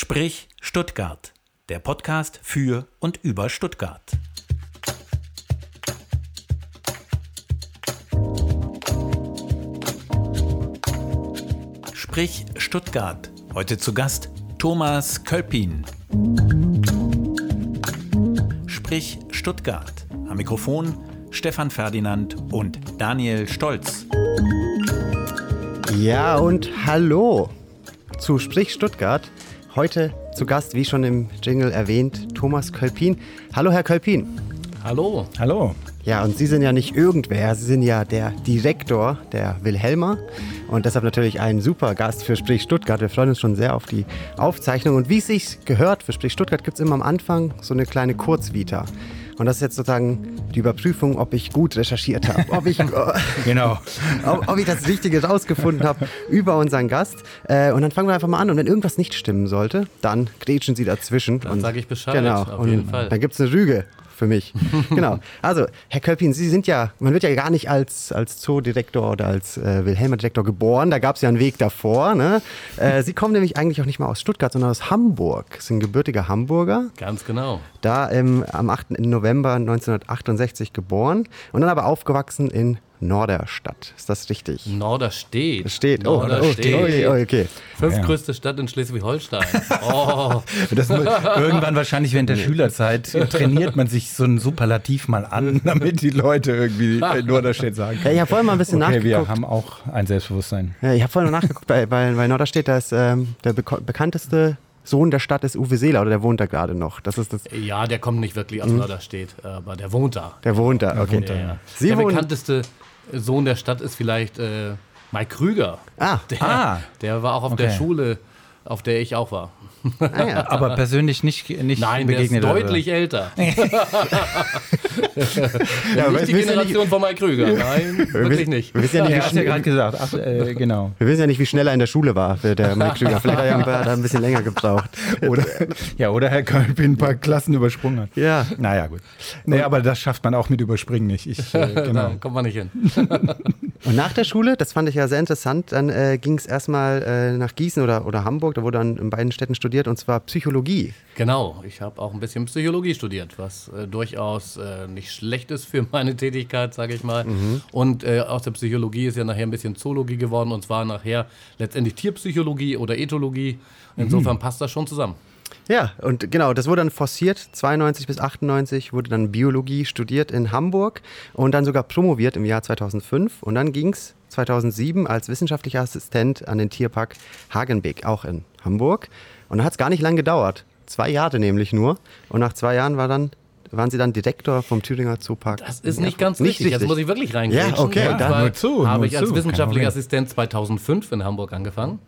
Sprich Stuttgart, der Podcast für und über Stuttgart. Sprich Stuttgart. Heute zu Gast Thomas Kölpin. Sprich Stuttgart. Am Mikrofon Stefan Ferdinand und Daniel Stolz. Ja, und hallo zu Sprich Stuttgart. Heute zu Gast, wie schon im Jingle erwähnt, Thomas Kölpin. Hallo, Herr Kölpin. Hallo. Hallo. Ja, und Sie sind ja nicht irgendwer, Sie sind ja der Direktor der Wilhelma und deshalb natürlich ein super Gast für Sprich Stuttgart. Wir freuen uns schon sehr auf die Aufzeichnung. Und wie es sich gehört, für Sprich Stuttgart gibt es immer am Anfang so eine kleine Kurzvita. Und das ist jetzt sozusagen die Überprüfung, ob ich gut recherchiert habe, ob ich, genau. ob, ob, ich das Richtige rausgefunden habe über unseren Gast. Äh, und dann fangen wir einfach mal an. Und wenn irgendwas nicht stimmen sollte, dann grätschen Sie dazwischen. Dann sage ich Bescheid. Genau. Auf und jeden Fall. Dann gibt es eine Rüge für mich. genau. Also, Herr Kölpin, Sie sind ja, man wird ja gar nicht als, als Zoodirektor oder als äh, Wilhelmer-Direktor geboren. Da gab es ja einen Weg davor. Ne? Äh, Sie kommen nämlich eigentlich auch nicht mal aus Stuttgart, sondern aus Hamburg. Sind gebürtiger Hamburger. Ganz genau. Da ähm, am 8. November 1968 geboren und dann aber aufgewachsen in Norderstadt. Ist das richtig? Norderstedt. Steht. Oh, Norderstedt. oh, okay, oh, okay. Fünftgrößte Stadt in Schleswig-Holstein. Oh. Das, irgendwann wahrscheinlich während der Schülerzeit trainiert man sich so ein Superlativ mal an, damit die Leute irgendwie Norderstedt sagen Ja, ich habe vorhin mal ein bisschen Okay, wir nachgeguckt. haben auch ein Selbstbewusstsein. Ja, ich habe vorhin noch nachgeguckt, bei, bei, bei Norderstedt, da ist ähm, der bekannteste Sohn der Stadt ist Uwe Seeler oder der wohnt da gerade noch. Das ist das. Ja, der kommt nicht wirklich Mhm. aus Norderstedt, aber der wohnt da. Der wohnt da, okay. Ja, ja. Sie der wohnen- bekannteste Sohn der Stadt ist vielleicht äh, Mike Krüger. Ah, Der, Ah. der war auch auf der Okay. Schule, auf der ich auch war. Ah ja. Aber persönlich nicht, nicht Nein, begegnet. oder? deutlich älter. ja nicht die ja nicht, Generation von Mike Krüger. Nein, wirklich nicht. wir, wissen ja Ja, nicht, du wie ja schnell, gerade gesagt. Ach, äh, genau. wir wissen ja nicht, wie schnell er in der Schule war, für der Mike Krüger. Vielleicht hat er ja ein, bisschen länger gebraucht. Oder, ja, oder Herr Kölpin ein paar Klassen übersprungen hat. Ja. Naja, gut. Nee, aber das schafft man auch mit Überspringen nicht. Ich, äh, Da genau. kommt man nicht hin. Und nach der Schule, das fand ich ja sehr interessant, dann äh, ging es erstmal äh, nach Gießen oder, oder Hamburg, da wurde dann in beiden Städten studiert, und zwar Psychologie. Genau, ich habe auch ein bisschen Psychologie studiert, was äh, durchaus äh, nicht schlecht ist für meine Tätigkeit, sage ich mal. Und äh, aus der Psychologie ist ja nachher ein bisschen Zoologie geworden und zwar nachher letztendlich Tierpsychologie oder Ethologie. Insofern passt das schon zusammen. Ja, und genau, das wurde dann forciert, 92 bis 98 wurde dann Biologie studiert in Hamburg und dann sogar promoviert im Jahr 2005. Und dann ging es 2007 als wissenschaftlicher Assistent an den Tierpark Hagenbeck, auch in Hamburg. Und da hat es gar nicht lang gedauert, zwei Jahre nämlich nur. Und nach zwei Jahren war dann, waren Sie dann Direktor vom Thüringer Zoopark. Das ist nicht ganz Nicht richtig. Jetzt muss ich wirklich reingehen. Ja, okay, dann nur zu, habe nur ich als zu, wissenschaftlicher. Assistent 2005 in Hamburg angefangen.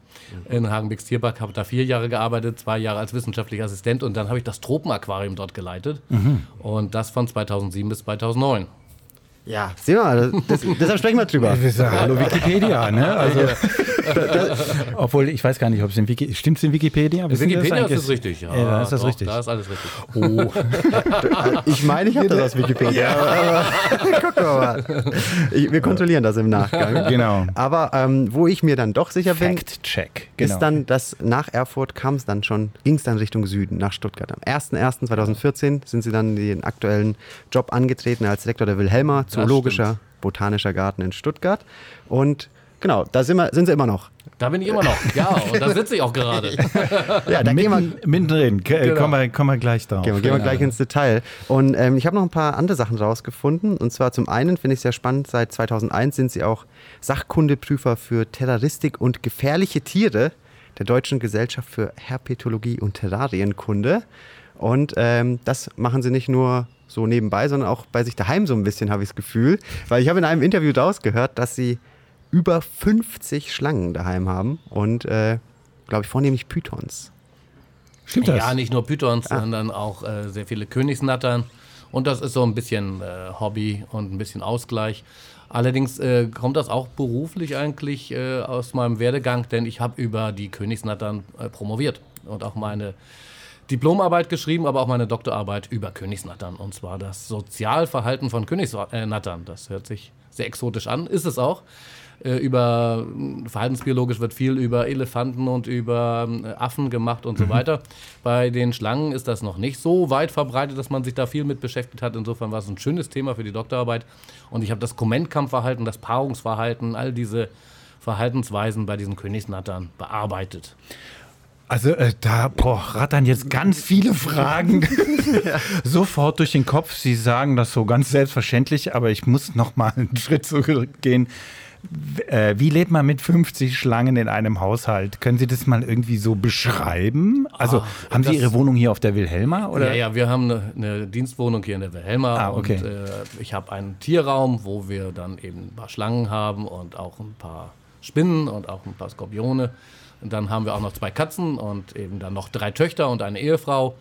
In Hagenbecks Tierpark habe da vier Jahre gearbeitet, zwei Jahre als wissenschaftlicher Assistent und dann habe ich das Tropenaquarium dort geleitet. Mhm. Und das von 2007 bis 2009. Ja, sehen wir mal, das, deshalb sprechen wir drüber. Das ja Hallo Wikipedia, ne? Also, obwohl ich weiß gar nicht, ob es in Wiki stimmt es in Wikipedia? Wissen Sie Wikipedia eigentlich? ist das richtig. Ja, Ja, da ist das doch, richtig. Da ist alles richtig. Oh, Ich meine, ich habe das aus Wikipedia. Aber, gucken wir mal. Ich, wir kontrollieren das im Nachgang. genau. Aber ähm, wo ich mir dann doch sicher bin, Fact check. Genau. ist dann, dass nach Erfurt kam es dann schon, ging es dann Richtung Süden, nach Stuttgart. Am 01.01.2014 sind sie dann den aktuellen Job angetreten als Direktor der Wilhelma, Zoologischer Botanischer Garten in Stuttgart. Und genau, da sind, wir, sind sie immer noch. Da bin ich immer noch. Ja, und da sitze ich auch gerade. Ja, da gehen wir, Mitten, mittendrin. K- Genau. Kommen, wir, kommen wir gleich drauf. Gehen wir, gehen wir gleich ins Detail. Und ähm, ich habe noch ein paar andere Sachen rausgefunden. Und zwar zum einen finde ich sehr spannend, seit 2001 sind sie auch Sachkundeprüfer für Terroristik und gefährliche Tiere der Deutschen Gesellschaft für Herpetologie und Terrarienkunde. Und ähm, das machen sie nicht nur so nebenbei, sondern auch bei sich daheim so ein bisschen, habe ich das Gefühl. Weil ich habe in einem Interview daraus gehört, dass sie über 50 Schlangen daheim haben und, äh, glaube ich, vornehmlich Pythons. Stimmt das? Ja, nicht nur Pythons, sondern auch äh, sehr viele Königsnattern. Und das ist so ein bisschen äh, Hobby und ein bisschen Ausgleich. Allerdings äh, kommt das auch beruflich eigentlich äh, aus meinem Werdegang, denn ich habe über die Königsnattern äh, promoviert und auch meine Diplomarbeit geschrieben, aber auch meine Doktorarbeit über Königsnattern. Und zwar das Sozialverhalten von Königsnattern. Das hört sich sehr exotisch an, ist es auch. Äh, über verhaltensbiologisch wird viel über Elefanten und über äh, Affen gemacht und so weiter. Bei den Schlangen ist das noch nicht so weit verbreitet, dass man sich da viel mit beschäftigt hat. Insofern war es ein schönes Thema für die Doktorarbeit. Und ich habe das Kommentkampfverhalten, das Paarungsverhalten, all diese Verhaltensweisen bei diesen Königsnattern bearbeitet. Also äh, da boah, rattern jetzt ganz viele Fragen sofort durch den Kopf. Sie sagen das so ganz selbstverständlich, aber ich muss noch mal einen Schritt zurückgehen. Äh, wie lebt man mit 50 Schlangen in einem Haushalt? Können Sie das mal irgendwie so beschreiben? Also Ah, haben Sie Ihre Wohnung hier auf der Wilhelma? Oder? Ja, ja, wir haben eine, eine Dienstwohnung hier in der Wilhelma Ah, okay. und äh, ich habe einen Tierraum, wo wir dann eben ein paar Schlangen haben und auch ein paar Spinnen und auch ein paar Skorpione. Und dann haben wir auch noch zwei Katzen und eben dann noch drei Töchter und eine Ehefrau.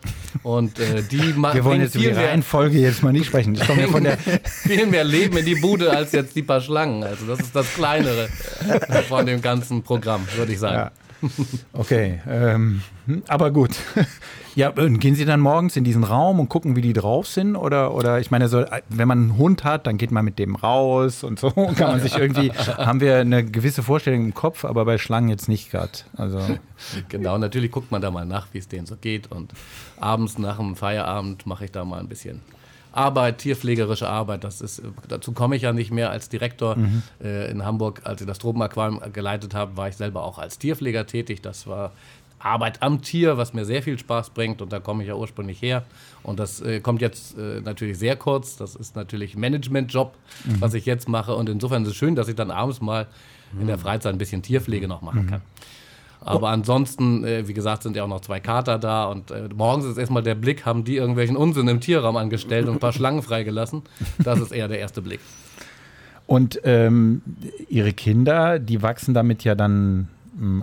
Und äh, die Wir wollen jetzt über die viel mehr, Reihenfolge jetzt mal nicht sprechen. Ich komme ja von der viel mehr Leben in die Bude als jetzt die paar Schlangen. Also das ist das Kleinere von dem ganzen Programm, würde ich sagen. Ja. Okay, ähm, hm, aber gut. Ja, gehen Sie dann morgens in diesen Raum und gucken, wie die drauf sind? Oder, oder ich meine, so, wenn man einen Hund hat, dann geht man mit dem raus und so. Kann man sich irgendwie, haben wir eine gewisse Vorstellung im Kopf, aber bei Schlangen jetzt nicht gerade. Also, Genau, natürlich guckt man da mal nach, wie es denen so geht. Und abends nach dem Feierabend mache ich da mal ein bisschen Arbeit, tierpflegerische Arbeit. Das ist, dazu komme ich ja nicht mehr als Direktor äh, in Hamburg. Als ich das Tropenaquarium geleitet habe, war ich selber auch als Tierpfleger tätig. Das war Arbeit am Tier, was mir sehr viel Spaß bringt. Und da komme ich ja ursprünglich her. Und das äh, kommt jetzt äh, natürlich sehr kurz. Das ist natürlich Managementjob, was ich jetzt mache. Und insofern ist es schön, dass ich dann abends mal in der Freizeit ein bisschen Tierpflege noch machen kann. Aber ansonsten, äh, wie gesagt, sind ja auch noch zwei Kater da und äh, morgens ist erstmal der Blick, haben die irgendwelchen Unsinn im Tierraum angestellt und ein paar Schlangen freigelassen. Das ist eher der erste Blick. und ähm, Ihre Kinder, die wachsen damit ja dann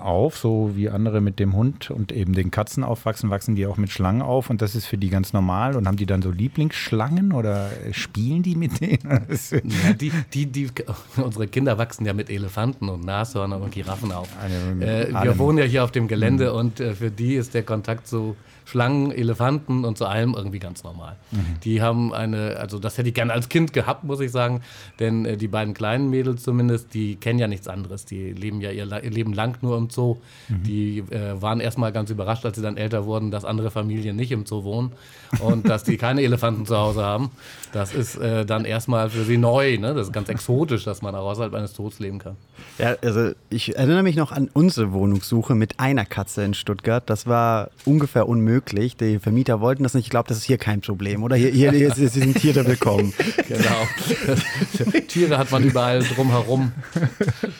auf, so wie andere mit dem Hund und eben den Katzen aufwachsen, wachsen die auch mit Schlangen auf und das ist für die ganz normal. Und haben die dann so Lieblingsschlangen oder spielen die mit denen? Ja, die, die, die, unsere Kinder wachsen ja mit Elefanten und Nashörnern und Giraffen auf. Eine Äh, wir wohnen ja hier auf dem Gelände und äh, für die ist der Kontakt zu Schlangen, Elefanten und zu allem irgendwie ganz normal. Die haben eine, also das hätte ich gerne als Kind gehabt, muss ich sagen, denn äh, die beiden kleinen Mädels zumindest, die kennen ja nichts anderes. Die leben ja ihr, ihr Leben lang nur im Zoo. Die äh, waren erstmal ganz überrascht, als sie dann älter wurden, dass andere Familien nicht im Zoo wohnen und dass die keine Elefanten zu Hause haben. Das ist äh, dann erstmal für sie neu. Ne? Das ist ganz exotisch, dass man auch außerhalb eines Zoos leben kann. Ja, also ich erinnere mich noch an unsere Wohnungssuche mit einer Katze in Stuttgart. Das war ungefähr unmöglich. Die Vermieter wollten das nicht. Ich glaube, das ist hier kein Problem. Oder hier, hier, hier sind Tiere willkommen. Genau. Tiere hat man überall drumherum.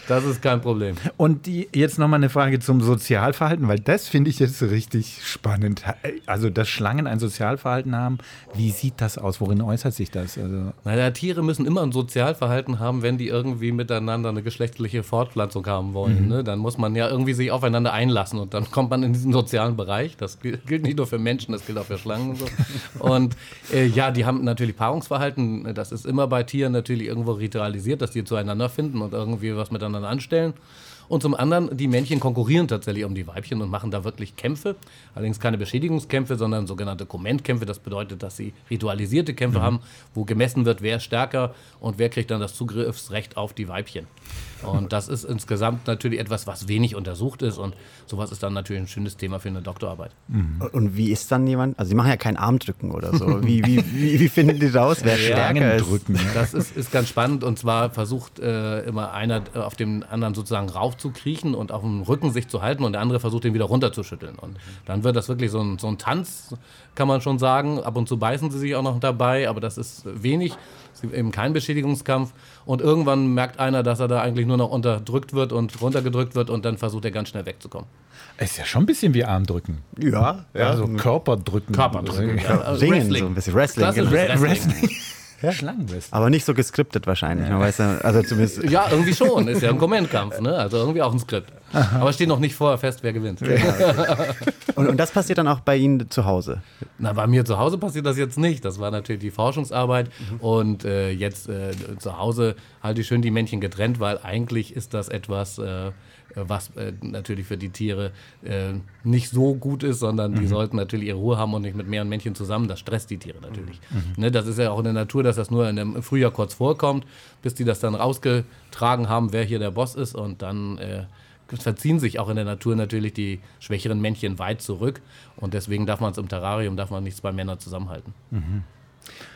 Das ist kein Problem. Und die, jetzt nochmal eine Frage zum Sozialverhalten, weil das finde ich jetzt richtig spannend. Also, dass Schlangen ein Sozialverhalten haben, wie sieht das aus? Worin äußert sich das? Also, Naja, Tiere müssen immer ein Sozialverhalten haben, wenn die irgendwie miteinander eine geschlechtliche Fortpflanzung haben wollen. Ne? Dann muss man ja irgendwie sich aufeinander einlassen und dann kommt man in diesen sozialen Bereich. Das gilt nicht nur für Menschen, das gilt auch für Schlangen und so. Und äh, ja, die haben natürlich Paarungsverhalten. Das ist immer bei Tieren natürlich irgendwo ritualisiert, dass die zueinander finden und irgendwie was miteinander anstellen. Und zum anderen, die Männchen konkurrieren tatsächlich um die Weibchen und machen da wirklich Kämpfe. Allerdings keine Beschädigungskämpfe, sondern sogenannte Kommentkämpfe. Das bedeutet, dass sie ritualisierte Kämpfe haben, wo gemessen wird, wer ist stärker und wer kriegt dann das Zugriffsrecht auf die Weibchen. Und das ist insgesamt natürlich etwas, was wenig untersucht ist. Und sowas ist dann natürlich ein schönes Thema für eine Doktorarbeit. Und wie ist dann jemand? Also, sie machen ja kein Armdrücken oder so. Wie, wie, wie, wie finden die raus, wer stärker ist? drücken. Das ist, ist ganz spannend und zwar versucht äh, immer einer äh, auf dem anderen sozusagen raufzukriechen und auf dem Rücken sich zu halten und der andere versucht ihn wieder runterzuschütteln. Und dann wird das wirklich so ein, so ein Tanz, kann man schon sagen. Ab und zu beißen sie sich auch noch dabei, aber das ist wenig. Es gibt eben keinen Beschädigungskampf. Und irgendwann merkt einer, dass er da eigentlich nur noch unterdrückt wird und runtergedrückt wird und dann versucht er ganz schnell wegzukommen. Ist ja schon ein bisschen wie Armdrücken. Ja, ja. Also Körperdrücken. Körperdrücken. Ja. Also Ringen, Wrestling. so ein bisschen Wrestling. Genau. Wrestling. Schlangenwrestling. Aber nicht so geskriptet wahrscheinlich. Man weiß ja, also zumindest. Ja, irgendwie schon. Ist ja ein Kommentkampf, ne? Also irgendwie auch ein Skript. Aber steht noch nicht vorher fest, wer gewinnt. Und, und das passiert dann auch bei Ihnen zu Hause. Na, bei mir zu Hause passiert das jetzt nicht. Das war natürlich die Forschungsarbeit. Und äh, jetzt äh, zu Hause halte ich schön die Männchen getrennt, weil eigentlich ist das etwas, äh, was äh, natürlich für die Tiere äh, nicht so gut ist, sondern die sollten natürlich ihre Ruhe haben und nicht mit mehreren Männchen zusammen. Das stresst die Tiere natürlich. Ne, das ist ja auch in der Natur, dass das nur in dem Frühjahr kurz vorkommt, bis die das dann rausgetragen haben, wer hier der Boss ist und dann äh, verziehen sich auch in der Natur natürlich die schwächeren Männchen weit zurück und deswegen darf man es im Terrarium, darf man nicht zwei Männer zusammenhalten.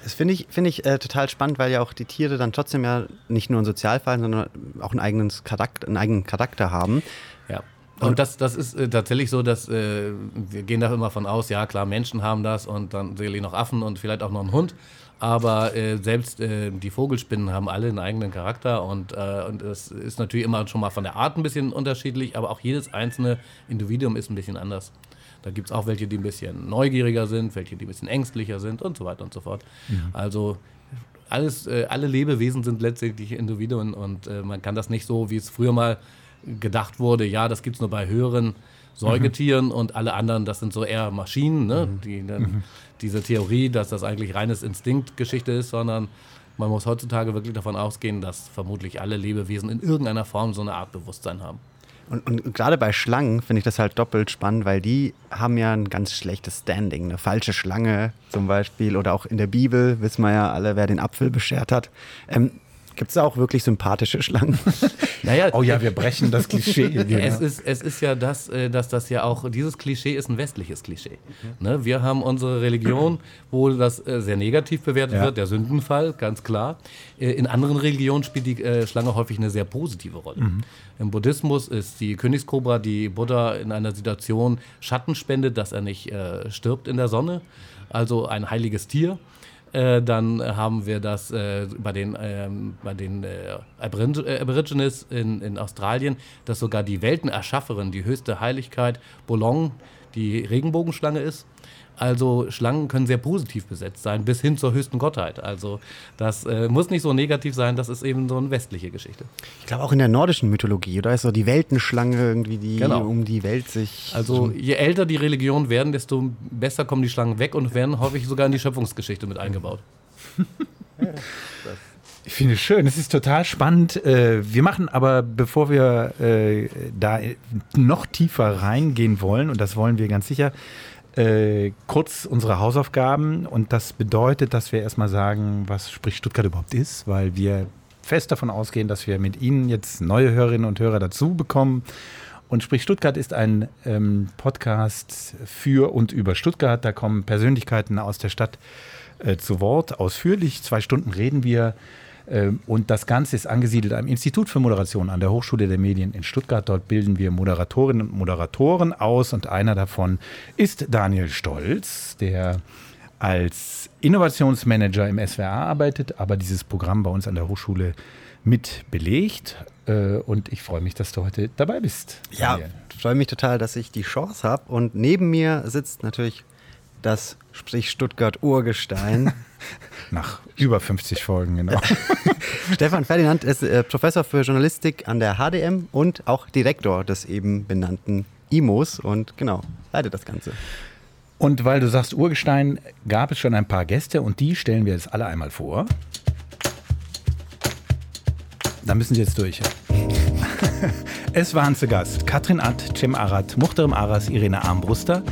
Das finde ich, find ich äh, total spannend, weil ja auch die Tiere dann trotzdem ja nicht nur ein Sozialfall, sondern auch einen eigenen Charakter, einen eigenen Charakter haben. Ja. Und das, das ist äh, tatsächlich so, dass äh, wir gehen da immer von aus, ja klar, Menschen haben das und dann sicherlich noch Affen und vielleicht auch noch einen Hund. Aber äh, selbst äh, die Vogelspinnen haben alle einen eigenen Charakter und, äh, und es ist natürlich immer schon mal von der Art ein bisschen unterschiedlich, aber auch jedes einzelne Individuum ist ein bisschen anders. Da gibt es auch welche, die ein bisschen neugieriger sind, welche, die ein bisschen ängstlicher sind und so weiter und so fort. Also alles, äh, alle Lebewesen sind letztendlich Individuen und äh, man kann das nicht so, wie es früher mal gedacht wurde, ja, das gibt es nur bei höheren Säugetieren und alle anderen, das sind so eher Maschinen, ne? die dann diese Theorie, dass das eigentlich reines Instinktgeschichte ist, sondern man muss heutzutage wirklich davon ausgehen, dass vermutlich alle Lebewesen in irgendeiner Form so eine Art Bewusstsein haben. Und, und gerade bei Schlangen finde ich das halt doppelt spannend, weil die haben ja ein ganz schlechtes Standing. Eine falsche Schlange zum Beispiel oder auch in der Bibel wissen wir ja alle, wer den Apfel beschert hat. Ähm, Gibt es da auch wirklich sympathische Schlangen? Naja, Oh ja, wir brechen das Klischee. Es ist, es ist ja das, äh, dass das ja auch, dieses Klischee ist ein westliches Klischee. Ne? Wir haben unsere Religion, wo das äh, sehr negativ bewertet Ja. wird, der Sündenfall, ganz klar. Äh, In anderen Religionen spielt die äh, Schlange häufig eine sehr positive Rolle. Im Buddhismus ist die Königskobra, die Buddha in einer Situation Schatten spendet, dass er nicht äh, stirbt in der Sonne, also ein heiliges Tier. Äh, dann haben wir das äh, bei den, ähm, bei den äh, äh, Aborigines in, in Australien, dass sogar die Weltenerschafferin, die höchste Heiligkeit, Bolong, die Regenbogenschlange ist. Also Schlangen können sehr positiv besetzt sein, bis hin zur höchsten Gottheit. Also das äh, muss nicht so negativ sein, das ist eben so eine westliche Geschichte. Ich glaube auch in der nordischen Mythologie, oder ist so die Weltenschlange irgendwie, die Genau. um die Welt sich. Also je älter die Religionen werden, desto besser kommen die Schlangen weg und werden häufig sogar in die Schöpfungsgeschichte mit eingebaut. Ich finde es schön, es ist total spannend. Äh, Wir machen aber, bevor wir äh, da noch tiefer reingehen wollen, und das wollen wir ganz sicher, äh, kurz unsere Hausaufgaben. Und das bedeutet, dass wir erstmal sagen, was Sprich Stuttgart überhaupt ist, weil wir fest davon ausgehen, dass wir mit Ihnen jetzt neue Hörerinnen und Hörer dazu bekommen. Und Sprich Stuttgart ist ein ähm, Podcast für und über Stuttgart. Da kommen Persönlichkeiten aus der Stadt äh, zu Wort. Ausführlich, zwei Stunden reden wir. Ähm, Und das Ganze ist angesiedelt am Institut für Moderation an der Hochschule der Medien in Stuttgart. Dort bilden wir Moderatorinnen und Moderatoren aus und einer davon ist Daniel Stolz, der als Innovationsmanager im SWR arbeitet, aber dieses Programm bei uns an der Hochschule mit belegt. Äh, Und ich freue mich, dass du heute dabei bist. ja, Daniel. freue mich total, dass ich die Chance habe. Und neben mir sitzt natürlich das Sprich Stuttgart Urgestein. Nach über 50 Folgen, genau. Stefan Ferdinand ist äh, Professor für Journalistik an der HDM und auch Direktor des eben benannten IMOs und genau, leitet das Ganze. Und weil du sagst Urgestein, gab es schon ein paar Gäste und die stellen wir jetzt alle einmal vor. Da müssen sie jetzt durch. es waren zu Gast Katrin Att, Cem Arat, Muchterem Aras, Irene Armbruster,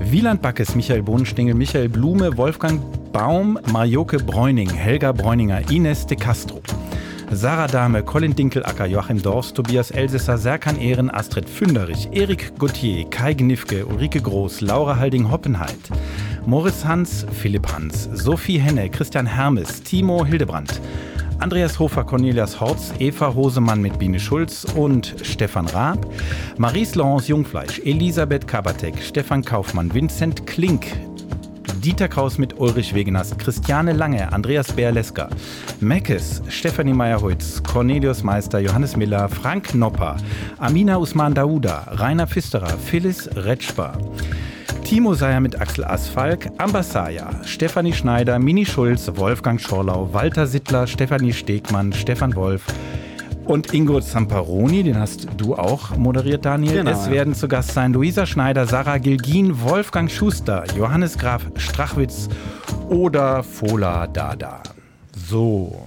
Wieland Backes, Michael Bohnenstengel, Michael Blume, Wolfgang Baum, Marjoke Bräuning, Helga Bräuninger, Ines de Castro. Sarah Dahme, Colin Dinkelacker, Joachim Dorst, Tobias Elsässer, Serkan Ehren, Astrid Fünderich, Erik Gauthier, Kai Gnifke, Ulrike Groß, Laura Halding-Hoppenheit, Moritz Hans, Philipp Hans, Sophie Henne, Christian Hermes, Timo Hildebrandt, Andreas Hofer, Cornelius Horz, Eva Hosemann mit Biene Schulz und Stefan Raab, Maries Laurence Jungfleisch, Elisabeth Kabatek, Stefan Kaufmann, Vincent Klink, Dieter Kraus mit Ulrich Wegenast, Christiane Lange, Andreas Berleska, Meckes, Stefanie Meyer-Holz, Cornelius Meister, Johannes Miller, Frank Nopper, Amina Usman Dauda, Rainer Pfisterer, Phyllis Retschbar, Timo Seyer mit Axel Asfalk, Ambassaya, Stefanie Schneider, Mini Schulz, Wolfgang Schorlau, Walter Sittler, Stefanie Stegmann, Stefan Wolf und Ingo Zamparoni, den hast du auch moderiert, Daniel. Genau, es ja. werden zu Gast sein Luisa Schneider, Sarah Gilgin, Wolfgang Schuster, Johannes Graf Strachwitz oder Fola Dada. So.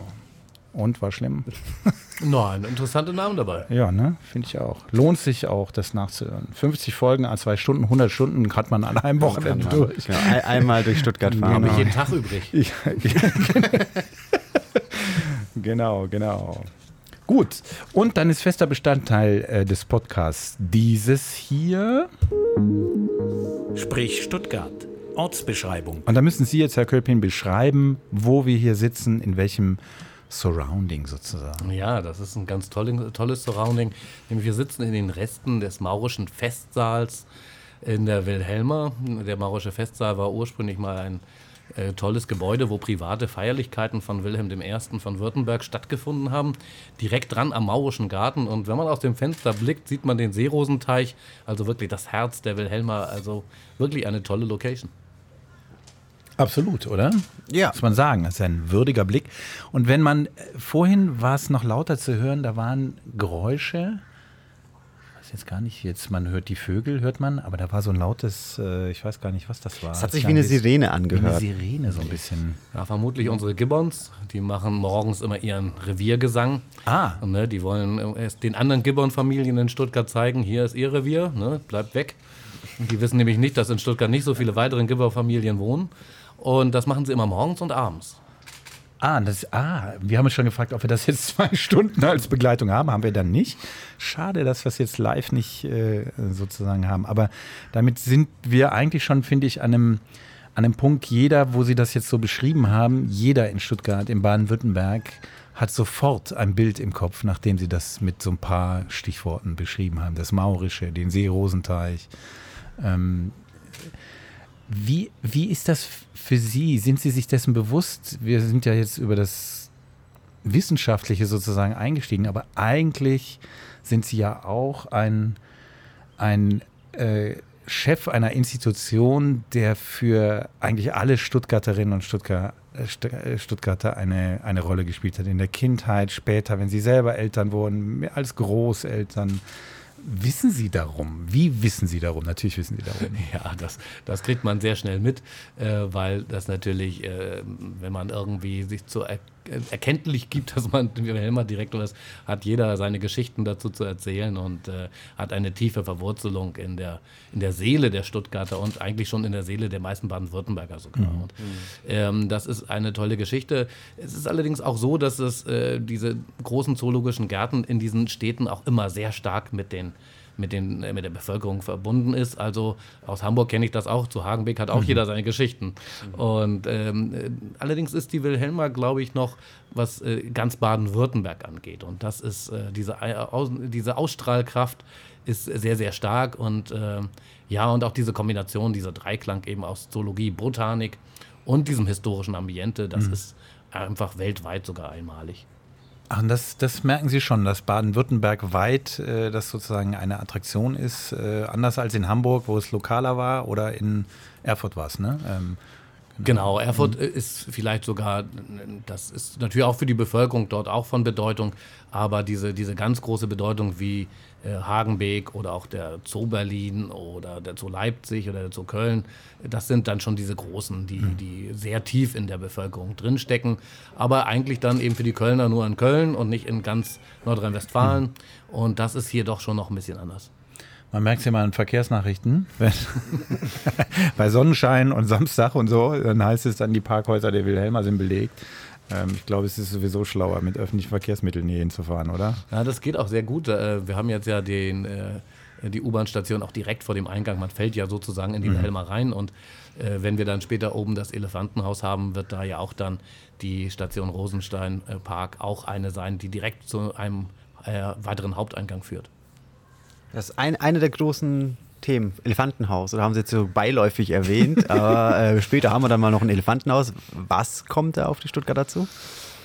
Und war schlimm? Nein, interessante Namen dabei. Ja, ne? Finde ich auch. Lohnt sich auch, das nachzuhören. 50 Folgen, an zwei Stunden, 100 Stunden hat man an einem Wochenende durch. Genau, ein, einmal durch Stuttgart fahren. Habe Genau. ich jeden Tag übrig. Ja, ja. genau, genau. Gut, und dann ist fester Bestandteil äh, des Podcasts dieses hier. Sprich Stuttgart. Ortsbeschreibung. Und da müssen Sie jetzt, Herr Kölpin, beschreiben, wo wir hier sitzen, in welchem Surrounding sozusagen. Ja, das ist ein ganz tolle, tolles Surrounding. Nämlich wir sitzen in den Resten des maurischen Festsaals in der Wilhelma. Der maurische Festsaal war ursprünglich mal ein äh, tolles Gebäude, wo private Feierlichkeiten von Wilhelm I. von Württemberg stattgefunden haben. Direkt dran am maurischen Garten. Und wenn man aus dem Fenster blickt, sieht man den Seerosenteich. Also wirklich das Herz der Wilhelma. Also wirklich eine tolle Location. Absolut, oder? Ja. Muss man sagen, das ist ein würdiger Blick. Und wenn man, äh, vorhin war es noch lauter zu hören, da waren Geräusche, weiß jetzt gar nicht, jetzt man hört die Vögel, hört man, aber da war so ein lautes, äh, ich weiß gar nicht, was das war. Es hat sich wie eine Sirene Wie eine angehört. Sirene so ein bisschen. Ja, vermutlich unsere Gibbons. Die machen morgens immer ihren Reviergesang. Ah. Und, ne, die wollen äh, erst den anderen Gibbon-Familien in Stuttgart zeigen, hier ist ihr Revier, ne, bleibt weg. Und die wissen nämlich nicht, dass in Stuttgart nicht so viele weitere Gibbon-Familien wohnen. Und das machen sie immer morgens und abends. Ah, das, ah, wir haben uns schon gefragt, ob wir das jetzt zwei Stunden als Begleitung haben. Haben wir dann nicht. Schade, dass wir es jetzt live nicht äh, sozusagen haben. Aber damit sind wir eigentlich schon, finde ich, an einem, an einem Punkt, jeder, wo Sie das jetzt so beschrieben haben, jeder in Stuttgart, in Baden-Württemberg, hat sofort ein Bild im Kopf, nachdem Sie das mit so ein paar Stichworten beschrieben haben. Das Maurische, den Seerosenteich. Ähm, wie, wie ist das für Sie? Sind Sie sich dessen bewusst? Wir sind ja jetzt über das Wissenschaftliche sozusagen eingestiegen, aber eigentlich sind Sie ja auch ein, ein äh, Chef einer Institution, der für eigentlich alle Stuttgarterinnen und Stuttgart, äh, äh, Stuttgarter eine, eine Rolle gespielt hat. In der Kindheit, später, wenn Sie selber Eltern wurden, als Großeltern. Wissen Sie darum? Wie wissen Sie darum? Natürlich wissen Sie darum. Ja, das, das kriegt man sehr schnell mit, äh, weil das natürlich, äh, wenn man irgendwie sich zu erkenntlich gibt, dass man Wilhelmer Direktor ist, hat jeder seine Geschichten dazu zu erzählen und äh, hat eine tiefe Verwurzelung in der, in der Seele der Stuttgarter und eigentlich schon in der Seele der meisten Baden-Württemberger sogar. Und, ähm, das ist eine tolle Geschichte. Es ist allerdings auch so, dass es äh, diese großen zoologischen Gärten in diesen Städten auch immer sehr stark mit den mit, den, äh, mit der Bevölkerung verbunden ist. Also aus Hamburg kenne ich das auch. Zu Hagenbeck hat auch jeder seine Geschichten. Und ähm, äh, allerdings ist die Wilhelma, glaube ich, noch was äh, ganz Baden-Württemberg angeht. Und das ist äh, diese, Ei- Aus, diese Ausstrahlkraft ist sehr, sehr stark. Und ähm, ja, und auch diese Kombination, dieser Dreiklang eben aus Zoologie, Botanik und diesem historischen Ambiente, das ist einfach weltweit sogar einmalig. Ach, das, das merken Sie schon, dass Baden-Württemberg weit äh, das sozusagen eine Attraktion ist, äh, anders als in Hamburg, wo es lokaler war, oder in Erfurt war es, ne? Ähm, Genau, Erfurt äh, ist vielleicht sogar, das ist natürlich auch für die Bevölkerung dort auch von Bedeutung, aber diese, diese ganz große Bedeutung wie Hagenbeek oder auch der Zoo Berlin oder der Zoo Leipzig oder der Zoo Köln, das sind dann schon diese großen, die, die sehr tief in der Bevölkerung drinstecken, aber eigentlich dann eben für die Kölner nur in Köln und nicht in ganz Nordrhein-Westfalen und das ist hier doch schon noch ein bisschen anders. man merkt es ja mal in Verkehrsnachrichten. Bei Sonnenschein und Samstag und so, dann heißt es dann, die Parkhäuser der Wilhelma sind belegt. Ähm, ich glaube, es ist sowieso schlauer, mit öffentlichen Verkehrsmitteln hier hinzufahren, oder? Ja, das geht auch sehr gut. Äh, Wir haben jetzt ja den, äh, die U-Bahn-Station auch direkt vor dem Eingang. Man fällt ja sozusagen in die Wilhelma rein. Und äh, wenn wir dann später oben das Elefantenhaus haben, wird da ja auch dann die Station Rosenstein Park auch eine sein, die direkt zu einem weiteren Haupteingang führt. Das ist ein, eine der großen Themen, Elefantenhaus. Oder haben Sie jetzt so beiläufig erwähnt. aber äh, später haben wir dann mal noch ein Elefantenhaus. Was kommt da auf die Stuttgarter zu?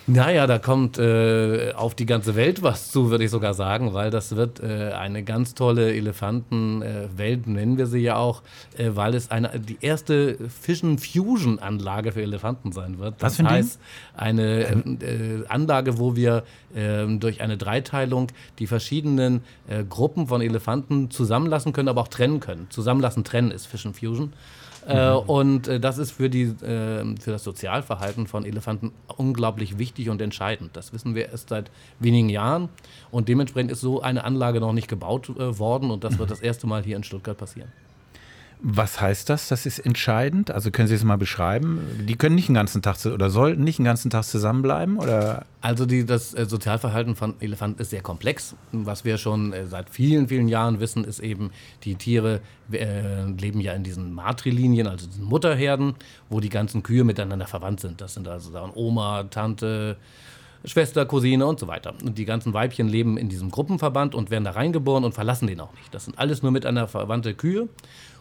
Naja, da kommt äh, auf die ganze Welt was zu, würde ich sogar sagen, weil das wird äh, eine ganz tolle Elefantenwelt, nennen wir sie ja auch, äh, weil es eine, die erste Fission-Fusion-Anlage für Elefanten sein wird. Was Das Ding? heißt, eine äh, Anlage, wo wir ähm, durch eine Dreiteilung die verschiedenen äh, Gruppen von Elefanten zusammenlassen können, aber auch trennen können. Zusammenlassen, trennen ist Fission Fusion. Äh, und äh, das ist für, die, äh, für das Sozialverhalten von Elefanten unglaublich wichtig. und entscheidend. Das wissen wir erst seit wenigen Jahren und dementsprechend ist so eine Anlage noch nicht gebaut äh, worden und das wird das erste Mal hier in Stuttgart passieren. Was heißt das? Das ist entscheidend. Also können Sie es mal beschreiben? Die können nicht den ganzen Tag oder sollten nicht den ganzen Tag zusammenbleiben oder? Also die, das äh, Sozialverhalten von Elefanten ist sehr komplex. Was wir schon äh, seit vielen, vielen Jahren wissen, ist eben, die Tiere äh, leben ja in diesen Matrilinien, also diesen Mutterherden, wo die ganzen Kühe miteinander verwandt sind. Das sind also dann Oma, Tante, Schwester, Cousine und so weiter. Und die ganzen Weibchen leben in diesem Gruppenverband und werden da reingeboren und verlassen den auch nicht. Das sind alles nur miteinander verwandte Kühe.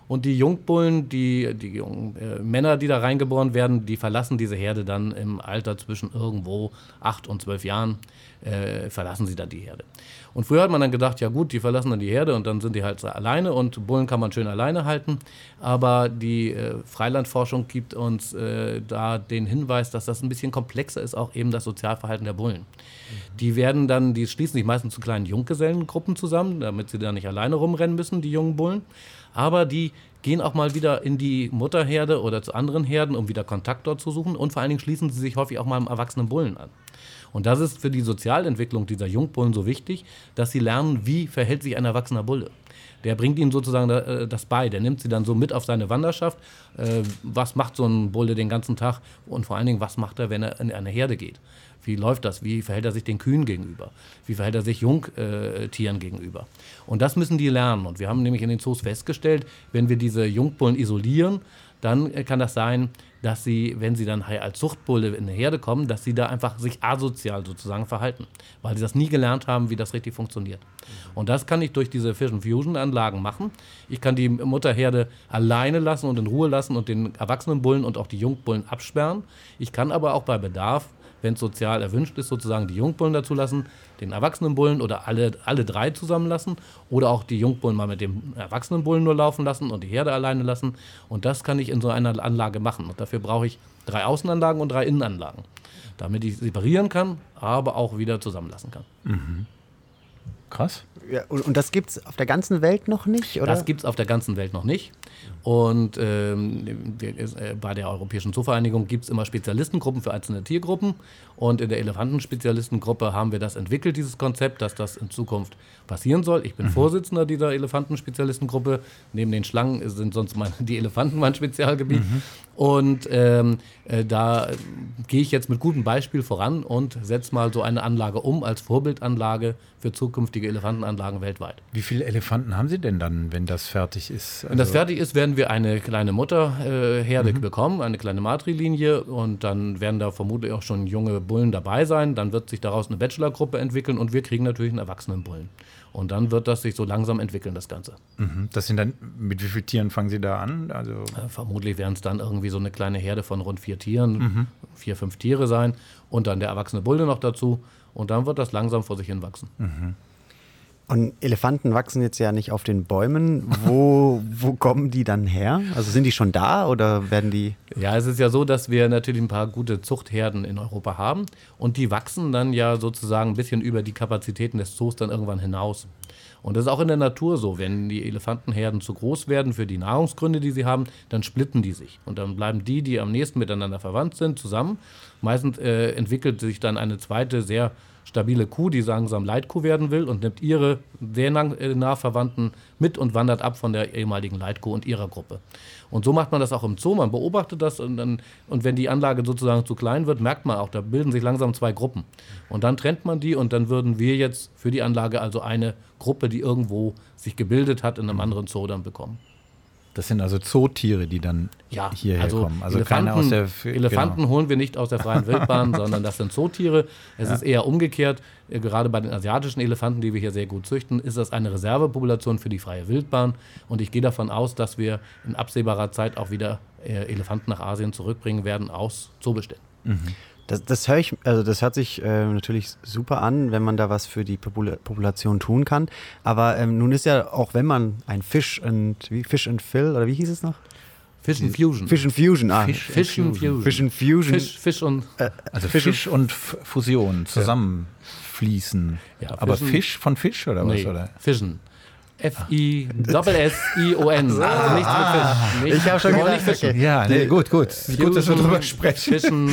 Und die Jungbullen, die, die jungen äh, Männer, die da reingeboren werden, die verlassen diese Herde dann im Alter zwischen irgendwo acht und zwölf Jahren, äh, verlassen sie dann die Herde. Und früher hat man dann gedacht, ja gut, die verlassen dann die Herde und dann sind die halt alleine und Bullen kann man schön alleine halten. Aber die äh, Freilandforschung gibt uns äh, da den Hinweis, dass das ein bisschen komplexer ist, auch eben das Sozialverhalten der Bullen. Mhm. Die werden dann, die schließen sich meistens zu kleinen Junggesellengruppen zusammen, damit sie da nicht alleine rumrennen müssen, die jungen Bullen. Aber die gehen auch mal wieder in die Mutterherde oder zu anderen Herden, um wieder Kontakt dort zu suchen. Und vor allen Dingen schließen sie sich häufig auch mal einem erwachsenen Bullen an. Und das ist für die Sozialentwicklung dieser Jungbullen so wichtig, dass sie lernen, wie verhält sich ein erwachsener Bulle. Der bringt ihnen sozusagen äh, das bei. Der nimmt sie dann so mit auf seine Wanderschaft. Äh, was macht so ein Bulle den ganzen Tag? Und vor allen Dingen, was macht er, wenn er in eine Herde geht? Wie läuft das? Wie verhält er sich den Kühen gegenüber? Wie verhält er sich Jungtieren gegenüber? Und das müssen die lernen. Und wir haben nämlich in den Zoos festgestellt, wenn wir diese Jungbullen isolieren, dann kann das sein, dass sie, wenn sie dann als Zuchtbulle in eine Herde kommen, dass sie da einfach sich asozial sozusagen verhalten, weil sie das nie gelernt haben, wie das richtig funktioniert. Und das kann ich durch diese Fission Fusion Anlagen machen. Ich kann die Mutterherde alleine lassen und in Ruhe lassen und den erwachsenen Bullen und auch die Jungbullen absperren. Ich kann aber auch bei Bedarf wenn es sozial erwünscht ist, sozusagen die Jungbullen dazulassen, den erwachsenen Bullen oder alle, alle drei zusammenlassen oder auch die Jungbullen mal mit dem erwachsenen Bullen nur laufen lassen und die Herde alleine lassen. Und das kann ich in so einer Anlage machen. Und dafür brauche ich drei Außenanlagen und drei Innenanlagen, damit ich separieren kann, aber auch wieder zusammenlassen kann. Mhm. Krass. Ja, und, und, das gibt es auf der ganzen Welt noch nicht, oder? Das gibt es auf der ganzen Welt noch nicht. Und ähm, äh, bei der Europäischen Zoovereinigung gibt es immer Spezialistengruppen für einzelne Tiergruppen. Und in der Elefantenspezialistengruppe haben wir das entwickelt, dieses Konzept, dass das in Zukunft passieren soll. Ich bin mhm. Vorsitzender dieser Elefantenspezialistengruppe. Neben den Schlangen sind sonst mein, die Elefanten mein Spezialgebiet. Mhm. Und ähm, äh, da gehe ich jetzt mit gutem Beispiel voran und setze mal so eine Anlage um als Vorbildanlage für zukünftige Elefantenanlagen weltweit. Wie viele Elefanten haben Sie denn dann, wenn das fertig ist? Also wenn das also fertig ist, werden wir eine kleine Mutterherde äh, mhm. bekommen, eine kleine Matrilinie und dann werden da vermutlich auch schon junge Bullen dabei sein. Dann wird sich daraus eine Bachelorgruppe entwickeln und wir kriegen natürlich einen erwachsenen Bullen. Und dann wird das sich so langsam entwickeln, das Ganze. Mhm. Das sind dann, mit wie vielen Tieren fangen Sie da an? Also äh, vermutlich werden es dann irgendwie so eine kleine Herde von rund vier Tieren, mhm. vier, fünf Tiere sein und dann der erwachsene Bulle noch dazu. Und dann wird das langsam vor sich hin wachsen. Mhm. Und Elefanten wachsen jetzt ja nicht auf den Bäumen. Wo, wo kommen die dann her? Also sind die schon da oder werden die. Ja, es ist ja so, dass wir natürlich ein paar gute Zuchtherden in Europa haben. Und die wachsen dann ja sozusagen ein bisschen über die Kapazitäten des Zoos dann irgendwann hinaus. Und das ist auch in der Natur so. Wenn die Elefantenherden zu groß werden für die Nahrungsgründe, die sie haben, dann splitten die sich. Und dann bleiben die, die am nächsten miteinander verwandt sind, zusammen. Meistens äh, entwickelt sich dann eine zweite, sehr stabile Kuh, die langsam Leitkuh werden will und nimmt ihre sehr äh, nah Verwandten mit und wandert ab von der ehemaligen Leitkuh und ihrer Gruppe. Und so macht man das auch im Zoo. Man beobachtet das und, dann, und wenn die Anlage sozusagen zu klein wird, merkt man auch, da bilden sich langsam zwei Gruppen. Und dann trennt man die und dann würden wir jetzt für die Anlage also eine Gruppe, die irgendwo sich gebildet hat, in einem anderen Zoo dann bekommen. Das sind also Zootiere, die dann ja, hierher also kommen. Also Elefanten, keine aus der Elefanten genau. holen wir nicht aus der freien Wildbahn, sondern das sind Zootiere. Es ja. ist eher umgekehrt. Äh, gerade bei den asiatischen Elefanten, die wir hier sehr gut züchten, ist das eine Reservepopulation für die freie Wildbahn. Und ich gehe davon aus, dass wir in absehbarer Zeit auch wieder äh, Elefanten nach Asien zurückbringen werden aus Zoobeständen. Mhm. Das, das, höre ich, also das hört sich äh, natürlich super an, wenn man da was für die Popula Population tun kann. Aber ähm, nun ist ja auch, wenn man ein Fish and wie Fish and Fill oder wie hieß es noch? Fish and Fusion. Fish and Fusion, ah. Fish, Fish and Fusion. Fish and Fusion. Fish, Fish und äh, also Fish, Fish und Fusion zusammenfließen. Ja, Aber Fisch von Fisch oder was? Nee, oder? Fischen. F-I-S-S-I-O-N. Also nichts mit Fisch. Nicht, Ich hab schon gedacht, nicht okay. Ja, nee, gut, gut. Gut, dass wir drüber sprechen. Fischen.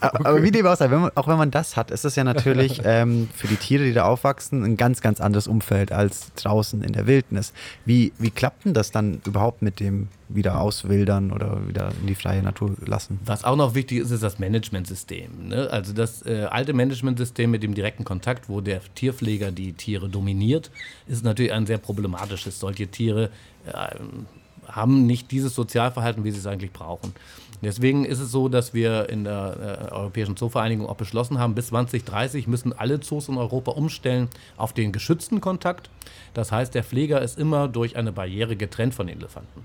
Aber wie dem auch sei, wenn man, auch wenn man das hat, ist das ja natürlich ähm, für die Tiere, die da aufwachsen, ein ganz, ganz anderes Umfeld als draußen in der Wildnis. Wie, wie klappt denn das dann überhaupt mit dem wieder auswildern oder wieder in die freie Natur lassen? Was auch noch wichtig ist, ist das Managementsystem. Ne? Also das äh, alte Managementsystem mit dem direkten Kontakt, wo der Tierpfleger die Tiere dominiert, ist natürlich ein sehr problematisches. Solche Tiere äh, haben nicht dieses Sozialverhalten, wie sie es eigentlich brauchen. Deswegen ist es so, dass wir in der äh, Europäischen Zoovereinigung auch beschlossen haben, bis 2030 müssen alle Zoos in Europa umstellen auf den geschützten Kontakt. Das heißt, der Pfleger ist immer durch eine Barriere getrennt von den Elefanten.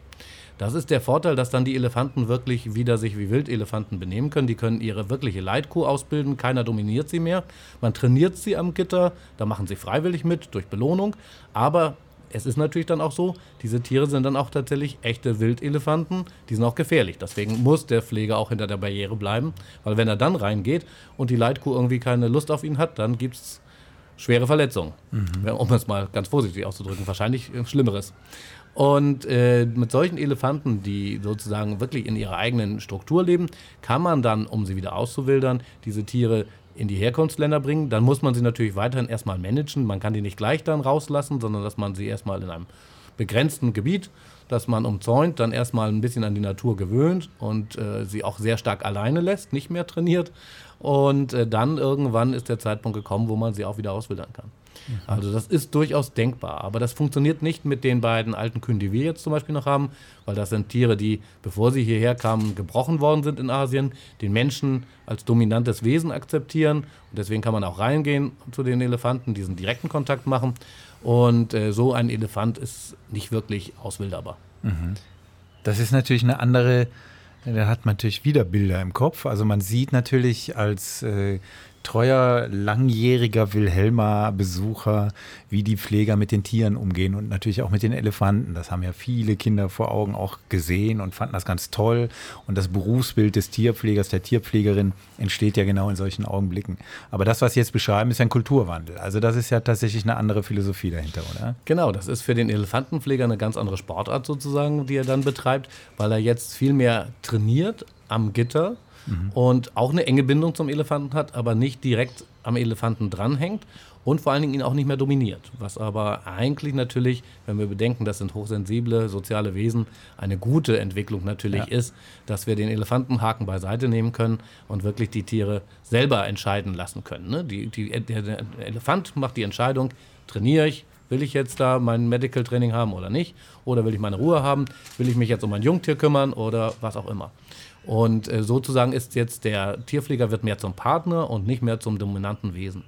Das ist der Vorteil, dass dann die Elefanten wirklich wieder sich wie Wildelefanten benehmen können. Die können ihre wirkliche Leitkuh ausbilden, keiner dominiert sie mehr. Man trainiert sie am Gitter, da machen sie freiwillig mit durch Belohnung. Aber es ist natürlich dann auch so, diese Tiere sind dann auch tatsächlich echte Wildelefanten, die sind auch gefährlich. Deswegen muss der Pfleger auch hinter der Barriere bleiben, weil wenn er dann reingeht und die Leitkuh irgendwie keine Lust auf ihn hat, dann gibt es schwere Verletzungen. Um es mal ganz vorsichtig auszudrücken, wahrscheinlich äh, Schlimmeres. Und äh, mit solchen Elefanten, die sozusagen wirklich in ihrer eigenen Struktur leben, kann man dann, um sie wieder auszuwildern, diese Tiere in die Herkunftsländer bringen. Dann muss man sie natürlich weiterhin erstmal managen. Man kann die nicht gleich dann rauslassen, sondern dass man sie erstmal in einem begrenzten Gebiet, das man umzäunt, dann erstmal ein bisschen an die Natur gewöhnt und äh, sie auch sehr stark alleine lässt, nicht mehr trainiert. Und äh, dann irgendwann ist der Zeitpunkt gekommen, wo man sie auch wieder auswildern kann. Also das ist durchaus denkbar, aber das funktioniert nicht mit den beiden alten Kühen, die wir jetzt zum Beispiel noch haben, weil das sind Tiere, die, bevor sie hierher kamen, gebrochen worden sind in Asien, den Menschen als dominantes Wesen akzeptieren und deswegen kann man auch reingehen zu den Elefanten, diesen direkten Kontakt machen und äh, so ein Elefant ist nicht wirklich auswilderbar. Das ist natürlich eine andere, da hat man natürlich wieder Bilder im Kopf. Also man sieht natürlich als äh, treuer, langjähriger Wilhelma-Besucher, wie die Pfleger mit den Tieren umgehen und natürlich auch mit den Elefanten. Das haben ja viele Kinder vor Augen auch gesehen und fanden das ganz toll. Und das Berufsbild des Tierpflegers, der Tierpflegerin entsteht ja genau in solchen Augenblicken. Aber das, was Sie jetzt beschreiben, ist ein Kulturwandel. Also das ist ja tatsächlich eine andere Philosophie dahinter, oder? Genau, das ist für den Elefantenpfleger eine ganz andere Sportart sozusagen, die er dann betreibt, weil er jetzt viel mehr trainiert am Gitter und auch eine enge Bindung zum Elefanten hat, aber nicht direkt am Elefanten dranhängt und vor allen Dingen ihn auch nicht mehr dominiert. Was aber eigentlich natürlich, wenn wir bedenken, das sind hochsensible soziale Wesen, eine gute Entwicklung natürlich Ja. ist, dass wir den Elefantenhaken beiseite nehmen können und wirklich die Tiere selber entscheiden lassen können. Ne? Die, die, der, der Elefant macht die Entscheidung, trainiere ich, Will ich jetzt da mein Medical Training haben oder nicht? Oder will ich meine Ruhe haben? Will ich mich jetzt um mein Jungtier kümmern oder was auch immer? Und äh, sozusagen ist jetzt der Tierpfleger wird mehr zum Partner und nicht mehr zum dominanten Wesen.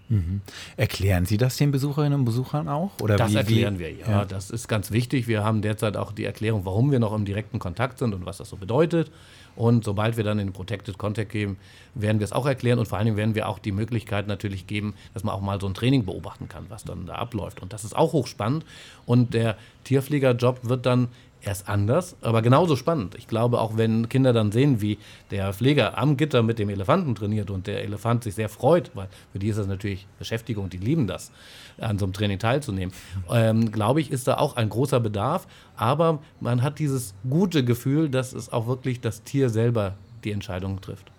Erklären Sie das den Besucherinnen und Besuchern auch? Oder Das wie, erklären wie? wir, ja, Das ist ganz wichtig. Wir haben derzeit auch die Erklärung, warum wir noch im direkten Kontakt sind und was das so bedeutet. Und sobald wir dann in den Protected Contact gehen, werden wir es auch erklären. Und vor allen Dingen werden wir auch die Möglichkeit natürlich geben, dass man auch mal so ein Training beobachten kann, was dann da abläuft. Und das ist auch hochspannend. Und der Tierpflegerjob wird dann erst anders, aber genauso spannend. Ich glaube, auch wenn Kinder dann sehen, wie der Pfleger am Gitter mit dem Elefanten trainiert und der Elefant sich sehr freut, weil für die ist das natürlich Beschäftigung, die lieben das, an so einem Training teilzunehmen, ähm, glaube ich, ist da auch ein großer Bedarf. Aber man hat dieses gute Gefühl, dass es auch wirklich das Tier selber die Entscheidung trifft.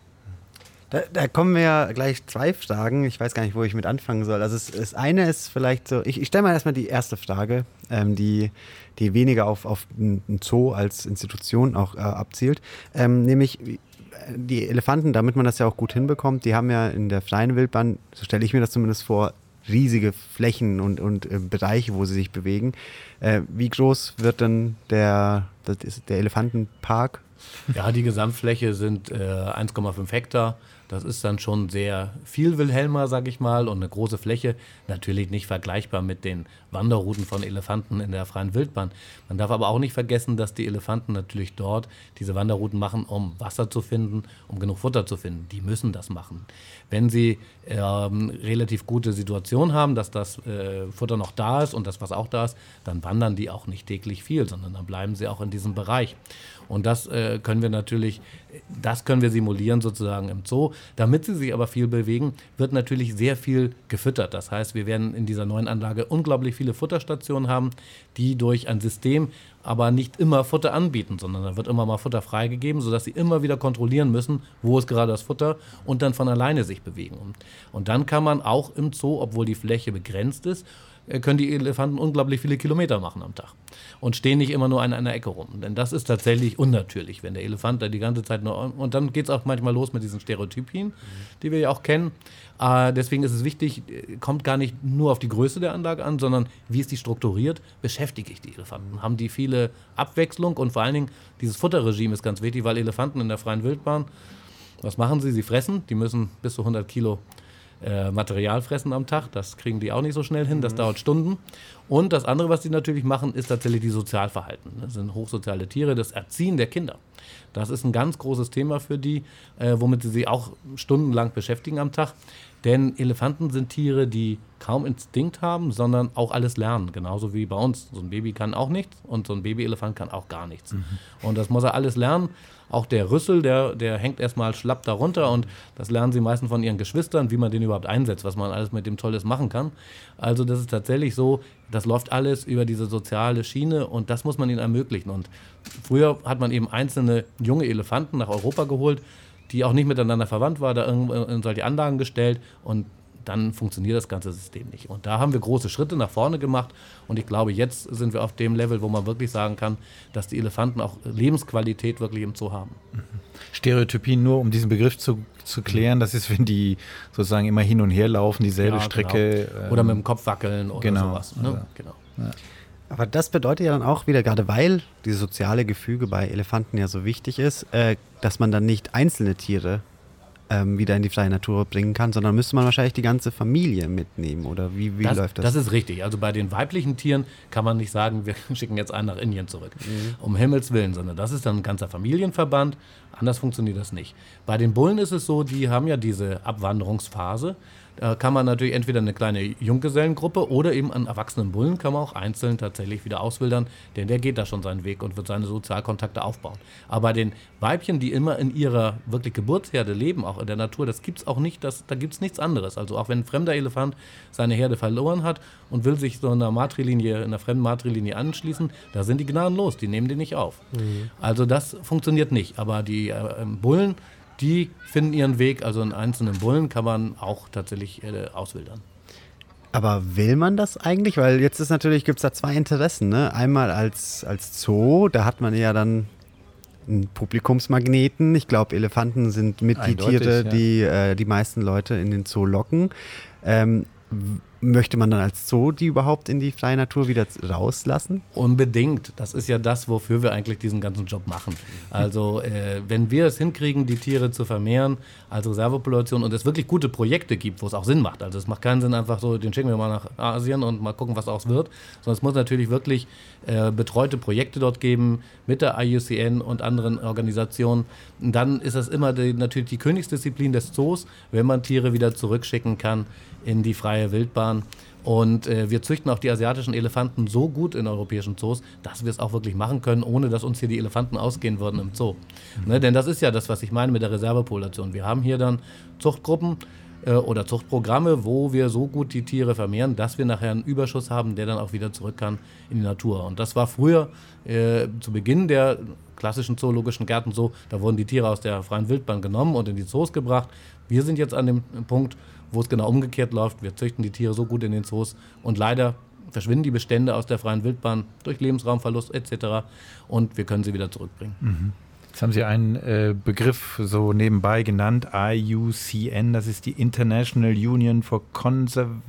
Da, da kommen mir gleich zwei Fragen. Ich weiß gar nicht, wo ich mit anfangen soll. Also das eine ist vielleicht so, ich, ich stelle mal erstmal die erste Frage, ähm, die, die weniger auf, auf einen Zoo als Institution auch äh, abzielt. Ähm, nämlich wie- die Elefanten, damit man das ja auch gut hinbekommt, die haben ja in der freien Wildbahn, so stelle ich mir das zumindest vor, riesige Flächen und, und äh, Bereiche, wo sie sich bewegen. Äh, wie groß wird denn der, der Elefantenpark? Ja, die Gesamtfläche sind äh, 1,5 Hektar. Das ist dann schon sehr viel Wilhelmer, sag ich mal, und eine große Fläche. Natürlich nicht vergleichbar mit den Wanderrouten von Elefanten in der freien Wildbahn. Man darf aber auch nicht vergessen, dass die Elefanten natürlich dort diese Wanderrouten machen, um Wasser zu finden, um genug Futter zu finden. Die müssen das machen. Wenn sie ähm, relativ gute Situation haben, dass das äh, Futter noch da ist und das was auch da ist, dann wandern die auch nicht täglich viel, sondern dann bleiben sie auch in diesem Bereich. Und das äh, können wir natürlich, das können wir simulieren sozusagen im Zoo. Damit sie sich aber viel bewegen, wird natürlich sehr viel gefüttert. Das heißt, wir werden in dieser neuen Anlage unglaublich viele Futterstationen haben, die durch ein System aber nicht immer Futter anbieten, sondern da wird immer mal Futter freigegeben, sodass sie immer wieder kontrollieren müssen, wo ist gerade das Futter und dann von alleine sich bewegen. Und dann kann man auch im Zoo, obwohl die Fläche begrenzt ist, können die Elefanten unglaublich viele Kilometer machen am Tag und stehen nicht immer nur an einer Ecke rum. Denn das ist tatsächlich unnatürlich, wenn der Elefant da die ganze Zeit nur. Und dann geht es auch manchmal los mit diesen Stereotypien, die wir ja auch kennen. Äh, deswegen ist es wichtig, äh, kommt gar nicht nur auf die Größe der Anlage an, sondern wie ist die strukturiert, beschäftige ich die Elefanten. Haben die viele Abwechslung und vor allen Dingen dieses Futterregime ist ganz wichtig, weil Elefanten in der freien Wildbahn, was machen sie? Sie fressen, die müssen bis zu 100 Kilo äh, Material fressen am Tag. Das kriegen die auch nicht so schnell hin, das mhm. dauert Stunden. Und das andere, was die natürlich machen, ist tatsächlich die Sozialverhalten. Das sind hochsoziale Tiere, das Erziehen der Kinder. Das ist ein ganz großes Thema für die, äh, womit sie sich auch stundenlang beschäftigen am Tag. Denn Elefanten sind Tiere, die kaum Instinkt haben, sondern auch alles lernen. Genauso wie bei uns. So ein Baby kann auch nichts und so ein Babyelefant kann auch gar nichts. Mhm. Und das muss er alles lernen. Auch der Rüssel, der, der hängt erstmal schlapp darunter und das lernen sie meistens von ihren Geschwistern, wie man den überhaupt einsetzt, was man alles mit dem Tolles machen kann. Also das ist tatsächlich so, das läuft alles über diese soziale Schiene und das muss man ihnen ermöglichen. Und früher hat man eben einzelne junge Elefanten nach Europa geholt, die auch nicht miteinander verwandt waren, da in solche Anlagen gestellt und dann funktioniert das ganze System nicht. Und da haben wir große Schritte nach vorne gemacht. Und ich glaube, jetzt sind wir auf dem Level, wo man wirklich sagen kann, dass die Elefanten auch Lebensqualität wirklich im Zoo haben. Stereotypien nur, um diesen Begriff zu, zu klären, das ist, wenn die sozusagen immer hin und her laufen, dieselbe ja, genau. Strecke. Genau. Oder ähm, mit dem Kopf wackeln oder genau, sowas. Ne? Also, genau. Ja. Aber das bedeutet ja dann auch wieder, gerade weil dieses soziale Gefüge bei Elefanten ja so wichtig ist, äh, dass man dann nicht einzelne Tiere ähm, wieder in die freie Natur bringen kann, sondern müsste man wahrscheinlich die ganze Familie mitnehmen oder wie, wie das, läuft das? Das ist richtig. Also bei den weiblichen Tieren kann man nicht sagen, wir schicken jetzt einen nach Indien zurück. Mhm. Um Himmels Willen, sondern das ist dann ein ganzer Familienverband. Anders funktioniert das nicht. Bei den Bullen ist es so, die haben ja diese Abwanderungsphase. Da kann man natürlich entweder eine kleine Junggesellengruppe oder eben einen erwachsenen Bullen kann man auch einzeln tatsächlich wieder auswildern, denn der geht da schon seinen Weg und wird seine Sozialkontakte aufbauen. Aber bei den Weibchen, die immer in ihrer wirklich Geburtsherde leben, auch in der Natur, das gibt es auch nicht, das, da gibt es nichts anderes. Also auch wenn ein fremder Elefant seine Herde verloren hat und will sich so einer Matrilinie, einer fremden Matrilinie anschließen, da sind die gnadenlos, die nehmen den nicht auf. Mhm. Also das funktioniert nicht. Aber die äh, Bullen, die finden ihren Weg. Also einen einzelnen Bullen kann man auch tatsächlich äh, auswildern. Aber will man das eigentlich? Weil jetzt ist natürlich, gibt es da zwei Interessen. Ne? Einmal als, als Zoo, da hat man ja dann einen Publikumsmagneten. Ich glaube, Elefanten sind mit Eindeutig, die Tiere, ja. die äh, die meisten Leute in den Zoo locken. Ähm, möchte man dann als Zoo die überhaupt in die freie Natur wieder rauslassen? Unbedingt. Das ist ja das, wofür wir eigentlich diesen ganzen Job machen. Also äh, wenn wir es hinkriegen, die Tiere zu vermehren als Reservepopulation und es wirklich gute Projekte gibt, wo es auch Sinn macht. Also es macht keinen Sinn einfach so, den schicken wir mal nach Asien und mal gucken, was daraus wird, sondern es muss natürlich wirklich äh, betreute Projekte dort geben mit der IUCN und anderen Organisationen. Dann ist das immer die, natürlich die Königsdisziplin des Zoos, wenn man Tiere wieder zurückschicken kann in die freie Wildbahn. Und äh, wir züchten auch die asiatischen Elefanten so gut in europäischen Zoos, dass wir es auch wirklich machen können, ohne dass uns hier die Elefanten ausgehen würden im Zoo. Ne, denn das ist ja das, was ich meine mit der Reservepopulation. Wir haben hier dann Zuchtgruppen äh, oder Zuchtprogramme, wo wir so gut die Tiere vermehren, dass wir nachher einen Überschuss haben, der dann auch wieder zurück kann in die Natur. Und das war früher äh, zu Beginn der klassischen zoologischen Gärten so, da wurden die Tiere aus der freien Wildbahn genommen und in die Zoos gebracht. Wir sind jetzt an dem Punkt, wo es genau umgekehrt läuft. Wir züchten die Tiere so gut in den Zoos und leider verschwinden die Bestände aus der freien Wildbahn durch Lebensraumverlust etc. und wir können sie wieder zurückbringen. Mhm. Jetzt haben Sie einen äh, Begriff so nebenbei genannt, IUCN, das ist die International Union for Conservation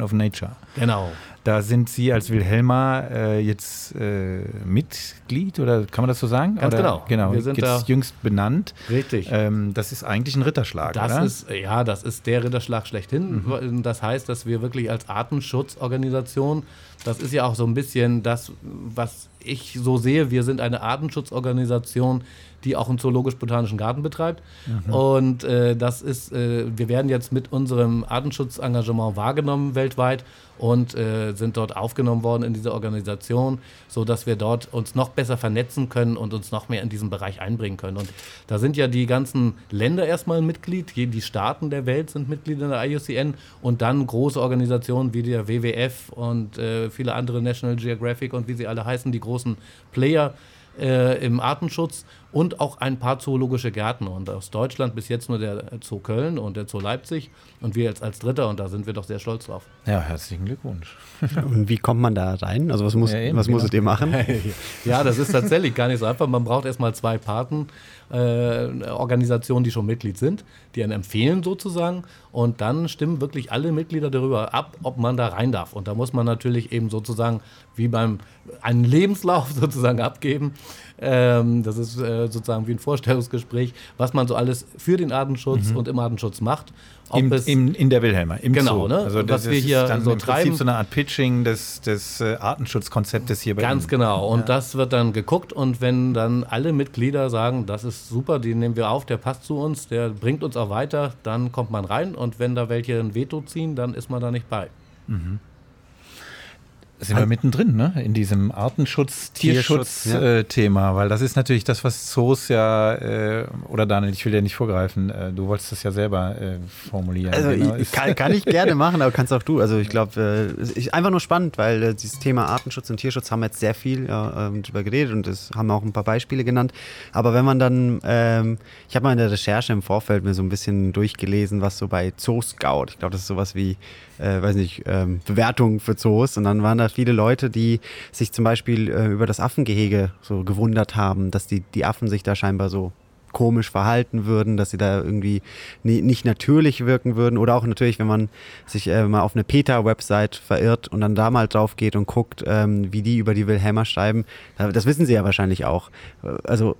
of Nature. Genau. Da sind Sie als Wilhelma äh, jetzt äh, Mitglied oder kann man das so sagen? Ganz oder, genau. Genau. Wir sind jetzt jüngst benannt. Richtig. Ähm, das ist eigentlich ein Ritterschlag, das oder? Ist, ja, das ist der Ritterschlag schlechthin. Mhm. Das heißt, dass wir wirklich als Artenschutzorganisation, das ist ja auch so ein bisschen das, was ich so sehe. Wir sind eine Artenschutzorganisation, die auch einen zoologisch-botanischen Garten betreibt. Mhm. Und äh, das ist, äh, wir werden jetzt mit unserem Artenschutzengagement wahrgenommen weltweit und äh, sind dort aufgenommen worden in diese Organisation, sodass wir dort uns noch besser vernetzen können und uns noch mehr in diesen Bereich einbringen können. Und da sind ja die ganzen Länder erstmal Mitglied, die Staaten der Welt sind Mitglied in der IUCN und dann große Organisationen wie der WWF und äh, viele andere National Geographic und wie sie alle heißen, die großen Player äh, im Artenschutz und auch ein paar zoologische Gärten. Und aus Deutschland bis jetzt nur der Zoo Köln und der Zoo Leipzig und wir jetzt als Dritter und da sind wir doch sehr stolz drauf. Ja, herzlichen Glückwunsch. Und wie kommt man da rein? Also was, muss, ja, eben, was genau. musstet ihr machen? ja, das ist tatsächlich gar nicht so einfach. Man braucht erstmal zwei Paten, äh, Organisationen, die schon Mitglied sind, die einen empfehlen sozusagen und dann stimmen wirklich alle Mitglieder darüber ab, ob man da rein darf. Und da muss man natürlich eben sozusagen wie beim einen Lebenslauf sozusagen abgeben. Ähm, das ist äh, sozusagen wie ein Vorstellungsgespräch, was man so alles für den Artenschutz mhm. und im Artenschutz macht. Im, im, in der Wilhelmer, im genau, Zoo. Ne? Also das, was wir hier dann so im treiben. Prinzip so eine Art Pitching des, des äh, Artenschutzkonzeptes hier bei Ganz Ihnen. genau. Und ja. das wird dann geguckt und wenn dann alle Mitglieder sagen, das ist super, den nehmen wir auf, der passt zu uns, der bringt uns auch weiter, dann kommt man rein und wenn da welche ein Veto ziehen, dann ist man da nicht bei. Mhm sind wir mittendrin, ne? In diesem Artenschutz, Tierschutz-Thema, ja. äh, weil das ist natürlich das, was Zoos ja, äh, oder Daniel, ich will dir nicht vorgreifen, äh, du wolltest das ja selber äh, formulieren. Also genau. ich, kann, kann, ich gerne machen, aber kannst auch du. Also ich glaube, äh, einfach nur spannend, weil äh, dieses Thema Artenschutz und Tierschutz haben wir jetzt sehr viel ja, ähm, drüber geredet und es haben auch ein paar Beispiele genannt. Aber wenn man dann, ähm, ich habe mal in der Recherche im Vorfeld mir so ein bisschen durchgelesen, was so bei Zoo Scout, ich glaube, das ist sowas wie weiß nicht, ähm, Bewertungen für Zoos. Und dann waren da viele Leute, die sich zum Beispiel äh, über das Affengehege so gewundert haben, dass die, die Affen sich da scheinbar so komisch verhalten würden, dass sie da irgendwie nie, nicht natürlich wirken würden. Oder auch natürlich, wenn man sich äh, mal auf eine PETA-Website verirrt und dann da mal drauf geht und guckt, ähm, wie die über die Wilhelmer schreiben. Das wissen sie ja wahrscheinlich auch. Also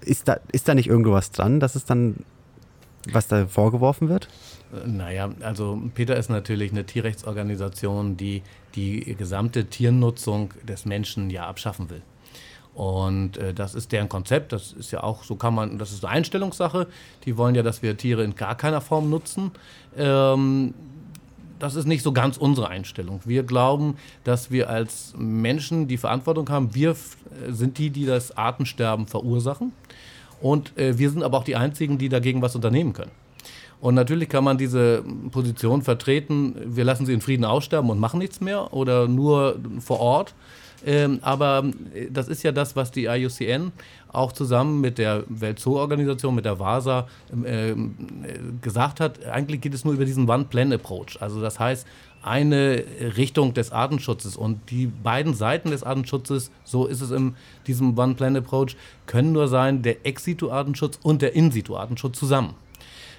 ist da, ist da nicht irgendwas dran, dass es dann, was da vorgeworfen wird? Naja, also Peter ist natürlich eine Tierrechtsorganisation, die die gesamte Tiernutzung des Menschen ja abschaffen will. Und äh, das ist deren Konzept. Das ist ja auch, so kann man, das ist eine Einstellungssache. Die wollen ja, dass wir Tiere in gar keiner Form nutzen. Ähm, das ist nicht so ganz unsere Einstellung. Wir glauben, dass wir als Menschen die Verantwortung haben. Wir sind die, die das Artensterben verursachen. Und äh, wir sind aber auch die Einzigen, die dagegen was unternehmen können. Und natürlich kann man diese Position vertreten, wir lassen sie in Frieden aussterben und machen nichts mehr oder nur vor Ort. Ähm, aber äh, das ist ja das, was die IUCN auch zusammen mit der Weltzoo-Organisation, mit der WASA äh, gesagt hat. Eigentlich geht es nur über diesen One-Plan-Approach. Also das heißt, eine Richtung des Artenschutzes. Und die beiden Seiten des Artenschutzes, so ist es in diesem One-Plan-Approach, können nur sein der Ex-Situ-Artenschutz und der In-Situ-Artenschutz zusammen.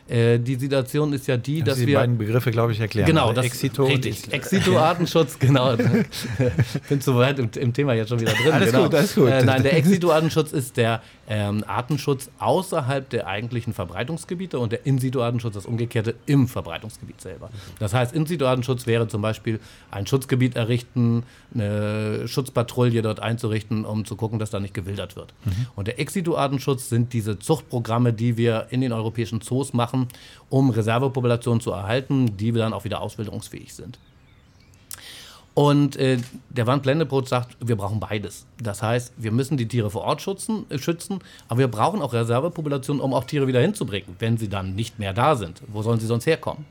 Äh, die Situation ist ja die, dass Sie wir. Die beiden Begriffe, glaube ich, erklären. Genau, das Exito richtig. Exito-Artenschutz, genau. ich bin zu weit im, im, Thema jetzt schon wieder drin. Alles genau. gut, alles gut. Äh, nein, der Exito-Artenschutz ist der ähm, Artenschutz außerhalb der eigentlichen Verbreitungsgebiete und der In-Situ-Artenschutz das Umgekehrte im Verbreitungsgebiet selber. Das heißt, In-Situ-Artenschutz wäre zum Beispiel ein Schutzgebiet errichten, eine Schutzpatrouille dort einzurichten, um zu gucken, dass da nicht gewildert wird. Mhm. Und der Ex-Situ-Artenschutz sind diese Zuchtprogramme, die wir in den europäischen Zoos machen, um Reservepopulationen zu erhalten, die dann auch wieder auswilderungsfähig sind. Und äh, der Wandblendebrot sagt, wir brauchen beides. Das heißt, wir müssen die Tiere vor Ort schützen, äh, schützen, aber wir brauchen auch Reservepopulationen, um auch Tiere wieder hinzubringen, wenn sie dann nicht mehr da sind. Wo sollen sie sonst herkommen?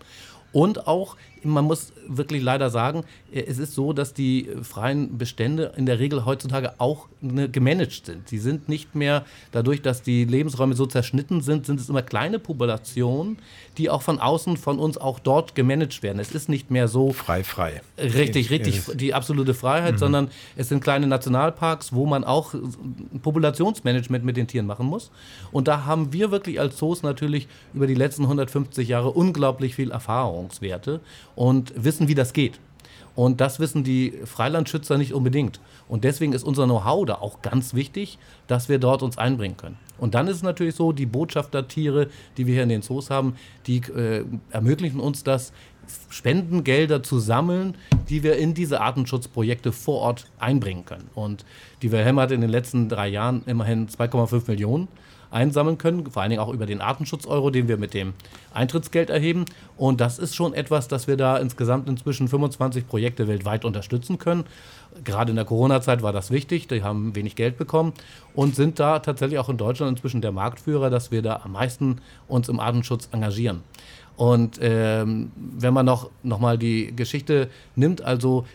Und auch man muss wirklich leider sagen, äh, es ist so, dass die freien Bestände in der Regel heutzutage auch ne, gemanagt sind. Sie sind nicht mehr, dadurch, dass die Lebensräume so zerschnitten sind, sind es immer kleine Populationen, die auch von außen von uns auch dort gemanagt werden. Es ist nicht mehr so frei, frei. Richtig, richtig, die absolute Freiheit, mhm. sondern es sind kleine Nationalparks, wo man auch Populationsmanagement mit den Tieren machen muss. Und da haben wir wirklich als Zoos natürlich über die letzten 150 Jahre unglaublich viel Erfahrungswerte und wissen, wie das geht. Und das wissen die Freilandschützer nicht unbedingt. Und deswegen ist unser Know-how da auch ganz wichtig, dass wir dort uns einbringen können. Und dann ist es natürlich so, die Botschaftertiere, die wir hier in den Zoos haben, die äh, ermöglichen uns das, Spendengelder zu sammeln, die wir in diese Artenschutzprojekte vor Ort einbringen können. Und die Wilhelm hat in den letzten drei Jahren immerhin 2,5 Millionen einsammeln können, vor allen Dingen auch über den Artenschutz-Euro, den wir mit dem Eintrittsgeld erheben. Und das ist schon etwas, dass wir da insgesamt inzwischen 25 Projekte weltweit unterstützen können. Gerade in der Corona-Zeit war das wichtig, die haben wenig Geld bekommen und sind da tatsächlich auch in Deutschland inzwischen der Marktführer, dass wir da am meisten uns im Artenschutz engagieren. Und ähm, wenn man noch, noch mal die Geschichte nimmt, also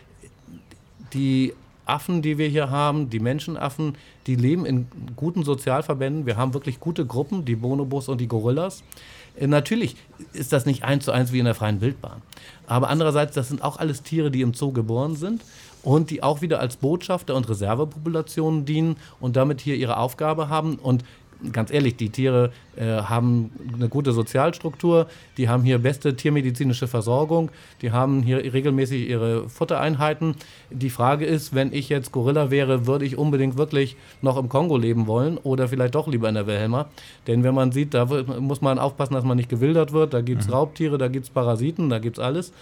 die Affen, die wir hier haben, die Menschenaffen, die leben in guten Sozialverbänden. Wir haben wirklich gute Gruppen, die Bonobos und die Gorillas. Äh, natürlich ist das nicht eins zu eins wie in der freien Wildbahn. Aber andererseits, das sind auch alles Tiere, die im Zoo geboren sind und die auch wieder als Botschafter und Reservepopulationen dienen und damit hier ihre Aufgabe haben. Und ganz ehrlich, die Tiere äh, haben eine gute Sozialstruktur, die haben hier beste tiermedizinische Versorgung, die haben hier regelmäßig ihre Futtereinheiten. Die Frage ist, wenn ich jetzt Gorilla wäre, würde ich unbedingt wirklich noch im Kongo leben wollen oder vielleicht doch lieber in der Wilhelma? Denn wenn man sieht, da muss man aufpassen, dass man nicht gewildert wird, da gibt es mhm. Raubtiere, da gibt es Parasiten, da gibt es alles.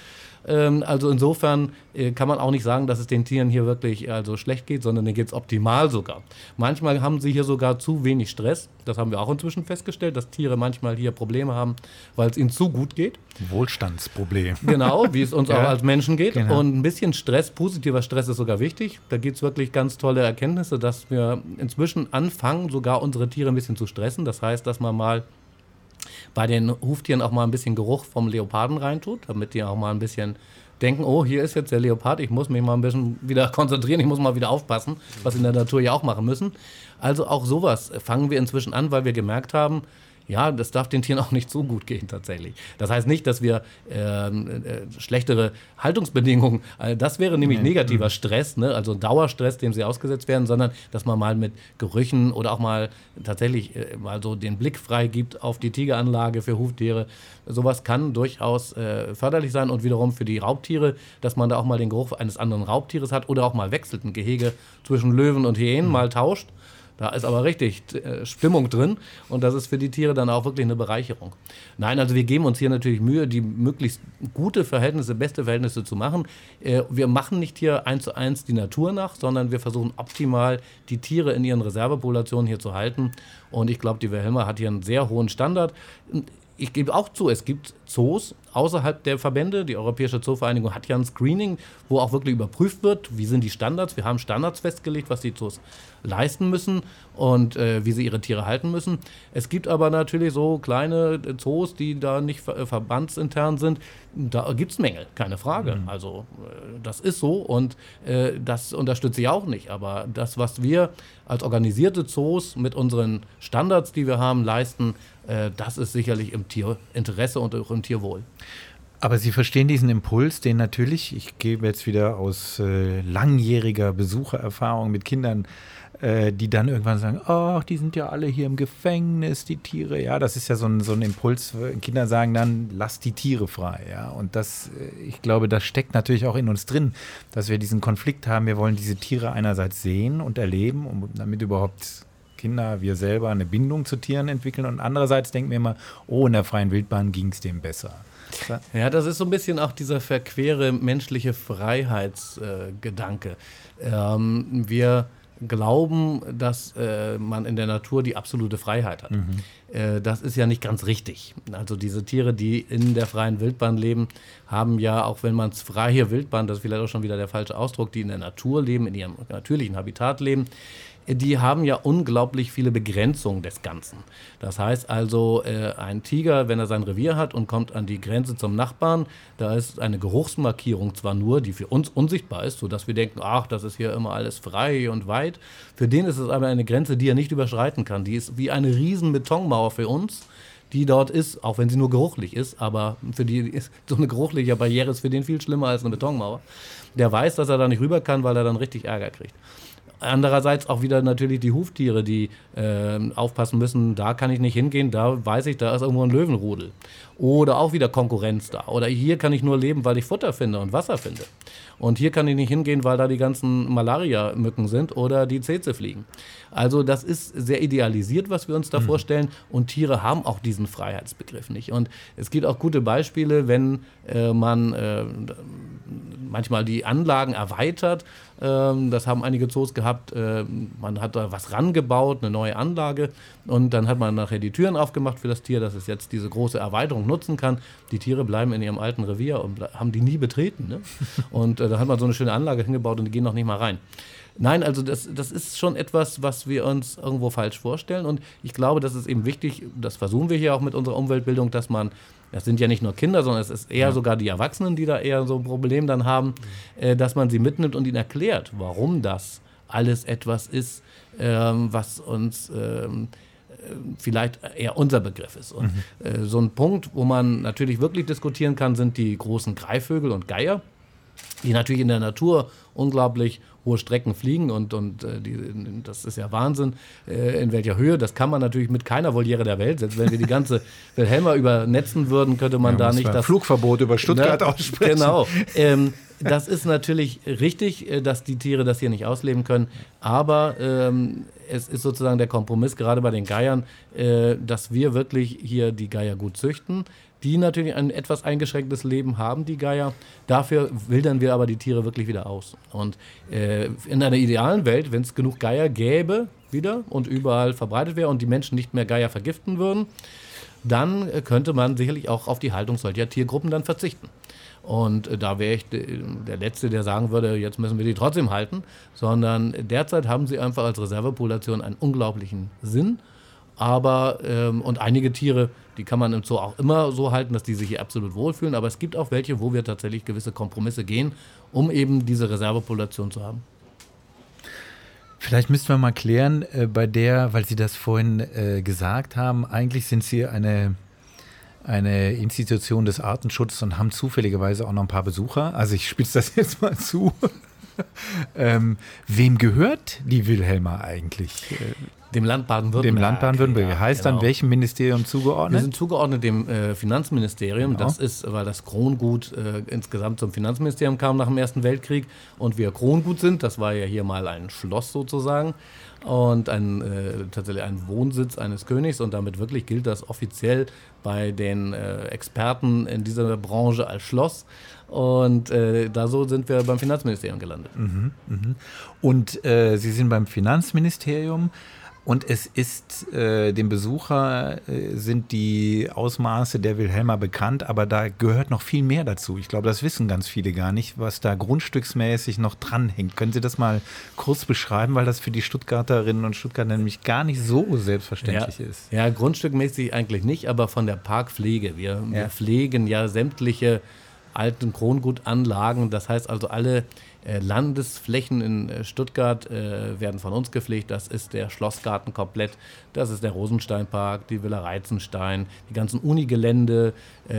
Ähm, also insofern äh, kann man auch nicht sagen, dass es den Tieren hier wirklich also schlecht geht, sondern denen geht es optimal sogar. Manchmal haben sie hier sogar zu wenig Stress. Das haben wir auch inzwischen festgestellt, dass Tiere manchmal hier Probleme haben, weil es ihnen zu gut geht. Wohlstandsproblem. Genau, wie es uns ja, auch als Menschen geht. Genau. Und ein bisschen Stress, positiver Stress ist sogar wichtig. Da gibt es wirklich ganz tolle Erkenntnisse, dass wir inzwischen anfangen, sogar unsere Tiere ein bisschen zu stressen. Das heißt, dass man mal bei den Huftieren auch mal ein bisschen Geruch vom Leoparden reintut, damit die auch mal ein bisschen denken, oh, hier ist jetzt der Leopard, ich muss mich mal ein bisschen wieder konzentrieren, ich muss mal wieder aufpassen, was in der Natur ja auch machen müssen. Also auch sowas fangen wir inzwischen an, weil wir gemerkt haben, ja, das darf den Tieren auch nicht so gut gehen tatsächlich. Das heißt nicht, dass wir ähm, äh, schlechtere Haltungsbedingungen, äh, das wäre nämlich nee. negativer mhm. Stress, ne? also Dauerstress, dem sie ausgesetzt werden, sondern dass man mal mit Gerüchen oder auch mal tatsächlich äh, mal so den Blick frei gibt auf die Tigeranlage für Huftiere. Sowas kann durchaus äh, förderlich sein und wiederum für die Raubtiere, dass man da auch mal den Geruch eines anderen Raubtieres hat oder auch mal wechselt, ein Gehege zwischen Löwen und Hyänen mhm. mal tauscht da ist aber richtig äh, Stimmung drin und das ist für die Tiere dann auch wirklich eine Bereicherung. Nein, also wir geben uns hier natürlich Mühe, die möglichst gute Verhältnisse, beste Verhältnisse zu machen. Äh, wir machen nicht hier eins zu eins die Natur nach, sondern wir versuchen optimal die Tiere in ihren Reservepopulationen hier zu halten. Und ich glaube, die Wilhelma hat hier einen sehr hohen Standard ich gebe auch zu, es gibt Zoos außerhalb der Verbände. Die Europäische Zoovereinigung hat ja ein Screening, wo auch wirklich überprüft wird, wie sind die Standards. Wir haben Standards festgelegt, was die Zoos leisten müssen und äh, wie sie ihre Tiere halten müssen. Es gibt aber natürlich so kleine Zoos, die da nicht ver äh, verbandsintern sind. Da gibt es Mängel, keine Frage. Mhm. Also äh, das ist so und äh, das unterstütze ich auch nicht. Aber das, was wir als organisierte Zoos mit unseren Standards, die wir haben, leisten, äh, das ist sicherlich im Tierinteresse und auch im Tierwohl. Aber Sie verstehen diesen Impuls, den natürlich, ich gebe jetzt wieder aus äh, langjähriger Besuchererfahrung mit Kindern, äh, die dann irgendwann sagen, ach, die sind ja alle hier im Gefängnis, die Tiere. Ja, das ist ja so ein, so ein Impuls. Kinder sagen dann, lass die Tiere frei. Ja, und das, äh, ich glaube, das steckt natürlich auch in uns drin, dass wir diesen Konflikt haben. Wir wollen diese Tiere einerseits sehen und erleben, um damit überhaupt Kinder, wir selber eine Bindung zu Tieren entwickeln und andererseits denken wir immer, oh, in der freien Wildbahn ging es dem besser. Ja, das ist so ein bisschen auch dieser verquere menschliche Freiheitsgedanke. Äh, ähm, wir glauben, dass äh, man in der Natur die absolute Freiheit hat. Mhm. Äh, das ist ja nicht ganz richtig. Also diese Tiere, die in der freien Wildbahn leben, haben ja, auch wenn man es freie Wildbahn, das ist vielleicht auch schon wieder der falsche Ausdruck, die in der Natur leben, in ihrem natürlichen Habitat leben, die haben ja unglaublich viele Begrenzungen des Ganzen. Das heißt also, äh, ein Tiger, wenn er sein Revier hat und kommt an die Grenze zum Nachbarn, da ist eine Geruchsmarkierung zwar nur, die für uns unsichtbar ist, sodass wir denken, ach, das ist hier immer alles frei und weit. Für den ist es aber eine Grenze, die er nicht überschreiten kann. Die ist wie eine riesen Betonmauer für uns die dort ist, auch wenn sie nur geruchlich ist, aber für die ist so eine geruchliche Barriere ist für den viel schlimmer als eine Betonmauer. Der weiß, dass er da nicht rüber kann, weil er dann richtig Ärger kriegt. Andererseits auch wieder natürlich die Huftiere, die äh, aufpassen müssen, da kann ich nicht hingehen, da weiß ich, da ist irgendwo ein Löwenrudel. Oder auch wieder Konkurrenz da. Oder hier kann ich nur leben, weil ich Futter finde und Wasser finde. Und hier kann ich nicht hingehen, weil da die ganzen Malaria-Mücken sind oder die Zeze fliegen. Also das ist sehr idealisiert, was wir uns da mhm. vorstellen. Und Tiere haben auch diesen Freiheitsbegriff nicht. Und es gibt auch gute Beispiele, wenn äh, man äh, manchmal die Anlagen erweitert. Ähm, das haben einige Zoos gehabt. Äh, man hat da was rangebaut, eine neue Anlage. Und dann hat man nachher die Türen aufgemacht für das Tier, dass es jetzt diese große Erweiterung nutzen kann. Die Tiere bleiben in ihrem alten Revier und haben die nie betreten. Ne? Und äh, da hat man so eine schöne Anlage hingebaut und die gehen noch nicht mal rein. Nein, also das, das ist schon etwas, was wir uns irgendwo falsch vorstellen. Und ich glaube, das ist eben wichtig, das versuchen wir hier auch mit unserer Umweltbildung, dass man, das sind ja nicht nur Kinder, sondern es ist eher ja. sogar die Erwachsenen, die da eher so ein Problem dann haben, äh, dass man sie mitnimmt und ihnen erklärt, warum das alles etwas ist, ähm, was uns ähm, vielleicht eher unser Begriff ist. Und mhm. äh, so ein Punkt, wo man natürlich wirklich diskutieren kann, sind die großen Greifvögel und Geier, die natürlich in der Natur unglaublich hohe Strecken fliegen und, und äh, die, das ist ja Wahnsinn, äh, in welcher Höhe. Das kann man natürlich mit keiner Voliere der Welt. Selbst wenn wir die ganze Wilhelma übernetzen würden, könnte man ja, da nicht das Flugverbot über Stuttgart ne, aussprechen. Genau. Ähm, das ist natürlich richtig, äh, dass die Tiere das hier nicht ausleben können. Aber ähm, es ist sozusagen der Kompromiss, gerade bei den Geiern, äh, dass wir wirklich hier die Geier gut züchten die natürlich ein etwas eingeschränktes Leben haben, die Geier. Dafür wildern wir aber die Tiere wirklich wieder aus. Und äh, in einer idealen Welt, wenn es genug Geier gäbe, wieder und überall verbreitet wäre und die Menschen nicht mehr Geier vergiften würden, dann äh, könnte man sicherlich auch auf die Haltung solcher Tiergruppen dann verzichten. Und äh, da wäre ich der Letzte, der sagen würde, jetzt müssen wir die trotzdem halten, sondern derzeit haben sie einfach als Reservepopulation einen unglaublichen Sinn aber, ähm, und einige Tiere, die kann man im Zoo auch immer so halten, dass die sich hier absolut wohlfühlen. Aber es gibt auch welche, wo wir tatsächlich gewisse Kompromisse gehen, um eben diese Reservepopulation zu haben. Vielleicht müssten wir mal klären, äh, bei der, weil Sie das vorhin äh, gesagt haben, eigentlich sind Sie eine, eine Institution des Artenschutzes und haben zufälligerweise auch noch ein paar Besucher. Also ich spitze das jetzt mal zu. ähm, wem gehört die Wilhelma eigentlich? Dem Land Baden-Württemberg. Dem Land Baden-Württemberg. Ja, heißt genau. dann welchem Ministerium zugeordnet? Wir sind zugeordnet dem äh, Finanzministerium. Genau. Das ist, weil das Krongut äh, insgesamt zum Finanzministerium kam nach dem Ersten Weltkrieg und wir Krongut sind. Das war ja hier mal ein Schloss sozusagen und ein, äh, tatsächlich ein Wohnsitz eines Königs und damit wirklich gilt das offiziell bei den äh, Experten in dieser Branche als Schloss. Und äh, da so sind wir beim Finanzministerium gelandet. Mhm, mh. Und äh, Sie sind beim Finanzministerium. Und es ist äh, dem Besucher äh, sind die Ausmaße der Wilhelma bekannt, aber da gehört noch viel mehr dazu. Ich glaube, das wissen ganz viele gar nicht, was da grundstücksmäßig noch dranhängt. Können Sie das mal kurz beschreiben, weil das für die Stuttgarterinnen und Stuttgarter nämlich gar nicht so selbstverständlich ja, ist? Ja, grundstückmäßig eigentlich nicht, aber von der Parkpflege. Wir, ja. wir pflegen ja sämtliche alten Krongutanlagen. Das heißt also, alle äh, Landesflächen in äh, Stuttgart äh, werden von uns gepflegt. Das ist der Schlossgarten komplett, das ist der Rosensteinpark, die Villa Reizenstein, die ganzen Unigelände,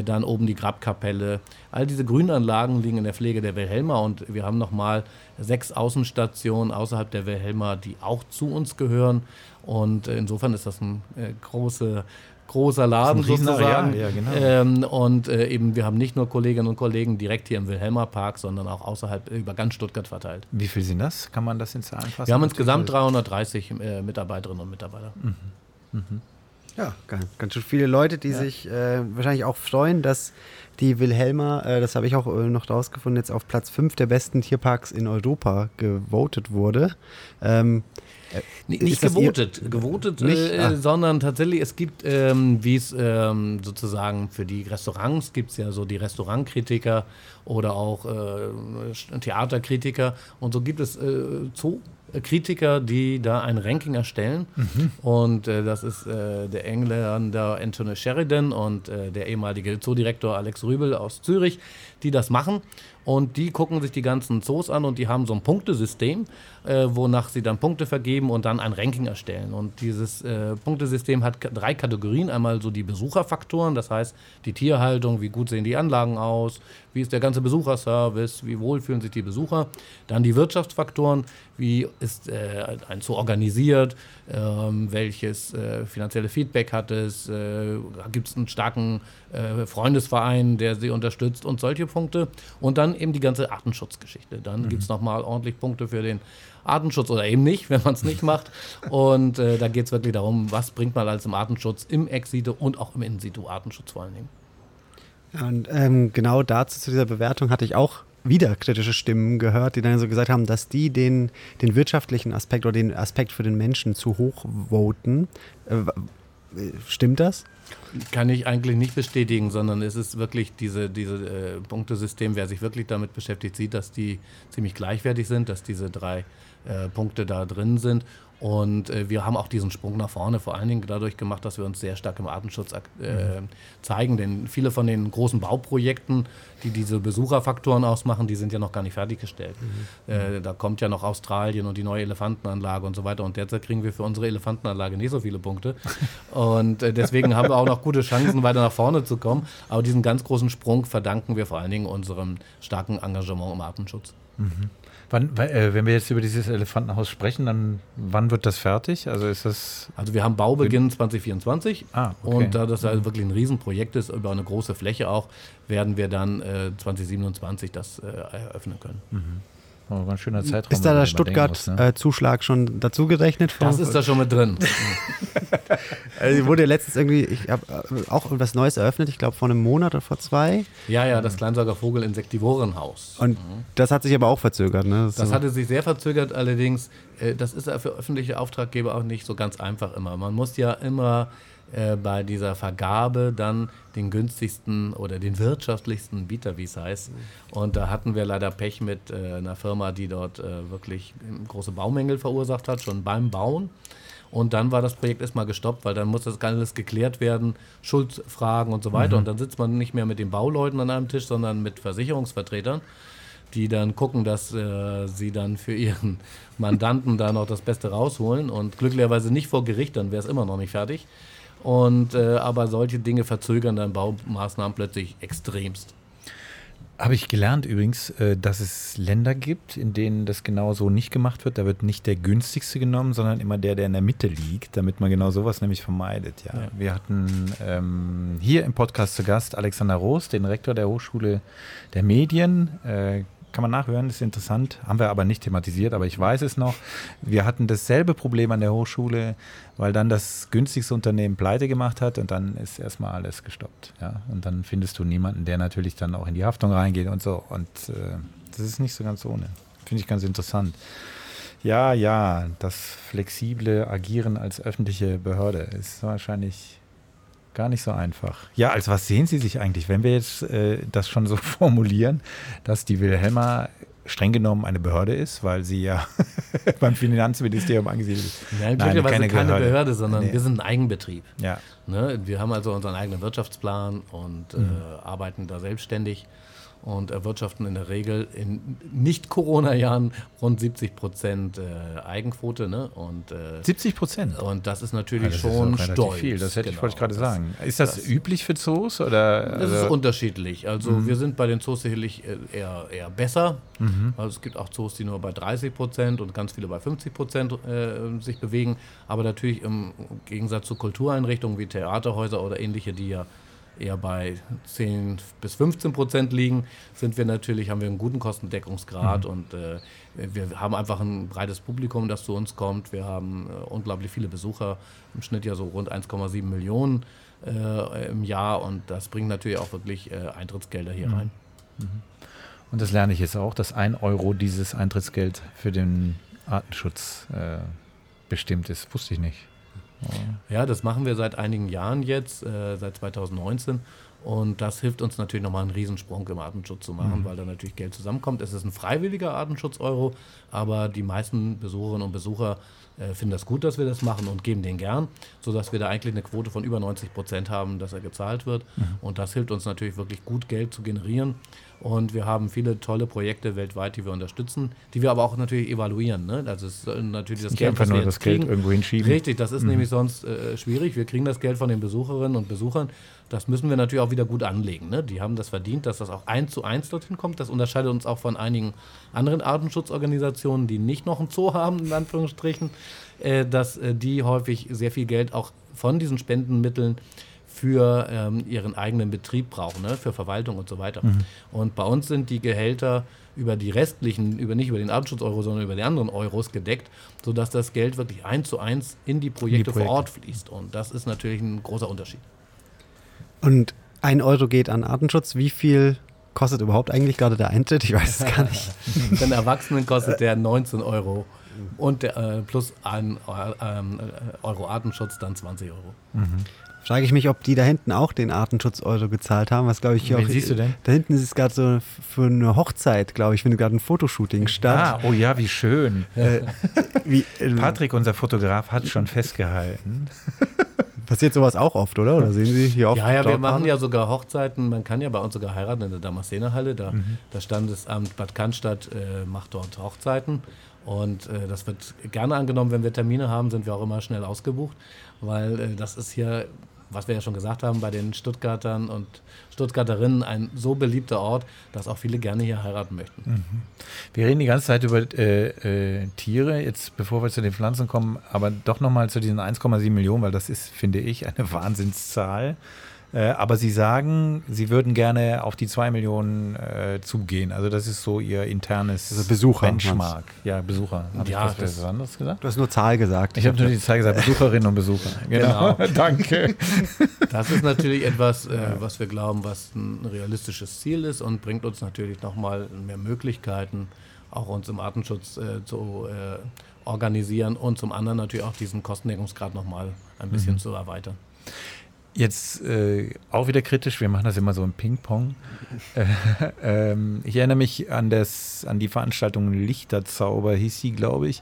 dann oben die Grabkapelle. All diese Grünanlagen liegen in der Pflege der Wilhelma und wir haben nochmal sechs Außenstationen außerhalb der Wilhelma, die auch zu uns gehören. Und insofern ist das ein äh, große großer Laden sozusagen. Ja, genau. ähm, und äh, eben, wir haben nicht nur Kolleginnen und Kollegen direkt hier im Wilhelmer Park, sondern auch außerhalb über ganz Stuttgart verteilt. Wie viel sind das? Kann man das in Zahlen fassen? Wir haben insgesamt 330 äh, Mitarbeiterinnen und Mitarbeiter. Mhm. Mhm. Ja, ganz, ganz schön viele Leute, die ja. sich äh, wahrscheinlich auch freuen, dass die Wilhelma, äh, das habe ich auch äh, noch rausgefunden, jetzt auf Platz 5 der besten Tierparks in Europa gewotet wurde. Ähm, äh, nicht gewotet, gewotet, nicht? Äh, ah. sondern tatsächlich, es gibt, ähm, wie es ähm, sozusagen für die Restaurants gibt es ja so die Restaurantkritiker oder auch äh, Theaterkritiker und so gibt es äh, Zoo. Kritiker, die da ein Ranking erstellen. Mhm. Und äh, das ist äh, der Engländer Anthony Sheridan und äh, der ehemalige Zoodirektor Alex Rübel aus Zürich, die das machen. Und die gucken sich die ganzen Zoos an und die haben so ein Punktesystem, äh, wonach sie dann Punkte vergeben und dann ein Ranking erstellen. Und dieses äh, Punktesystem hat drei Kategorien. Einmal so die Besucherfaktoren, das heißt die Tierhaltung, wie gut sehen die Anlagen aus, wie ist der ganze Besucherservice, wie wohl fühlen sich die Besucher. Dann die Wirtschaftsfaktoren, wie ist äh, ein Zoo organisiert, ähm, welches äh, finanzielle Feedback hat es, äh, gibt es einen starken äh, Freundesverein, der sie unterstützt und solche Punkte. Und dann eben die ganze Artenschutzgeschichte. Dann mhm. gibt es nochmal ordentlich Punkte für den Artenschutz oder eben nicht, wenn man es nicht macht. Und äh, da geht es wirklich darum, was bringt man als im Artenschutz, im Ex-Situ und auch im In-Situ-Artenschutz vor allen Dingen. Und ähm, genau dazu zu dieser Bewertung hatte ich auch wieder kritische Stimmen gehört, die dann so gesagt haben, dass die den, den wirtschaftlichen Aspekt oder den Aspekt für den Menschen zu hoch voten. Äh, stimmt das? Kann ich eigentlich nicht bestätigen, sondern es ist wirklich diese, diese äh, Punktesystem, wer sich wirklich damit beschäftigt, sieht, dass die ziemlich gleichwertig sind, dass diese drei äh, Punkte da drin sind und äh, wir haben auch diesen Sprung nach vorne vor allen Dingen dadurch gemacht, dass wir uns sehr stark im Artenschutz äh, mhm. zeigen. Denn viele von den großen Bauprojekten, die diese Besucherfaktoren ausmachen, die sind ja noch gar nicht fertiggestellt. Mhm. Äh, da kommt ja noch Australien und die neue Elefantenanlage und so weiter. Und derzeit kriegen wir für unsere Elefantenanlage nicht so viele Punkte. und äh, deswegen haben wir auch noch gute Chancen, weiter nach vorne zu kommen. Aber diesen ganz großen Sprung verdanken wir vor allen Dingen unserem starken Engagement im Artenschutz. Mhm. Wann, äh, wenn wir jetzt über dieses Elefantenhaus sprechen, dann wann wird das fertig? Also ist das. Also wir haben Baubeginn 2024 ah, okay. und da das halt wirklich ein Riesenprojekt ist, über eine große Fläche auch, werden wir dann äh, 2027 das äh, eröffnen können. Mhm. Oh, ein schöner Zeitraum. Ist da der Stuttgart-Zuschlag äh, schon dazu gerechnet? Das ist da schon mit drin. also wurde ja letztens irgendwie, ich habe äh, auch was Neues eröffnet, ich glaube vor einem Monat oder vor zwei. Ja, ja, das Kleinsorger Vogel-Insektivorenhaus. Und mhm. das hat sich aber auch verzögert, ne? Das, das so. hatte sich sehr verzögert, allerdings, äh, das ist ja für öffentliche Auftraggeber auch nicht so ganz einfach immer. Man muss ja immer äh, bei dieser Vergabe dann den günstigsten oder den wirtschaftlichsten Bieter, wie es heißt. Und da hatten wir leider Pech mit äh, einer Firma, die dort äh, wirklich große Baumängel verursacht hat, schon beim Bauen. Und dann war das Projekt erstmal gestoppt, weil dann muss das alles geklärt werden, Schuldfragen und so weiter. Mhm. Und dann sitzt man nicht mehr mit den Bauleuten an einem Tisch, sondern mit Versicherungsvertretern, die dann gucken, dass äh, sie dann für ihren Mandanten da noch das Beste rausholen. Und glücklicherweise nicht vor Gericht, dann wäre es immer noch nicht fertig. Und, äh, aber solche Dinge verzögern dann Baumaßnahmen plötzlich extremst. Habe ich gelernt übrigens, äh, dass es Länder gibt, in denen das genau so nicht gemacht wird. Da wird nicht der günstigste genommen, sondern immer der, der in der Mitte liegt, damit man genau sowas nämlich vermeidet. Ja. ja. Wir hatten ähm, hier im Podcast zu Gast Alexander Roos, den Rektor der Hochschule der Medien. Äh, kann man nachhören, ist interessant. Haben wir aber nicht thematisiert, aber ich weiß es noch. Wir hatten dasselbe Problem an der Hochschule, weil dann das günstigste Unternehmen pleite gemacht hat und dann ist erstmal alles gestoppt. Ja? Und dann findest du niemanden, der natürlich dann auch in die Haftung reingeht und so. Und äh, das ist nicht so ganz ohne. Finde ich ganz interessant. Ja, ja, das flexible Agieren als öffentliche Behörde ist wahrscheinlich Gar nicht so einfach. Ja, als was sehen Sie sich eigentlich, wenn wir jetzt äh, das schon so formulieren, dass die Wilhelma streng genommen eine Behörde ist, weil sie ja beim Finanzministerium angesiedelt ist. Nein, Nein keine, keine Behörde. Behörde, sondern nee. wir sind ein Eigenbetrieb. Ja. Ne? Wir haben also unseren eigenen Wirtschaftsplan und mhm. äh, arbeiten da selbstständig und erwirtschaften in der Regel in Nicht-Corona-Jahren rund 70 Prozent äh, Eigenquote. Ne? Und, äh, 70 Prozent? Und das ist natürlich ja, das schon ist stolz. viel, das hätte genau, ich wollte gerade sagen. Ist das, das, üblich für Zoos? Oder, das also? ist unterschiedlich. Also mhm. wir sind bei den Zoos sicherlich äh, eher, eher besser. Mhm. Also es gibt auch Zoos, die nur bei 30 Prozent und ganz viele bei 50 Prozent äh, sich bewegen. Aber natürlich im Gegensatz zu Kultureinrichtungen wie Theaterhäuser oder ähnliche, die ja eher bei 10 bis 15 Prozent liegen, sind wir natürlich, haben wir einen guten Kostendeckungsgrad mhm. und äh, wir haben einfach ein breites Publikum, das zu uns kommt. Wir haben äh, unglaublich viele Besucher, im Schnitt ja so rund 1,7 Millionen äh, im Jahr und das bringt natürlich auch wirklich äh, Eintrittsgelder hier mhm. rein. Mhm. Und das lerne ich jetzt auch, dass ein Euro dieses Eintrittsgeld für den Artenschutz äh, bestimmt ist. Wusste ich nicht. Ja, das machen wir seit einigen Jahren jetzt, äh, seit 2019. Und das hilft uns natürlich nochmal einen Riesensprung im Artenschutz zu machen, mhm. weil da natürlich Geld zusammenkommt. Es ist ein freiwilliger Artenschutz-Euro, aber die meisten Besucherinnen und Besucher äh, finden das gut, dass wir das machen und geben den gern, sodass wir da eigentlich eine Quote von über 90 Prozent haben, dass er gezahlt wird. Mhm. Und das hilft uns natürlich wirklich gut, Geld zu generieren. Und wir haben viele tolle Projekte weltweit, die wir unterstützen, die wir aber auch natürlich evaluieren. Ne? Also es ist natürlich das Nicht Geld, einfach nur das kriegen. Geld irgendwo hinschieben. Richtig, das ist mhm. nämlich sonst äh, schwierig. Wir kriegen das Geld von den Besucherinnen und Besuchern. Das müssen wir natürlich auch wieder gut anlegen. Ne? Die haben das verdient, dass das auch eins zu eins dorthin kommt. Das unterscheidet uns auch von einigen anderen Artenschutzorganisationen, die nicht noch ein Zoo haben, in Anführungsstrichen, äh, dass äh, die häufig sehr viel Geld auch von diesen Spendenmitteln für ähm, ihren eigenen Betrieb brauchen, ne? für Verwaltung und so weiter. Mhm. Und bei uns sind die Gehälter über die restlichen, über nicht über den Artenschutz-Euro, sondern über die anderen Euros gedeckt, sodass das Geld wirklich eins zu eins in die Projekte, in die Projekte. vor Ort fließt. Und das ist natürlich ein großer Unterschied. Und ein Euro geht an Artenschutz. Wie viel kostet überhaupt eigentlich gerade der Eintritt? Ich weiß es gar nicht. Den Erwachsenen kostet der 19 Euro und der, äh, plus ein äh, Euro Artenschutz dann 20 Euro. Mhm. Frage ich mich, ob die da hinten auch den Artenschutz-Euro gezahlt haben. Was glaube ich hier Wen auch. siehst du denn? Da hinten ist es gerade so für eine Hochzeit, glaube ich, findet gerade ein Fotoshooting statt. Ah, oh ja, wie schön. Äh, wie, äh, Patrick, unser Fotograf, hat schon festgehalten. Passiert sowas auch oft, oder? Oder sehen Sie hier oft? Ja, ja, wir machen ja sogar Hochzeiten. Man kann ja bei uns sogar heiraten in der Damaszenerhalle. Da, mhm. Das Standesamt Bad Cannstatt äh, macht dort Hochzeiten. Und äh, das wird gerne angenommen, wenn wir Termine haben, sind wir auch immer schnell ausgebucht, weil äh, das ist hier was wir ja schon gesagt haben, bei den Stuttgartern und Stuttgarterinnen ein so beliebter Ort, dass auch viele gerne hier heiraten möchten. Mhm. Wir reden die ganze Zeit über äh, äh, Tiere, jetzt bevor wir zu den Pflanzen kommen, aber doch nochmal zu diesen 1,7 Millionen, weil das ist, finde ich, eine Wahnsinnszahl. Äh, aber Sie sagen, Sie würden gerne auf die 2 Millionen äh, zugehen. Also das ist so Ihr internes also Besucher, Benchmark. Ja, Besucher. Hab ja, ich was anderes gesagt? Du hast nur Zahl gesagt. Ich habe nur die Zahl gesagt, Besucherinnen und Besucher. Genau. genau. Danke. Das ist natürlich etwas, äh, was wir glauben, was ein realistisches Ziel ist und bringt uns natürlich nochmal mehr Möglichkeiten, auch uns im Artenschutz äh, zu äh, organisieren und zum anderen natürlich auch diesen Kostendeckungsgrad nochmal ein bisschen mhm. zu erweitern. Jetzt äh, auch wieder kritisch, wir machen das immer so im Ping-Pong. Äh, ähm, ich erinnere mich an, das, an die Veranstaltung Lichterzauber, hieß sie, glaube ich.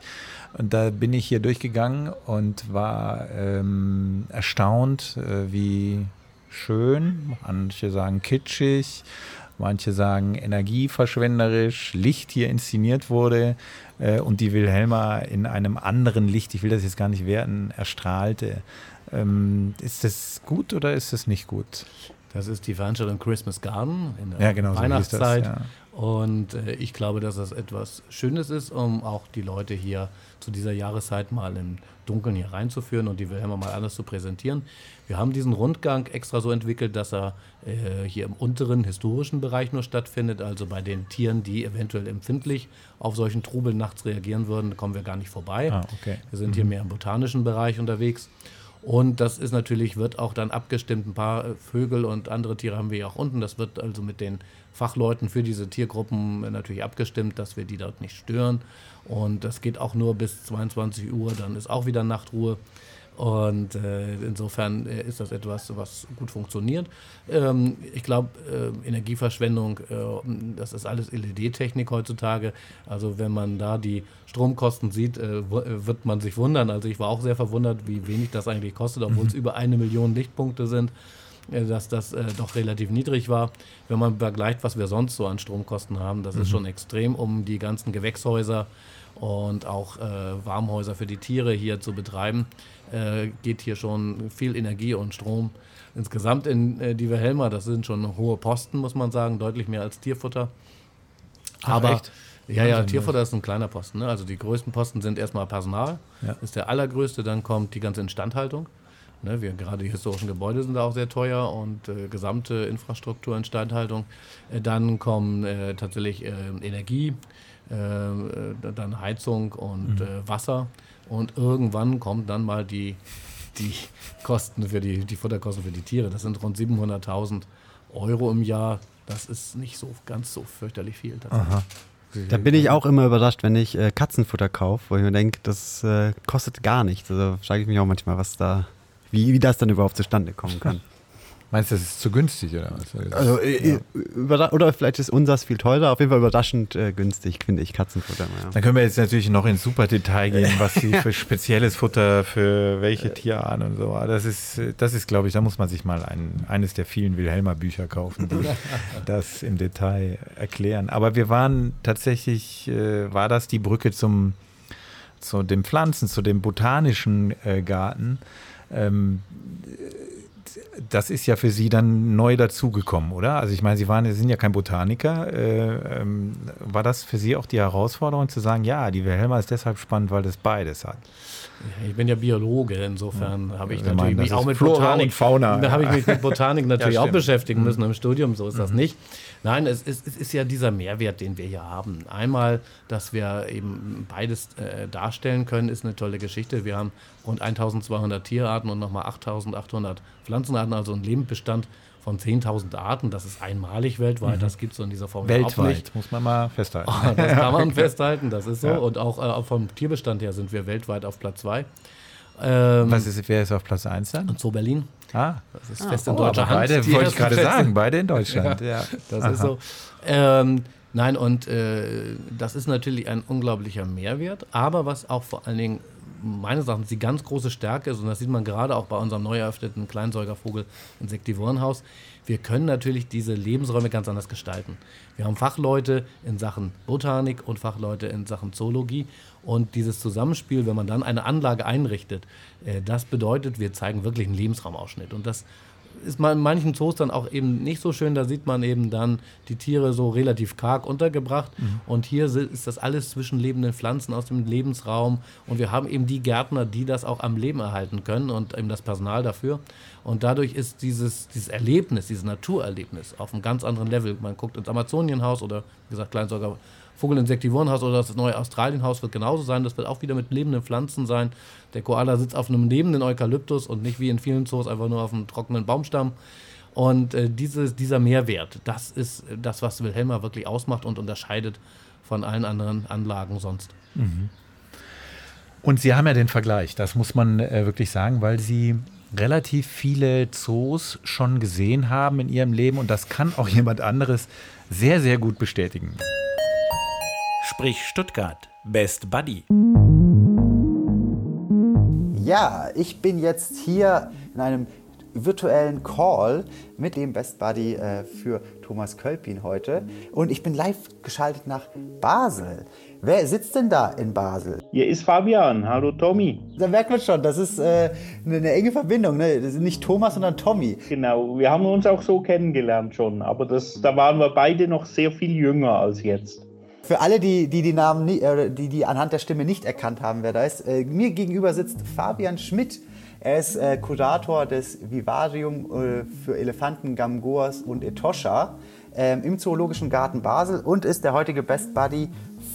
Und da bin ich hier durchgegangen und war ähm, erstaunt, äh, wie schön, manche sagen kitschig, manche sagen energieverschwenderisch, Licht hier inszeniert wurde äh, und die Wilhelma in einem anderen Licht, ich will das jetzt gar nicht werten, erstrahlte. Ähm, ist das gut oder ist das nicht gut? Das ist die Veranstaltung Christmas Garden in der ja, genau, Weihnachtszeit. So das, ja. Und äh, ich glaube, dass das etwas Schönes ist, um auch die Leute hier zu dieser Jahreszeit mal im Dunkeln hier reinzuführen und die Wilhelma mal anders zu präsentieren. Wir haben diesen Rundgang extra so entwickelt, dass er äh, hier im unteren historischen Bereich nur stattfindet, also bei den Tieren, die eventuell empfindlich auf solchen Trubel nachts reagieren würden, kommen wir gar nicht vorbei. Ah, okay. Wir sind mhm. hier mehr im botanischen Bereich unterwegs. Und das ist natürlich, wird auch dann abgestimmt. Ein paar äh, Vögel und andere Tiere haben wir ja auch unten. Das wird also mit den Fachleuten für diese Tiergruppen natürlich abgestimmt, dass wir die dort nicht stören. Und das geht auch nur bis 22 Uhr. Dann ist auch wieder Nachtruhe. Und äh, insofern äh, ist das etwas, was gut funktioniert. Ähm, ich glaube, äh, Energieverschwendung, äh, das ist alles LED-Technik heutzutage. Also wenn man da die Stromkosten sieht, äh, äh, wird man sich wundern. Also ich war auch sehr verwundert, wie wenig das eigentlich kostet, obwohl es mhm. über eine Million Lichtpunkte sind dass das äh, doch relativ niedrig war. Wenn man vergleicht, was wir sonst so an Stromkosten haben, das mhm. ist schon extrem, um die ganzen Gewächshäuser und auch äh, Warmhäuser für die Tiere hier zu betreiben äh, geht hier schon viel Energie und Strom insgesamt in äh, die Wilhelma. Das sind schon hohe Posten, muss man sagen, deutlich mehr als Tierfutter. Ach, Aber echt? Ja, ja, Tierfutter ist ein kleiner Posten. Ne? Also die größten Posten sind erstmal Personal, ja. ist der allergrößte. Dann kommt die ganze Instandhaltung. Ne? Wir, gerade die historischen Gebäude sind da auch sehr teuer und äh, gesamte Infrastruktur, Instandhaltung. Äh, dann kommen äh, tatsächlich äh, Energie, äh, dann Heizung und mhm. Wasser. Und irgendwann kommt dann mal die, die Kosten für die, die Futterkosten für die Tiere. Das sind rund 700.000 Euro im Jahr. Das ist nicht so ganz so fürchterlich viel. Aha. Da bin ich auch immer überrascht, wenn ich äh, Katzenfutter kaufe, wo ich mir denke, das äh, kostet gar nichts. Also frage ich mich auch manchmal, was da, wie, wie das dann überhaupt zustande kommen kann. Meinst du, das ist zu günstig oder was? Also, äh, ja. oder vielleicht ist unseres viel teurer, auf jeden Fall überraschend äh, günstig, finde ich, Katzenfutter. Ja. Dann können wir jetzt natürlich noch ins super Detail gehen, was sie für spezielles Futter für welche Tierarten und so. Das ist, das ist, glaube ich, da muss man sich mal ein, eines der vielen Wilhelmer Bücher kaufen, die das im Detail erklären. Aber wir waren tatsächlich, äh, war das die Brücke zum, zu den Pflanzen, zu dem botanischen äh, Garten. Ähm, das ist ja für Sie dann neu dazugekommen, oder? Also ich meine, Sie waren, Sie sind ja kein Botaniker. Äh, ähm, war das für Sie auch die Herausforderung zu sagen, ja, die Wilhelma ist deshalb spannend, weil das beides hat? Ich bin ja Biologe, insofern habe ich Wir natürlich meinen, mich auch mit Flora Botanik, und Fauna. Da habe ich mich mit Botanik natürlich Ja, auch. Mhm. beschäftigen müssen im Studium, so ist das nicht. Nein, es ist, es ist ja dieser Mehrwert, den wir hier haben. Einmal, dass wir eben beides äh, darstellen können, ist eine tolle Geschichte. Wir haben rund 1200 Tierarten und nochmal 8800 Pflanzenarten, also einen Lebendbestand von 10.000 Arten. Das ist einmalig weltweit, das gibt es so in dieser Form nicht. Weltweit, muss man mal festhalten. Ah, Das kann man festhalten, das ist so. Ja. Und auch äh, vom Tierbestand her sind wir weltweit auf Platz 2. Ähm, Was ist, wer ist auf Platz 1 dann? und so Berlin. Ah, Das ist fest in deutscher Hand. beide, wollte ich gerade sagen, beide in Deutschland. Ja. Das Aha. ist so. Ähm, nein, und äh, das ist natürlich ein unglaublicher Mehrwert, aber was auch vor allen Dingen meines Erachtens die ganz große Stärke ist, und das sieht man gerade auch bei unserem neu eröffneten Kleinsäugervogel Insektivorenhaus, wir können natürlich diese Lebensräume ganz anders gestalten. Wir haben Fachleute in Sachen Botanik und Fachleute in Sachen Zoologie. Und dieses Zusammenspiel, wenn man dann eine Anlage einrichtet, äh, das bedeutet, wir zeigen wirklich einen Lebensraumausschnitt. Und das ist mal in manchen Zoos dann auch eben nicht so schön. Da sieht man eben dann die Tiere so relativ karg untergebracht. Und hier ist das alles zwischen lebenden Pflanzen aus dem Lebensraum. Und wir haben eben die Gärtner, die das auch am Leben erhalten können und eben das Personal dafür. Und dadurch ist dieses, dieses Erlebnis, dieses Naturerlebnis auf einem ganz anderen Level. Man guckt ins Amazonienhaus oder, wie gesagt, Kleinsäuger Vogelinsektivorenhaus oder das neue Australienhaus wird genauso sein. Das wird auch wieder mit lebenden Pflanzen sein. Der Koala sitzt auf einem lebenden Eukalyptus und nicht wie in vielen Zoos einfach nur auf einem trockenen Baumstamm. Und äh, dieses, dieser Mehrwert, das ist das, was Wilhelma wirklich ausmacht und unterscheidet von allen anderen Anlagen sonst. Und Sie haben ja den Vergleich, das muss man äh, wirklich sagen, weil Sie relativ viele Zoos schon gesehen haben in Ihrem Leben und das kann auch jemand anderes sehr, sehr gut bestätigen. Sprich Stuttgart. Best Buddy. Ja, ich bin jetzt hier in einem virtuellen Call mit dem Best Buddy äh, für Thomas Kölpin heute. Und ich bin live geschaltet nach Basel. Wer sitzt denn da in Basel? Hier ist Fabian. Hallo Tommy. Da merkt man schon, das ist äh, eine, eine enge Verbindung. Ne? Das ist nicht Thomas, sondern Tommy. Genau, wir haben uns auch so kennengelernt schon, aber das, da waren wir beide noch sehr viel jünger als jetzt. Für alle, die die, die Namen, äh, die, die anhand der Stimme nicht erkannt haben, wer da ist, äh, mir gegenüber sitzt Fabian Schmidt. Er ist äh, Kurator des Vivarium äh, für Elefanten, Gamgoas und Etosha ähm, im Zoologischen Garten Basel und ist der heutige Best Buddy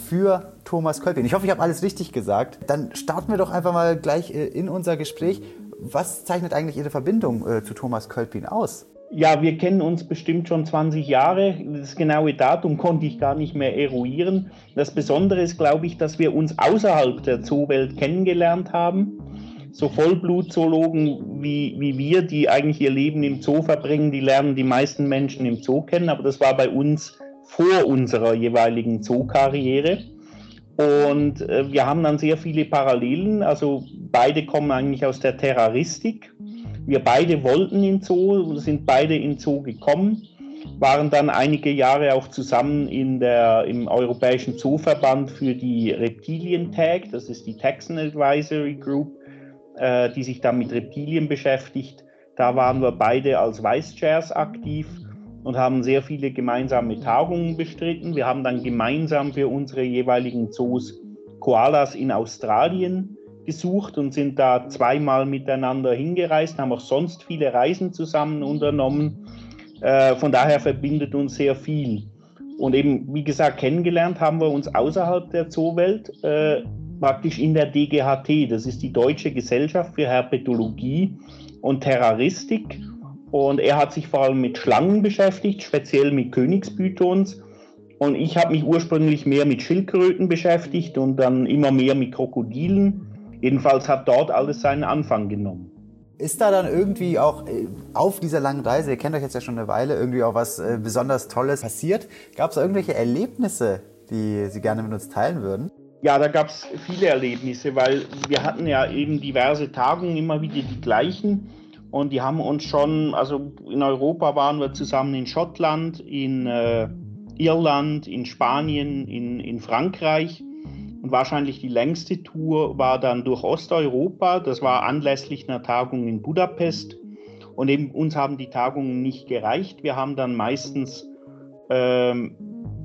für Thomas Kölpin. Ich hoffe, ich habe alles richtig gesagt. Dann starten wir doch einfach mal gleich äh, in unser Gespräch. Was zeichnet eigentlich Ihre Verbindung äh, zu Thomas Kölpin aus? Ja, wir kennen uns bestimmt schon 20 Jahre. Das genaue Datum konnte ich gar nicht mehr eruieren. Das Besondere ist, glaube ich, dass wir uns außerhalb der Zoowelt kennengelernt haben. So Vollblutzoologen wie, wie wir, die eigentlich ihr Leben im Zoo verbringen, die lernen die meisten Menschen im Zoo kennen. Aber das war bei uns vor unserer jeweiligen Zookarriere. Und äh, wir haben dann sehr viele Parallelen. Also beide kommen eigentlich aus der Terroristik. Wir beide wollten in Zoo, sind beide in Zoo gekommen, waren dann einige Jahre auch zusammen in der, im Europäischen Zooverband für die Reptilien-Tag, das ist die Taxon Advisory Group, äh, die sich dann mit Reptilien beschäftigt. Da waren wir beide als Vice Chairs aktiv und haben sehr viele gemeinsame Tagungen bestritten. Wir haben dann gemeinsam für unsere jeweiligen Zoos Koalas in Australien gesucht und sind da zweimal miteinander hingereist, haben auch sonst viele Reisen zusammen unternommen. Äh, von daher verbindet uns sehr viel. Und eben, wie gesagt, kennengelernt haben wir uns außerhalb der Zoowelt, äh, praktisch in der DGHT. Das ist die Deutsche Gesellschaft für Herpetologie und Terroristik. Und er hat sich vor allem mit Schlangen beschäftigt, speziell mit Königspythons. Und ich habe mich ursprünglich mehr mit Schildkröten beschäftigt und dann immer mehr mit Krokodilen. Jedenfalls hat dort alles seinen Anfang genommen. Ist da dann irgendwie auch äh, auf dieser langen Reise, ihr kennt euch jetzt ja schon eine Weile, irgendwie auch was äh, besonders Tolles passiert? Gab es irgendwelche Erlebnisse, die Sie gerne mit uns teilen würden? Ja, da gab es viele Erlebnisse, weil wir hatten ja eben diverse Tagungen, immer wieder die gleichen. Und die haben uns schon, also in Europa waren wir zusammen in Schottland, in äh, Irland, in Spanien, in, in Frankreich. Und wahrscheinlich die längste Tour war dann durch Osteuropa. Das war anlässlich einer Tagung in Budapest. Und eben uns haben die Tagungen nicht gereicht. Wir haben dann meistens ähm,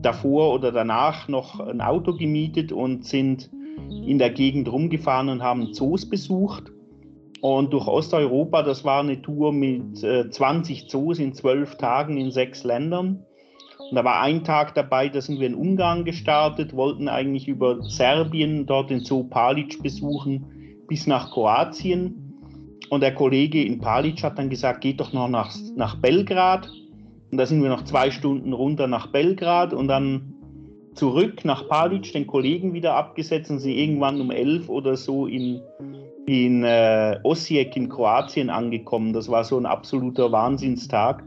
davor oder danach noch ein Auto gemietet und sind in der Gegend rumgefahren und haben Zoos besucht. Und durch Osteuropa, das war eine Tour mit äh, 20 Zoos in zwölf Tagen in sechs Ländern. Und da war ein Tag dabei, da sind wir in Ungarn gestartet, wollten eigentlich über Serbien dort den Zoo Palic besuchen bis nach Kroatien. Und der Kollege in Palic hat dann gesagt, geht doch noch nach, nach Belgrad. Und da sind wir noch zwei Stunden runter nach Belgrad und dann zurück nach Palic, den Kollegen wieder abgesetzt und sie irgendwann um elf oder so in, in äh, Osijek in Kroatien angekommen. Das war so ein absoluter Wahnsinnstag.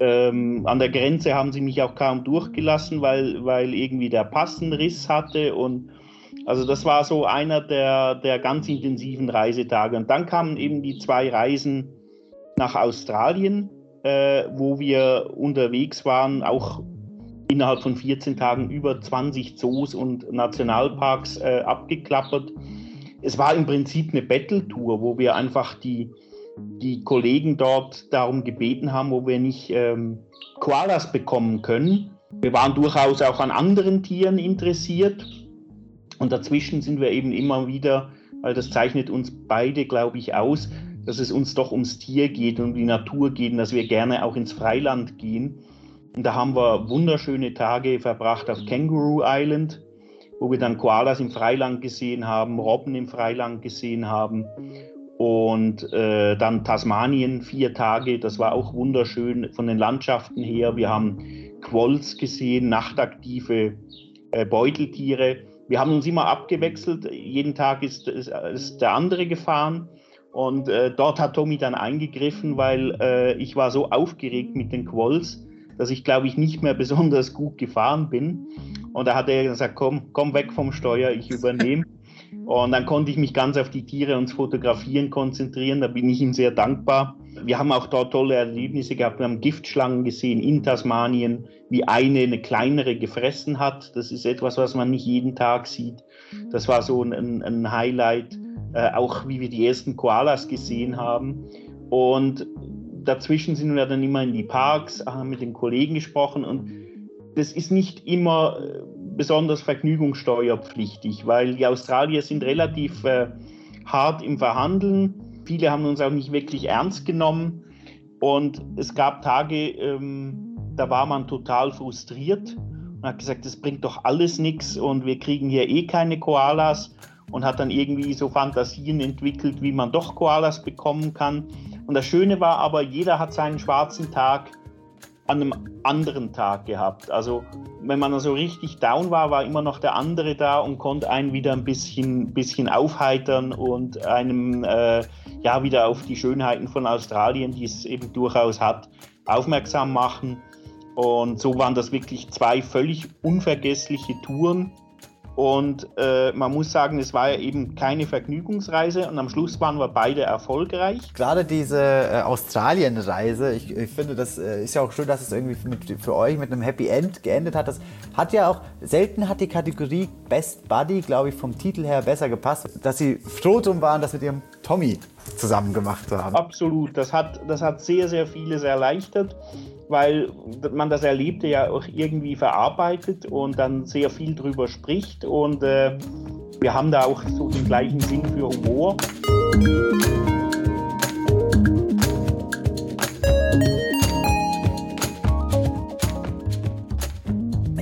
Ähm, an der Grenze haben sie mich auch kaum durchgelassen, weil, weil irgendwie der Pass einen Riss hatte. Und also das war so einer der, der ganz intensiven Reisetage. Und dann kamen eben die zwei Reisen nach Australien äh, wo wir unterwegs waren, auch innerhalb von 14 Tagen über 20 Zoos und Nationalparks äh, abgeklappert. Es war im Prinzip eine Battle-Tour, wo wir einfach die, die Kollegen dort darum gebeten haben, wo wir nicht ähm, Koalas bekommen können. Wir waren durchaus auch an anderen Tieren interessiert. Und dazwischen sind wir eben immer wieder, weil das zeichnet uns beide, glaube ich, aus, dass es uns doch ums Tier geht und um die Natur geht und dass wir gerne auch ins Freiland gehen. Und da haben wir wunderschöne Tage verbracht auf Kangaroo Island, wo wir dann Koalas im Freiland gesehen haben, Robben im Freiland gesehen haben. Und äh, dann Tasmanien, vier Tage, das war auch wunderschön von den Landschaften her. Wir haben Quolls gesehen, nachtaktive äh, Beuteltiere. Wir haben uns immer abgewechselt, jeden Tag ist, ist, ist der andere gefahren. Und äh, dort hat Tommy dann eingegriffen, weil äh, ich war so aufgeregt mit den Qualls, dass ich, glaube ich, nicht mehr besonders gut gefahren bin. Und da hat er gesagt, komm, komm weg vom Steuer, ich übernehme. Und dann konnte ich mich ganz auf die Tiere und das Fotografieren konzentrieren. Da bin ich ihm sehr dankbar. Wir haben auch dort tolle Erlebnisse gehabt. Wir haben Giftschlangen gesehen in Tasmanien, wie eine eine kleinere gefressen hat. Das ist etwas, was man nicht jeden Tag sieht. Das war so ein, ein Highlight äh, auch wie wir die ersten Koalas gesehen haben. Und dazwischen sind wir dann immer in die Parks, haben mit den Kollegen gesprochen und das ist nicht immer äh, besonders vergnügungssteuerpflichtig, weil die Australier sind relativ äh, hart im Verhandeln. Viele haben uns auch nicht wirklich ernst genommen und es gab Tage, ähm, da war man total frustriert und hat gesagt, das bringt doch alles nichts und wir kriegen hier eh keine Koalas und hat dann irgendwie so Fantasien entwickelt, wie man doch Koalas bekommen kann. Und das Schöne war aber, jeder hat seinen schwarzen Tag an einem anderen Tag gehabt. Also wenn man so also richtig down war, war immer noch der andere da und konnte einen wieder ein bisschen, bisschen aufheitern und einem äh, ja wieder auf die Schönheiten von Australien, die es eben durchaus hat, aufmerksam machen. Und so waren das wirklich zwei völlig unvergessliche Touren und äh, man muss sagen, es war ja eben keine Vergnügungsreise und am Schluss waren wir beide erfolgreich. Gerade diese äh, Australien-Reise, ich, ich, finde, das äh, ist ja auch schön, dass es irgendwie mit, für euch mit einem Happy End geendet hat. Das hat ja auch, selten hat die Kategorie Best Buddy, glaube ich, vom Titel her besser gepasst, dass sie froh drum waren, das mit ihrem Tommy zusammen gemacht haben. Absolut, das hat, das hat sehr, sehr vieles erleichtert weil man das Erlebte ja auch irgendwie verarbeitet und dann sehr viel drüber spricht. Und äh, wir haben da auch so den gleichen Sinn für Humor.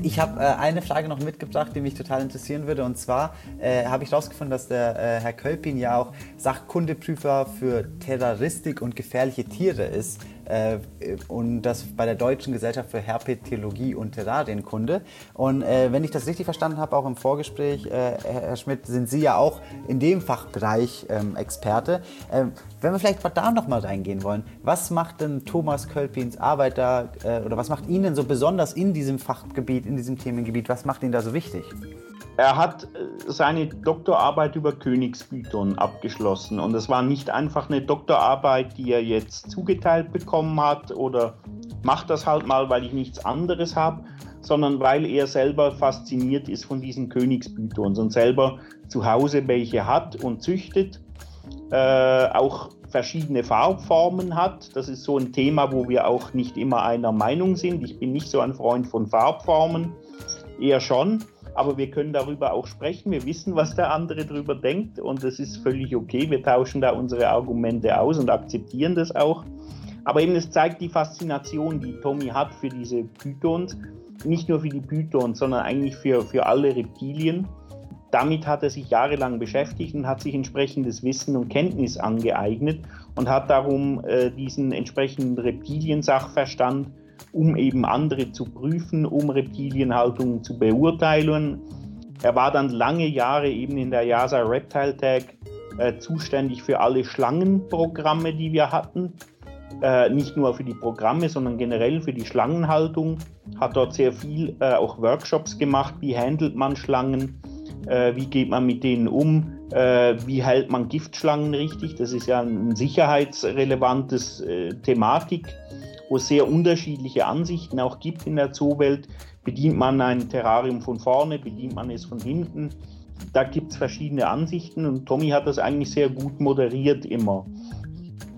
Ich habe äh, eine Frage noch mitgebracht, die mich total interessieren würde. Und zwar äh, habe ich herausgefunden, dass der äh, Herr Kölpin ja auch Sachkundeprüfer für Terroristik und gefährliche Tiere ist. Äh, und das bei der Deutschen Gesellschaft für Herpetologie und Terrarienkunde. Und äh, wenn ich das richtig verstanden habe, auch im Vorgespräch, äh, Herr Schmidt, sind Sie ja auch in dem Fachbereich ähm, Experte. Ähm, wenn wir vielleicht da noch mal reingehen wollen, was macht denn Thomas Kölpins Arbeit da äh, oder was macht ihn denn so besonders in diesem Fachgebiet, in diesem Themengebiet, was macht ihn da so wichtig? Er hat äh, seine Doktorarbeit über Königsbüton abgeschlossen und es war nicht einfach eine Doktorarbeit, die er jetzt zugeteilt bekommen hat oder macht das halt mal, weil ich nichts anderes habe, sondern weil er selber fasziniert ist von diesen Königsbütons und selber zu Hause welche hat und züchtet, äh, auch verschiedene Farbformen hat. Das ist so ein Thema, wo wir auch nicht immer einer Meinung sind. Ich bin nicht so ein Freund von Farbformen, eher schon aber wir können darüber auch sprechen. Wir wissen, was der andere darüber denkt und das ist völlig okay. Wir tauschen da unsere Argumente aus und akzeptieren das auch. Aber eben es zeigt die Faszination, die Tommy hat für diese Pythons. Nicht nur für die Pythons, sondern eigentlich für, für alle Reptilien. Damit hat er sich jahrelang beschäftigt und hat sich entsprechendes Wissen und Kenntnis angeeignet und hat darum äh, diesen entsprechenden Reptiliensachverstand um eben andere zu prüfen, um Reptilienhaltung zu beurteilen. Er war dann lange Jahre eben in der JASA Reptile Tag äh, zuständig für alle Schlangenprogramme, die wir hatten. Äh, nicht nur für die Programme, sondern generell für die Schlangenhaltung. Hat dort sehr viel äh, auch Workshops gemacht. Wie handelt man Schlangen? Äh, wie geht man mit denen um? Äh, wie hält man Giftschlangen richtig? Das ist ja ein sicherheitsrelevantes äh, Thematik wo es sehr unterschiedliche Ansichten auch gibt in der Zoowelt. Bedient man ein Terrarium von vorne, bedient man es von hinten? Da gibt es verschiedene Ansichten und Tommy hat das eigentlich sehr gut moderiert immer.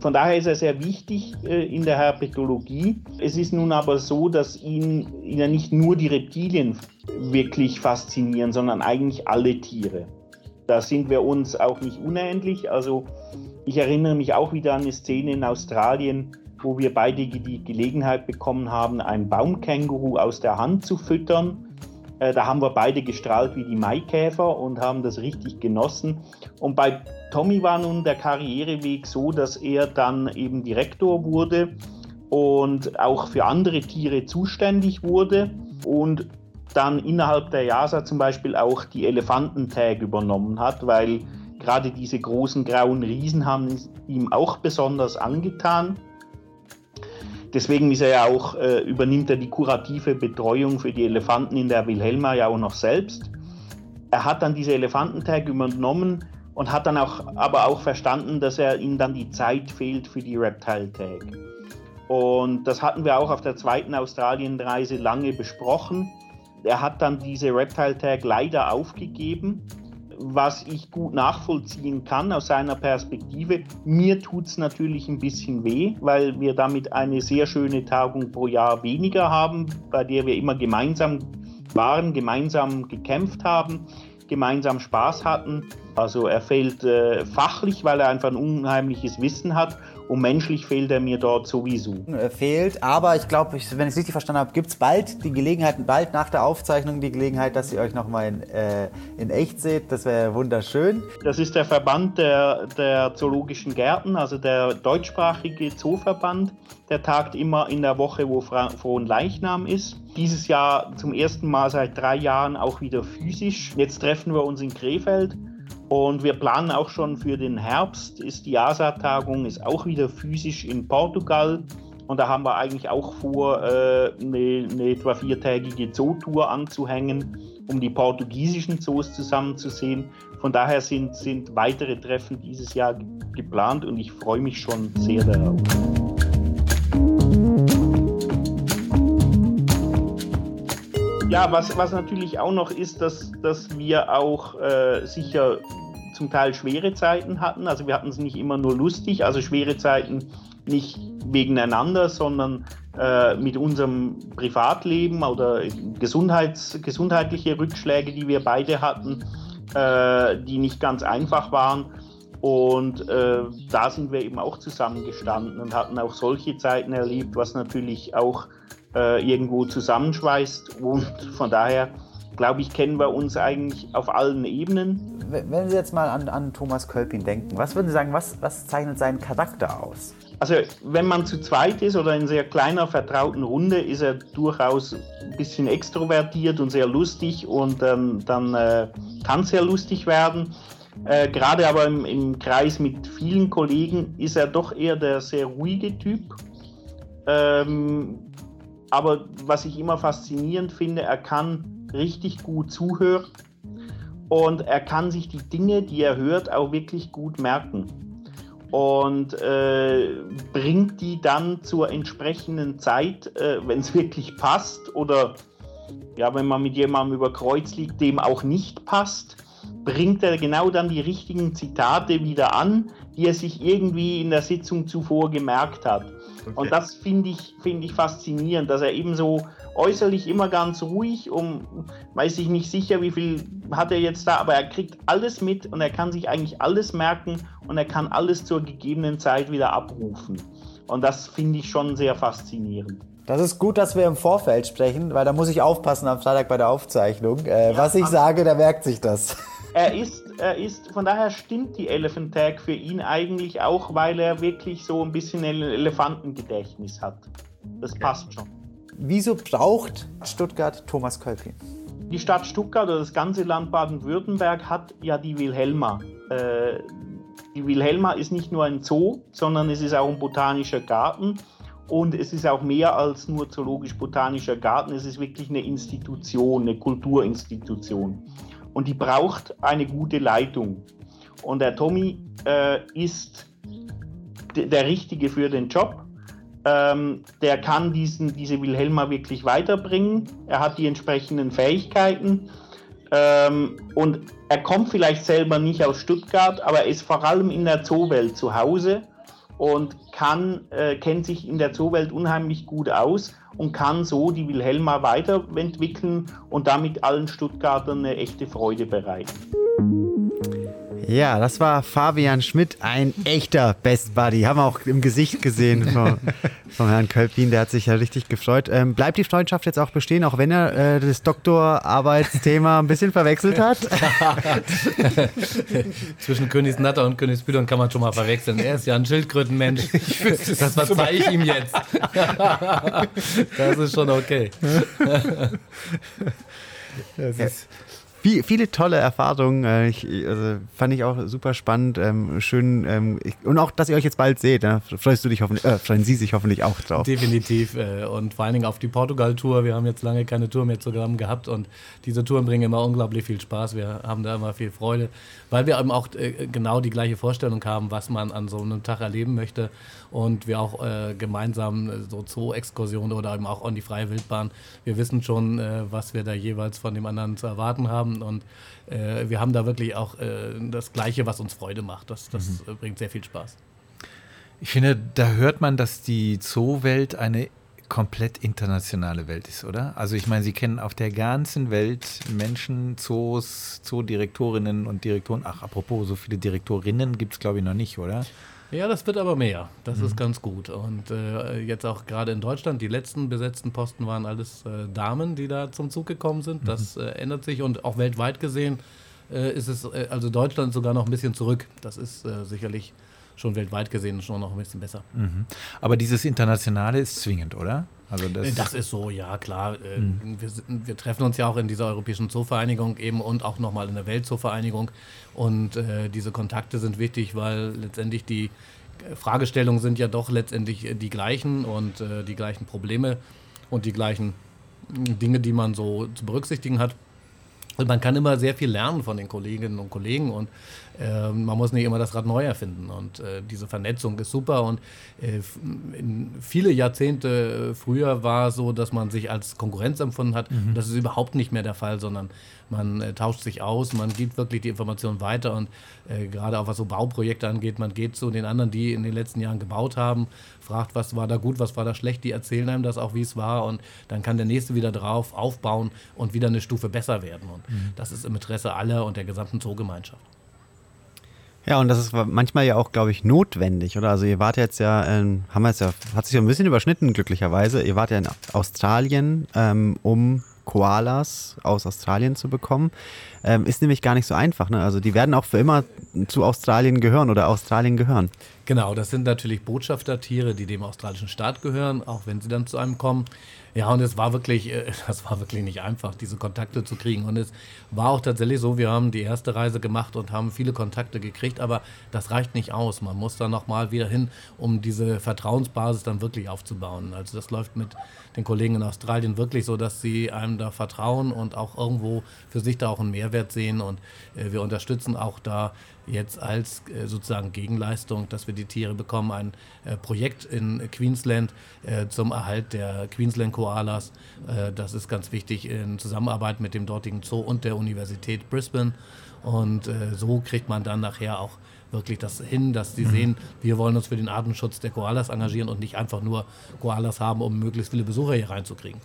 Von daher ist er sehr wichtig äh, in der Herpetologie. Es ist nun aber so, dass ihn, ihn ja nicht nur die Reptilien wirklich faszinieren, sondern eigentlich alle Tiere. Da sind wir uns auch nicht unähnlich. Also ich erinnere mich auch wieder an eine Szene in Australien, wo wir beide die Gelegenheit bekommen haben, ein Baumkänguru aus der Hand zu füttern. Äh, da haben wir beide gestrahlt wie die Maikäfer und haben das richtig genossen. Und bei Tommy war nun der Karriereweg so, dass er dann eben Direktor wurde und auch für andere Tiere zuständig wurde und dann innerhalb der JASA zum Beispiel auch die Elefantentag übernommen hat, weil gerade diese großen grauen Riesen haben ihm auch besonders angetan. Deswegen ist er ja auch, äh, übernimmt er die kurative Betreuung für die Elefanten in der Wilhelma ja auch noch selbst. Er hat dann diese Elefantentag übernommen und hat dann auch, aber auch verstanden, dass er ihm dann die Zeit fehlt für die Reptile Tag. Und das hatten wir auch auf der zweiten Australienreise lange besprochen. Er hat dann diese Reptile Tag leider aufgegeben was ich gut nachvollziehen kann aus seiner Perspektive. Mir tut es natürlich ein bisschen weh, weil wir damit eine sehr schöne Tagung pro Jahr weniger haben, bei der wir immer gemeinsam waren, gemeinsam gekämpft haben, gemeinsam Spaß hatten. Also er fehlt äh, fachlich, weil er einfach ein unheimliches Wissen hat und menschlich fehlt er mir dort sowieso. Er fehlt, aber ich glaube, wenn ich es richtig verstanden habe, gibt es bald die Gelegenheit, bald nach der Aufzeichnung die Gelegenheit, dass ihr euch nochmal in, äh, in echt seht. Das wäre wunderschön. Das ist der Verband der, der Zoologischen Gärten, also der deutschsprachige Zooverband. Der tagt immer in der Woche, wo Frohen Leichnam ist. Dieses Jahr zum ersten Mal seit drei Jahren auch wieder physisch. Jetzt treffen wir uns in Krefeld und wir planen auch schon für den Herbst, ist die ASA-Tagung, ist auch wieder physisch in Portugal. Und da haben wir eigentlich auch vor, äh, eine, eine etwa viertägige Zootour anzuhängen, um die portugiesischen Zoos zusammenzusehen. Von daher sind, sind weitere Treffen dieses Jahr geplant und ich freue mich schon sehr darauf. Ja, was, was natürlich auch noch ist, dass, dass wir auch äh, sicher zum Teil schwere Zeiten hatten. Also wir hatten es nicht immer nur lustig, also schwere Zeiten nicht gegeneinander, sondern äh, mit unserem Privatleben oder Gesundheits, gesundheitliche Rückschläge, die wir beide hatten, äh, die nicht ganz einfach waren. Und äh, da sind wir eben auch zusammengestanden und hatten auch solche Zeiten erlebt, was natürlich auch äh, irgendwo zusammenschweißt. Und von daher glaube ich, kennen wir uns eigentlich auf allen Ebenen wenn Sie jetzt mal an, an Thomas Kölpin denken, was würden Sie sagen, was, was zeichnet seinen Charakter aus? also wenn man zu zweit ist oder in sehr kleiner vertrauten Runde, ist er durchaus ein bisschen extrovertiert und sehr lustig und ähm, dann äh, kann es sehr lustig werden. Äh, Gerade aber im, im, Kreis mit vielen Kollegen ist er doch eher der sehr ruhige Typ. Ähm, aber was ich immer faszinierend finde, er kann richtig gut zuhören und er kann sich die Dinge, die er hört, auch wirklich gut merken und äh, bringt die dann zur entsprechenden Zeit, äh, wenn es wirklich passt oder ja, wenn man mit jemandem über Kreuz liegt, dem auch nicht passt, bringt er genau dann die richtigen Zitate wieder an, die er sich irgendwie in der Sitzung zuvor gemerkt hat. Okay. Und das finde ich, find ich faszinierend, dass er eben so äußerlich immer ganz ruhig, um, weiß ich nicht sicher, wie viel hat er jetzt da, aber er kriegt alles mit und er kann sich eigentlich alles merken und er kann alles zur gegebenen Zeit wieder abrufen. Und das finde ich schon sehr faszinierend. Das ist gut, dass wir im Vorfeld sprechen, weil da muss ich aufpassen am Freitag bei der Aufzeichnung. Äh, ja, was ich sage, da merkt sich das. Er ist, er ist, von daher stimmt die Elephant Tag für ihn eigentlich auch, weil er wirklich so ein bisschen ein Elefantengedächtnis hat. Das passt schon. Wieso braucht Stuttgart Thomas Kölpin? Die Stadt Stuttgart oder das ganze Land Baden-Württemberg hat ja die Wilhelma. Äh, die Wilhelma ist nicht nur ein Zoo, sondern es ist auch ein botanischer Garten. Und es ist auch mehr als nur zoologisch-botanischer Garten. Es ist wirklich eine Institution, eine Kulturinstitution. Und die braucht eine gute Leitung. Und der Tommy äh, ist der Richtige für den Job. Ähm, der kann diesen, diese Wilhelma wirklich weiterbringen. Er hat die entsprechenden Fähigkeiten. Ähm, und er kommt vielleicht selber nicht aus Stuttgart, aber er ist vor allem in der Zoowelt zu Hause und kann, äh, kennt sich in der Zoowelt unheimlich gut aus und kann so die Wilhelma weiterentwickeln und damit allen Stuttgartern eine echte Freude bereiten. Ja, das war Fabian Schmidt, ein echter Best Buddy. Haben wir auch im Gesicht gesehen vom, vom Herrn Kölpin. Der hat sich ja richtig gefreut. Ähm, bleibt die Freundschaft jetzt auch bestehen, auch wenn er äh, das Doktorarbeitsthema ein bisschen verwechselt hat? Zwischen Königsnatter und Königsbüdern kann man schon mal verwechseln. Er ist ja ein Schildkrötenmensch. Das verzeihe ich ihm jetzt. Das ist schon okay. Das ist viel, viele tolle Erfahrungen. Äh, ich, also fand ich auch super spannend. Ähm, schön. Ähm, ich, und auch, dass ihr euch jetzt bald seht. Ne? Freust du dich hoffentlich, äh, freuen Sie sich hoffentlich auch drauf. Definitiv. Äh, und vor allen Dingen auf die Portugal-Tour. Wir haben jetzt lange keine Tour mehr zusammen gehabt und diese Touren bringen immer unglaublich viel Spaß. Wir haben da immer viel Freude, weil wir eben auch äh, genau die gleiche Vorstellung haben, was man an so einem Tag erleben möchte und wir auch äh, gemeinsam äh, so Zoo-Exkursionen oder eben auch on die freie Wildbahn. Wir wissen schon, äh, was wir da jeweils von dem anderen zu erwarten haben und äh, wir haben da wirklich auch äh, das Gleiche, was uns Freude macht. Das, das mhm. bringt sehr viel Spaß. Ich finde, da hört man, dass die Zoowelt eine komplett internationale Welt ist, oder? Also ich meine, Sie kennen auf der ganzen Welt Menschen, Zoos, Zoodirektorinnen und Direktoren. Ach, apropos, so viele Direktorinnen gibt es, glaube ich, noch nicht, oder? Ja, das wird aber mehr. Das mhm. ist ganz gut. Und äh, jetzt auch gerade in Deutschland, die letzten besetzten Posten waren alles äh, Damen, die da zum Zug gekommen sind. Das mhm. äh, ändert sich und auch weltweit gesehen äh, ist es, äh, also Deutschland sogar noch ein bisschen zurück. Das ist äh, sicherlich schon weltweit gesehen schon noch ein bisschen besser. Mhm. Aber dieses Internationale ist zwingend, oder? Also das, das ist so, ja klar. Mhm. Wir, wir, treffen uns ja auch in dieser Europäischen Zoovereinigung eben und auch nochmal in der Weltzoovereinigung. Und äh, diese Kontakte sind wichtig, weil letztendlich die Fragestellungen sind ja doch letztendlich die gleichen und äh, die gleichen Probleme und die gleichen Dinge, die man so zu berücksichtigen hat. Und man kann immer sehr viel lernen von den Kolleginnen und Kollegen und äh, man muss nicht immer das Rad neu erfinden. Und äh, diese Vernetzung ist super. Und äh, viele Jahrzehnte früher war es so, dass man sich als Konkurrenz empfunden hat. Mhm. Das ist überhaupt nicht mehr der Fall, sondern man äh, tauscht sich aus, man gibt wirklich die Informationen weiter. Und äh, gerade auch was so Bauprojekte angeht, man geht zu den anderen, die in den letzten Jahren gebaut haben, fragt, was war da gut, was war da schlecht. Die erzählen einem das auch, wie es war. Und dann kann der nächste wieder drauf aufbauen und wieder eine Stufe besser werden. Und mhm. das ist im Interesse aller und der gesamten Zoogemeinschaft. Ja, und das ist manchmal ja auch, glaube ich, notwendig, oder? Also ihr wart jetzt ja, ähm, haben wir jetzt ja, hat sich ja ein bisschen überschnitten, glücklicherweise. Ihr wart ja in Australien, ähm, um Koalas aus Australien zu bekommen. Ähm, ist nämlich gar nicht so einfach, ne? Also die werden auch für immer zu Australien gehören oder Australien gehören. Genau, das sind natürlich Botschaftertiere, die dem australischen Staat gehören, auch wenn sie dann zu einem kommen. Ja, und es war wirklich, äh, das war wirklich nicht einfach, diese Kontakte zu kriegen. Und es war auch tatsächlich so, wir haben die erste Reise gemacht und haben viele Kontakte gekriegt, aber das reicht nicht aus. Man muss da nochmal wieder hin, um diese Vertrauensbasis dann wirklich aufzubauen. Also das läuft mit den Kollegen in Australien wirklich so, dass sie einem da vertrauen und auch irgendwo für sich da auch einen Mehrwert sehen. Und äh, wir unterstützen auch da jetzt als äh, sozusagen Gegenleistung, dass wir die Tiere bekommen, ein äh, Projekt in Queensland äh, zum Erhalt der Queensland Koalas. Äh, das ist ganz wichtig in Zusammenarbeit mit dem dortigen Zoo und der Universität Brisbane. Und äh, so kriegt man dann nachher auch wirklich das hin, dass sie sehen, wir wollen uns für den Artenschutz der Koalas engagieren und nicht einfach nur Koalas haben, um möglichst viele Besucher hier reinzukriegen.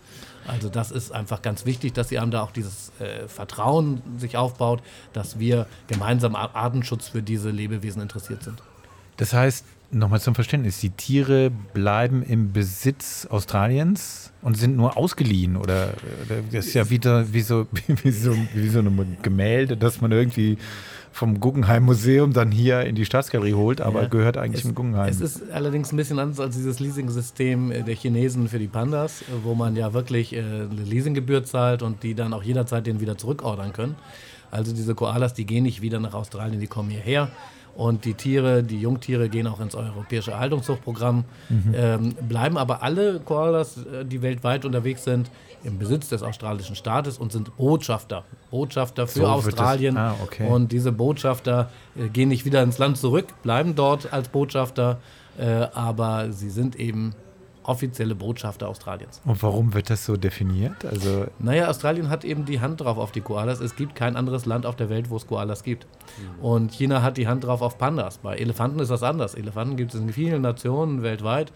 Also das ist einfach ganz wichtig, dass sie haben da auch dieses äh, Vertrauen sich aufbaut, dass wir gemeinsam Ar- Artenschutz für diese Lebewesen interessiert sind. Das heißt, nochmal zum Verständnis, die Tiere bleiben im Besitz Australiens und sind nur ausgeliehen oder, oder das ist ja wieder wie so, wie, so, wie so ein Gemälde, das man irgendwie vom Guggenheim Museum dann hier in die Staatsgalerie holt, aber Ja. gehört eigentlich Es- im Guggenheim. Es ist allerdings ein bisschen anders als dieses Leasing-System der Chinesen für die Pandas, wo man ja wirklich äh, eine Leasinggebühr zahlt und die dann auch jederzeit den wieder zurückordern können. Also diese Koalas, die gehen nicht wieder nach Australien, die kommen hierher. Und die Tiere, die Jungtiere gehen auch ins europäische Erhaltungszuchtprogramm, ähm, bleiben aber alle Koalas, äh, die weltweit unterwegs sind, im Besitz des australischen Staates und sind Botschafter. Botschafter für So Australien. ah, okay. Und diese Botschafter äh, gehen nicht wieder ins Land zurück, bleiben dort als Botschafter, äh, aber sie sind eben offizielle Botschafter Australiens. und warum wird das so definiert? Also Naja, Australien hat eben die Hand drauf auf die Koalas. Es gibt kein anderes Land auf der Welt, wo es Koalas gibt. Und China hat die Hand drauf auf Pandas. Bei Elefanten ist das anders. Elefanten gibt es in vielen Nationen weltweit.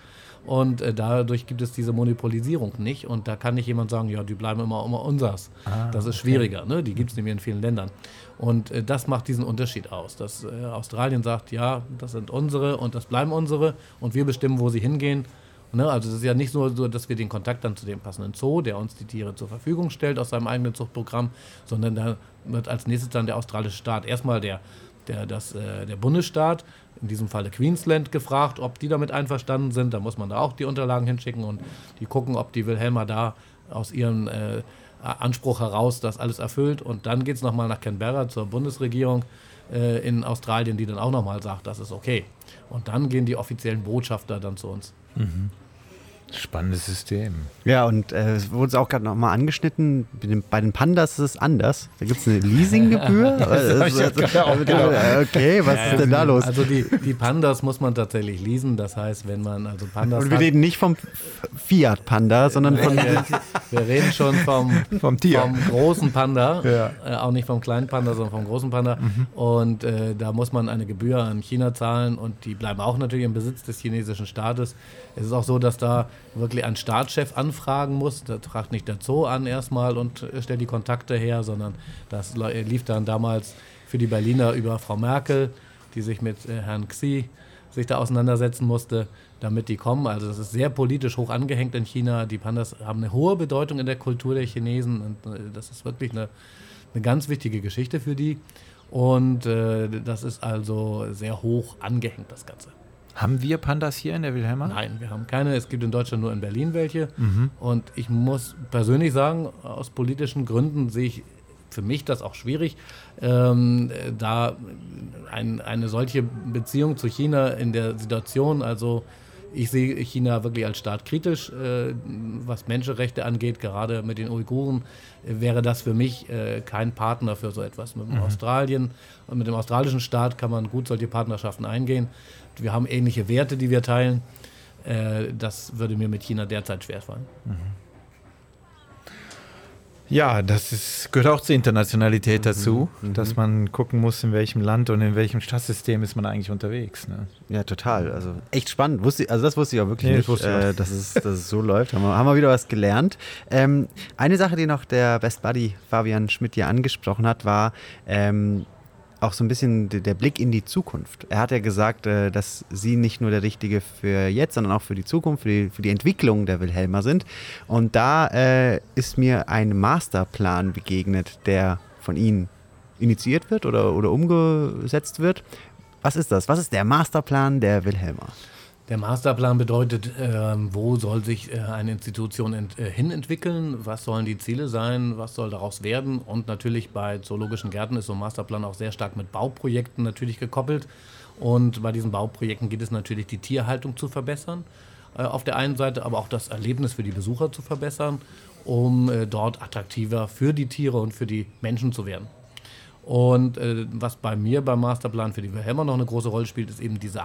Und äh, dadurch gibt es diese Monopolisierung nicht. Und da kann nicht jemand sagen, ja, die bleiben immer, immer unsers. das ist schwieriger. Ne? Die gibt es nämlich in vielen Ländern. Und äh, das macht diesen Unterschied aus. Dass äh, Australien sagt, ja, das sind unsere und das bleiben unsere. Und wir bestimmen, wo sie hingehen. Ne, also es ist ja nicht nur so, dass wir den Kontakt dann zu dem passenden Zoo, der uns die Tiere zur Verfügung stellt aus seinem eigenen Zuchtprogramm, sondern da wird als nächstes dann der australische Staat erstmal der, der, das, äh, der Bundesstaat, in diesem Falle Queensland, gefragt, ob die damit einverstanden sind. Da muss man da auch die Unterlagen hinschicken und die gucken, ob die Wilhelma da aus ihrem äh, Anspruch heraus das alles erfüllt. Und dann geht es nochmal nach Canberra zur Bundesregierung äh, in Australien, die dann auch nochmal sagt, das ist okay. Und dann gehen die offiziellen Botschafter dann zu uns. Spannendes System. Ja, und äh, es wurde es auch gerade nochmal angeschnitten, bei den, bei den Pandas ist es anders. Da gibt es eine Leasinggebühr. Also, ja gedacht. okay, was ist denn da los? Also die, die Pandas muss man tatsächlich leasen. Das heißt, wenn man also Pandas Und wir hat, reden nicht vom Fiat Panda, sondern von wir, wir reden schon vom, Vom Tier. vom großen Panda, Ja. äh, auch nicht vom kleinen Panda, sondern vom großen Panda. Und äh, da muss man eine Gebühr an China zahlen und die bleiben auch natürlich im Besitz des chinesischen Staates. Es ist auch so, dass da wirklich ein Staatschef anfragen muss. Da fragt nicht der Zoo an erstmal und stellt die Kontakte her, sondern das lief dann damals für die Berliner über Frau Merkel, die sich mit äh, Herrn Xi sich da auseinandersetzen musste, damit die kommen. Also das ist sehr politisch hoch angehängt in China. Die Pandas haben eine hohe Bedeutung in der Kultur der Chinesen und äh, das ist wirklich eine, eine ganz wichtige Geschichte für die. Und äh, das ist also sehr hoch angehängt, das Ganze. Haben wir Pandas hier in der Wilhelma? Nein, wir haben keine. Es gibt in Deutschland nur in Berlin welche. Und ich muss persönlich sagen, aus politischen Gründen sehe ich für mich das auch schwierig, ähm, äh, da ein, eine solche Beziehung zu China in der Situation, also ich sehe China wirklich als Staat kritisch, äh, was Menschenrechte angeht, gerade mit den Uiguren, äh, wäre das für mich äh, kein Partner für so etwas. Mit dem Australien und mit dem australischen Staat kann man gut solche Partnerschaften eingehen. Wir haben ähnliche Werte, die wir teilen. Äh, das würde mir mit China derzeit schwerfallen. Ja, das ist, gehört auch zur Internationalität dazu, dass man gucken muss, in welchem Land und in welchem Stadtsystem ist man eigentlich unterwegs. Ne? Ja, total. Also echt spannend. Wusste, also das wusste ich auch wirklich Nee, das nicht, auch äh, dass, es, dass es so läuft. Haben wir, haben wir wieder was gelernt. Ähm, eine Sache, die noch der Best Buddy Fabian Schmidt hier angesprochen hat, war ähm, auch so ein bisschen de- der Blick in die Zukunft. Er hat ja gesagt, äh, dass Sie nicht nur der Richtige für jetzt, sondern auch für die Zukunft, für die, für die Entwicklung der Wilhelma sind. Und da äh, ist mir ein Masterplan begegnet, der von Ihnen initiiert wird oder, oder umgesetzt wird. Was ist das? Was ist der Masterplan der Wilhelma? Der Masterplan bedeutet, ähm, wo soll sich äh, eine Institution ent äh, hinentwickeln, was sollen die Ziele sein, was soll daraus werden. Und natürlich bei zoologischen Gärten ist so ein Masterplan auch sehr stark mit Bauprojekten natürlich gekoppelt. Und bei diesen Bauprojekten geht es natürlich, die Tierhaltung zu verbessern. Äh, auf der einen Seite, aber auch das Erlebnis für die Besucher zu verbessern, um äh, dort attraktiver für die Tiere und für die Menschen zu werden. Und äh, was bei mir beim Masterplan für die Wilhelma noch eine große Rolle spielt, ist eben diese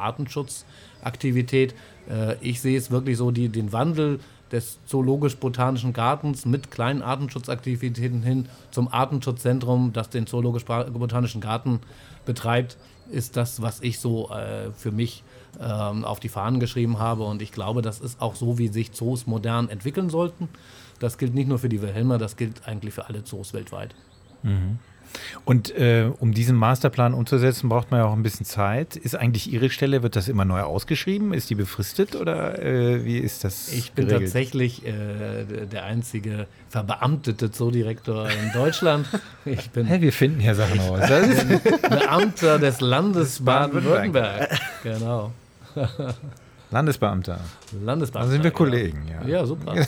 Artenschutzaktivität. Äh, ich sehe es wirklich so, die, den Wandel des zoologisch-botanischen Gartens mit kleinen Artenschutzaktivitäten hin zum Artenschutzzentrum, das den zoologisch-botanischen Garten betreibt, ist das, was ich so äh, für mich ähm, auf die Fahnen geschrieben habe. Und ich glaube, das ist auch so, wie sich Zoos modern entwickeln sollten. Das gilt nicht nur für die Wilhelma, das gilt eigentlich für alle Zoos weltweit. Mhm. Und äh, um diesen Masterplan umzusetzen, braucht man ja auch ein bisschen Zeit. Ist eigentlich Ihre Stelle, wird das immer neu ausgeschrieben? Ist die befristet oder äh, wie ist das? Ich bin geregelt? tatsächlich äh, der einzige verbeamtete Zoodirektor in Deutschland. Ich bin, hey, wir finden hier Sachen aus. Beamter des Landes Baden-Württemberg. Genau. Landesbeamter. Landesbeamter. Da sind wir Kollegen, ja. Ja, super.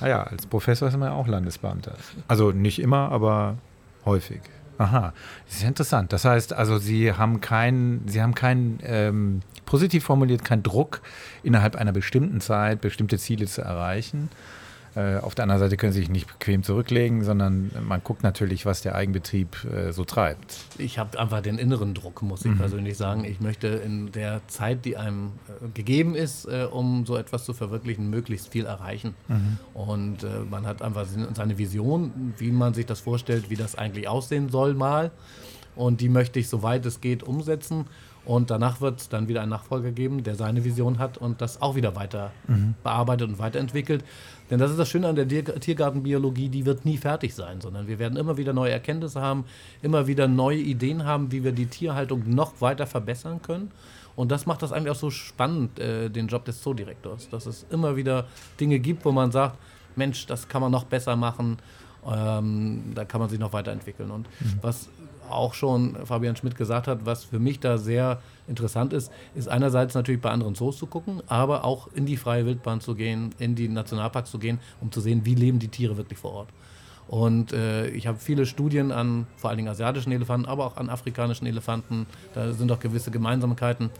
naja, als Professor ist man ja auch Landesbeamter. Also nicht immer, aber häufig. Aha, das ist interessant. Das heißt, also Sie haben keinen, Sie haben keinen, ähm, positiv formuliert, keinen Druck, innerhalb einer bestimmten Zeit bestimmte Ziele zu erreichen, auf der anderen Seite können sie sich nicht bequem zurücklegen, sondern man guckt natürlich, was der Eigenbetrieb äh, so treibt. Ich habe einfach den inneren Druck, muss ich mhm. persönlich sagen. Ich möchte in der Zeit, die einem äh, gegeben ist, äh, um so etwas zu verwirklichen, möglichst viel erreichen. Mhm. Und äh, man hat einfach seine Vision, wie man sich das vorstellt, wie das eigentlich aussehen soll mal. Und die möchte ich, soweit es geht, umsetzen. Und danach wird es dann wieder einen Nachfolger geben, der seine Vision hat und das auch wieder weiter mhm. bearbeitet und weiterentwickelt. Denn das ist das Schöne an der Tiergartenbiologie, die wird nie fertig sein, sondern wir werden immer wieder neue Erkenntnisse haben, immer wieder neue Ideen haben, wie wir die Tierhaltung noch weiter verbessern können. Und das macht das eigentlich auch so spannend, äh, den Job des Zoodirektors, dass es immer wieder Dinge gibt, wo man sagt, Mensch, das kann man noch besser machen, ähm, da kann man sich noch weiterentwickeln. Und mhm. was auch schon Fabian Schmidt gesagt hat, was für mich da sehr interessant ist, ist einerseits natürlich bei anderen Zoos zu gucken, aber auch in die freie Wildbahn zu gehen, in die Nationalparks zu gehen, um zu sehen, wie leben die Tiere wirklich vor Ort. Und äh, ich habe viele Studien an vor allen Dingen asiatischen Elefanten, aber auch an afrikanischen Elefanten, da sind auch gewisse Gemeinsamkeiten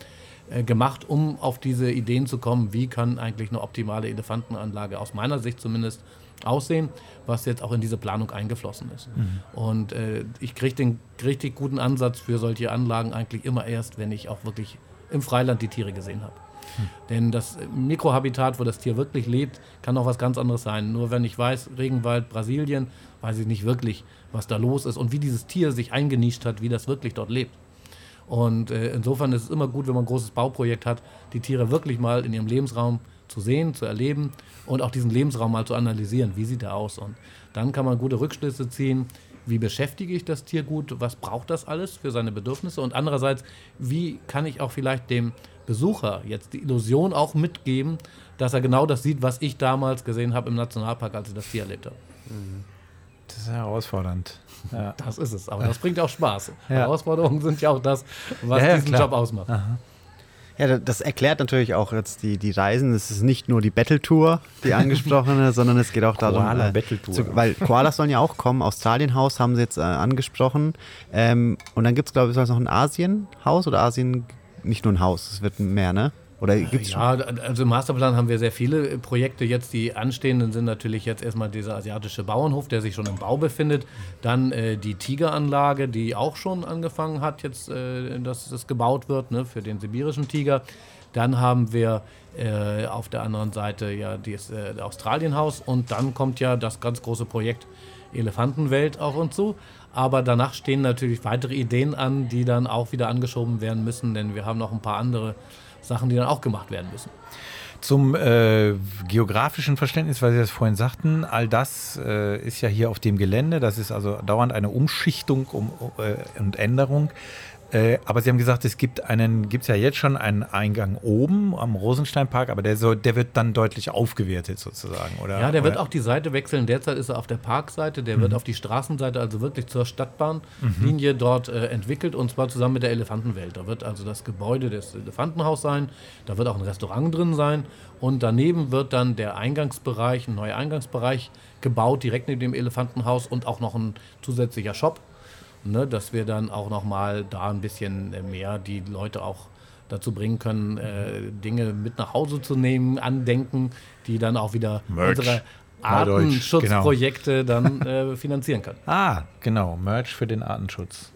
äh, gemacht, um auf diese Ideen zu kommen, wie kann eigentlich eine optimale Elefantenanlage aus meiner Sicht zumindest aussehen, was jetzt auch in diese Planung eingeflossen ist. Mhm. Und äh, ich kriege den richtig guten Ansatz für solche Anlagen eigentlich immer erst, wenn ich auch wirklich im Freiland die Tiere gesehen habe. Mhm. Denn das Mikrohabitat, wo das Tier wirklich lebt, kann auch was ganz anderes sein. Nur wenn ich weiß, Regenwald, Brasilien, weiß ich nicht wirklich, was da los ist und wie dieses Tier sich eingenischt hat, wie das wirklich dort lebt. Und äh, insofern ist es immer gut, wenn man ein großes Bauprojekt hat, die Tiere wirklich mal in ihrem Lebensraum zu sehen, zu erleben und auch diesen Lebensraum mal zu analysieren. Wie sieht er aus? Und dann kann man gute Rückschlüsse ziehen. Wie beschäftige ich das Tier gut? Was braucht das alles für seine Bedürfnisse? Und andererseits, wie kann ich auch vielleicht dem Besucher jetzt die Illusion auch mitgeben, dass er genau das sieht, was ich damals gesehen habe im Nationalpark, als ich das Tier erlebt habe. Das ist herausfordernd. Ja. Das ist es, aber das bringt auch Spaß. Ja. Herausforderungen sind ja auch das, was ja, diesen klar. Job ausmacht. Aha. Ja, das erklärt natürlich auch jetzt die, die Reisen. Es ist nicht nur die Battle-Tour, die angesprochene, sondern es geht auch darum, Koala äh, zu, weil Koalas sollen ja auch kommen. Australienhaus haben sie jetzt äh, angesprochen. Ähm, und dann gibt es, glaube ich, noch ein Asienhaus oder Asien, nicht nur ein Haus, es wird mehr, ne? Oder gibt's ja, also im Masterplan haben wir sehr viele Projekte jetzt. Die anstehenden sind natürlich jetzt erstmal dieser asiatische Bauernhof, der sich schon im Bau befindet. Dann äh, die Tigeranlage, die auch schon angefangen hat, jetzt, äh, dass das gebaut wird ne, für den sibirischen Tiger. Dann haben wir äh, auf der anderen Seite ja das äh, Australienhaus und dann kommt ja das ganz große Projekt Elefantenwelt auf uns zu. Aber danach stehen natürlich weitere Ideen an, die dann auch wieder angeschoben werden müssen, denn wir haben noch ein paar andere Sachen, die dann auch gemacht werden müssen. Zum äh, geografischen Verständnis, weil Sie das vorhin sagten, all das äh, ist ja hier auf dem Gelände. Das ist also dauernd eine Umschichtung um, äh, und Änderung. Äh, aber Sie haben gesagt, es gibt einen, gibt es ja jetzt schon einen Eingang oben am Rosensteinpark, aber der, so, der wird dann deutlich aufgewertet sozusagen, oder? Ja, der wird oder? auch die Seite wechseln. Derzeit ist er auf der Parkseite, der wird auf die Straßenseite, also wirklich zur Stadtbahnlinie dort äh, entwickelt und zwar zusammen mit der Elefantenwelt. Da wird also das Gebäude des Elefantenhaus sein, da wird auch ein Restaurant drin sein und daneben wird dann der Eingangsbereich, ein neuer Eingangsbereich gebaut, direkt neben dem Elefantenhaus und auch noch ein zusätzlicher Shop, ne, dass wir dann auch nochmal da ein bisschen äh, mehr die Leute auch dazu bringen können, äh, Dinge mit nach Hause zu nehmen, andenken, die dann auch wieder Merch. unsere Neudeutsch, Artenschutzprojekte dann äh, finanzieren können. Ah, genau, Merch für den Artenschutz.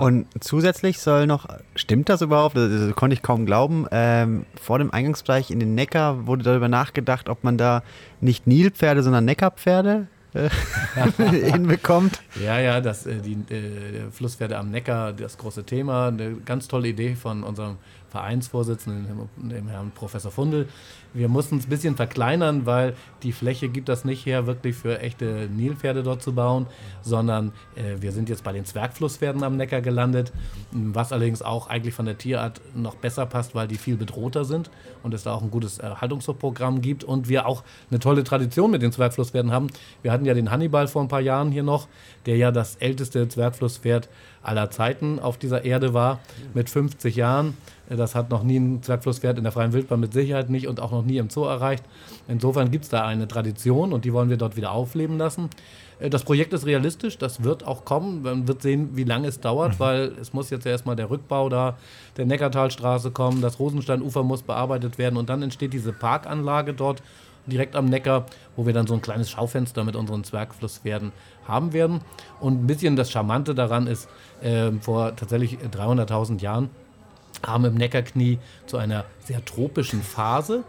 Und zusätzlich soll noch, stimmt das überhaupt? Das, das konnte ich kaum glauben. Ähm, vor dem Eingangsbereich in den Neckar wurde darüber nachgedacht, ob man da nicht Nilpferde, sondern Neckarpferde hinbekommt. Ja, ja, das, äh, die äh, Flusspferde am Neckar, das große Thema. Eine ganz tolle Idee von unserem Vereinsvorsitzenden, dem Herrn Professor Fundel. Wir mussten es ein bisschen verkleinern, weil die Fläche gibt das nicht her, wirklich für echte Nilpferde dort zu bauen, sondern äh, wir sind jetzt bei den Zwergflusspferden am Neckar gelandet, was allerdings auch eigentlich von der Tierart noch besser passt, weil die viel bedrohter sind und es da auch ein gutes Erhaltungsprogramm gibt und wir auch eine tolle Tradition mit den Zwergflusspferden haben. Wir hatten ja den Hannibal vor ein paar Jahren hier noch, der ja das älteste Zwergflusspferd aller Zeiten auf dieser Erde war, mit 50 Jahren. Das hat noch nie ein Zwergflusspferd in der freien Wildbahn mit Sicherheit nicht und auch noch nie im Zoo erreicht. Insofern gibt es da eine Tradition und die wollen wir dort wieder aufleben lassen. Äh, Das Projekt ist realistisch, das wird auch kommen. Man wird sehen, wie lange es dauert, weil es muss jetzt erstmal der Rückbau da der Neckartalstraße kommen, das Rosensteinufer muss bearbeitet werden und dann entsteht diese Parkanlage dort direkt am Neckar, wo wir dann so ein kleines Schaufenster mit unseren Zwergflusspferden haben werden. Und ein bisschen das Charmante daran ist, äh, vor tatsächlich 300.000 Jahren haben im Neckarknie zu einer sehr tropischen Phase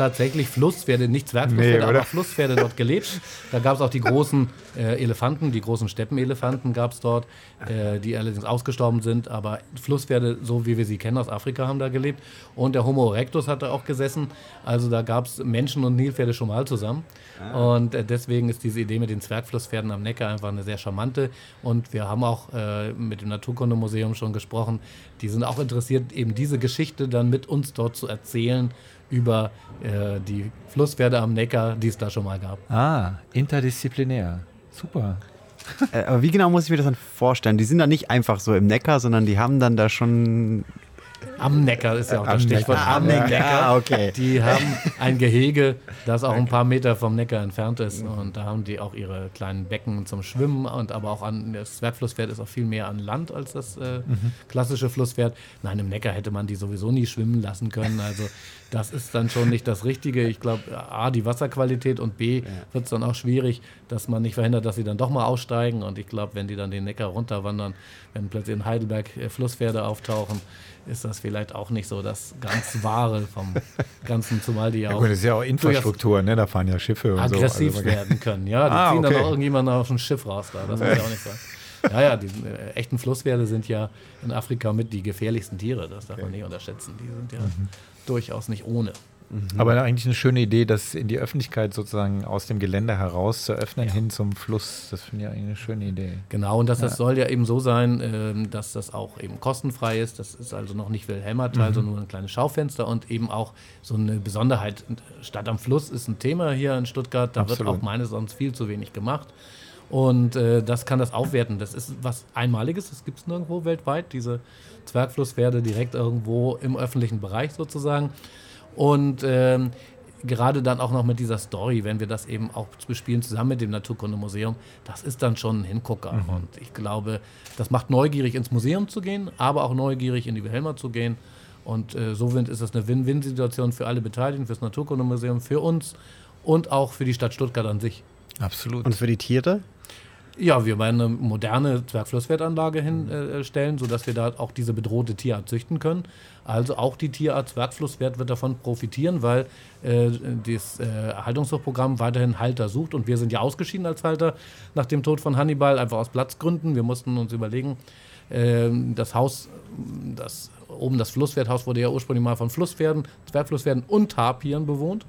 tatsächlich Flusspferde, nicht Zwergflusspferde, Nee, aber Flusspferde dort gelebt. Da gab es auch die großen äh, Elefanten, die großen Steppenelefanten gab es dort, äh, die allerdings ausgestorben sind. Aber Flusspferde, so wie wir sie kennen aus Afrika, haben da gelebt. Und der Homo erectus hat da auch gesessen. Also da gab es Menschen und Nilpferde schon mal zusammen. Und äh, deswegen ist diese Idee mit den Zwergflusspferden am Neckar einfach eine sehr charmante. Und wir haben auch äh, mit dem Naturkundemuseum schon gesprochen. Die sind auch interessiert, eben diese Geschichte dann mit uns dort zu erzählen über äh, die Flusspferde am Neckar, die es da schon mal gab. Ah, interdisziplinär. Super. Äh, aber wie genau muss ich mir das dann vorstellen? Die sind dann nicht einfach so im Neckar, sondern die haben dann da schon. Am Neckar ist ja auch das Stichwort. Neckar. Am Ja, Neckar. okay. Die haben ein Gehege, das auch ein paar Meter vom Neckar entfernt ist. Und da haben die auch ihre kleinen Becken zum Schwimmen. Und aber auch an das Zwergflusspferd ist auch viel mehr an Land als das äh, klassische Flusspferd. Nein, im Neckar hätte man die sowieso nie schwimmen lassen können. Also das ist dann schon nicht das Richtige. Ich glaube, A, die Wasserqualität und B, wird es dann auch schwierig, dass man nicht verhindert, dass sie dann doch mal aussteigen. Und ich glaube, wenn die dann den Neckar runterwandern, wenn plötzlich in Heidelberg äh, Flusspferde auftauchen, ist das vielleicht auch nicht so das ganz Wahre vom Ganzen, zumal die ja Ja, auch gut, das ist ja auch Infrastruktur, ne? Da fahren ja Schiffe und aggressiv so. Also, werden können. Ja, die Ah, ziehen dann okay. auch irgendjemanden auf ein Schiff raus da. Das muss ja auch nicht sein. Ja, ja, die äh, echten Flusspferde sind ja in Afrika mit die gefährlichsten Tiere. Das darf man nicht unterschätzen. Die sind ja Mhm. durchaus nicht ohne. Aber eigentlich eine schöne Idee, das in die Öffentlichkeit sozusagen aus dem Gelände heraus zu öffnen, hin zum Fluss. Das finde ich eigentlich eine schöne Idee. Genau, und das, das soll ja eben so sein, ähm, dass das auch eben kostenfrei ist. Das ist also noch nicht Wilhelmertal, sondern nur ein kleines Schaufenster und eben auch so eine Besonderheit. Stadt am Fluss ist ein Thema hier in Stuttgart. Da wird Absolut. auch meines Erachtens viel zu wenig gemacht. Und äh, das kann das aufwerten. Das ist was Einmaliges, das gibt es nirgendwo weltweit, diese Zwergflusspferde direkt irgendwo im öffentlichen Bereich sozusagen. Und ähm, gerade dann auch noch mit dieser Story, wenn wir das eben auch bespielen zusammen mit dem Naturkundemuseum, das ist dann schon ein Hingucker. Und ich glaube, das macht neugierig ins Museum zu gehen, aber auch neugierig in die Wilhelma zu gehen. Und äh, so ist das eine Win-Win-Situation für alle Beteiligten, für das Naturkundemuseum, für uns und auch für die Stadt Stuttgart an sich. Absolut. Und für die Tiere? Ja, wir werden eine moderne Zwergflusswertanlage hinstellen, sodass wir da auch diese bedrohte Tierart züchten können. Also auch die Tierart Zwergflusswert wird davon profitieren, weil äh, das äh, Erhaltungsprogramm weiterhin Halter sucht. Und wir sind ja ausgeschieden als Halter nach dem Tod von Hannibal, einfach aus Platzgründen. Wir mussten uns überlegen, ähm, das Haus, das oben das Flusspferdhaus wurde ja ursprünglich mal von Flusspferden, Zwergflusspferden und Tapiren bewohnt.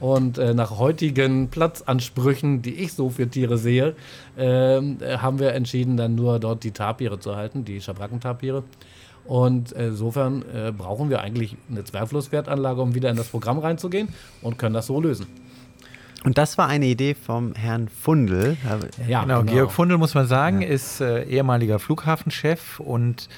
Und äh, nach heutigen Platzansprüchen, die ich so für Tiere sehe, äh, haben wir entschieden, dann nur dort die Tapire zu halten, die Schabrackentapire. Und insofern äh, brauchen wir eigentlich eine Zwergflusswertanlage, um wieder in das Programm reinzugehen und können das so lösen. Und das war eine Idee vom Herrn Fundel. Ja, Genau, Georg Fundel, muss man sagen, ist äh, ehemaliger Flughafenchef und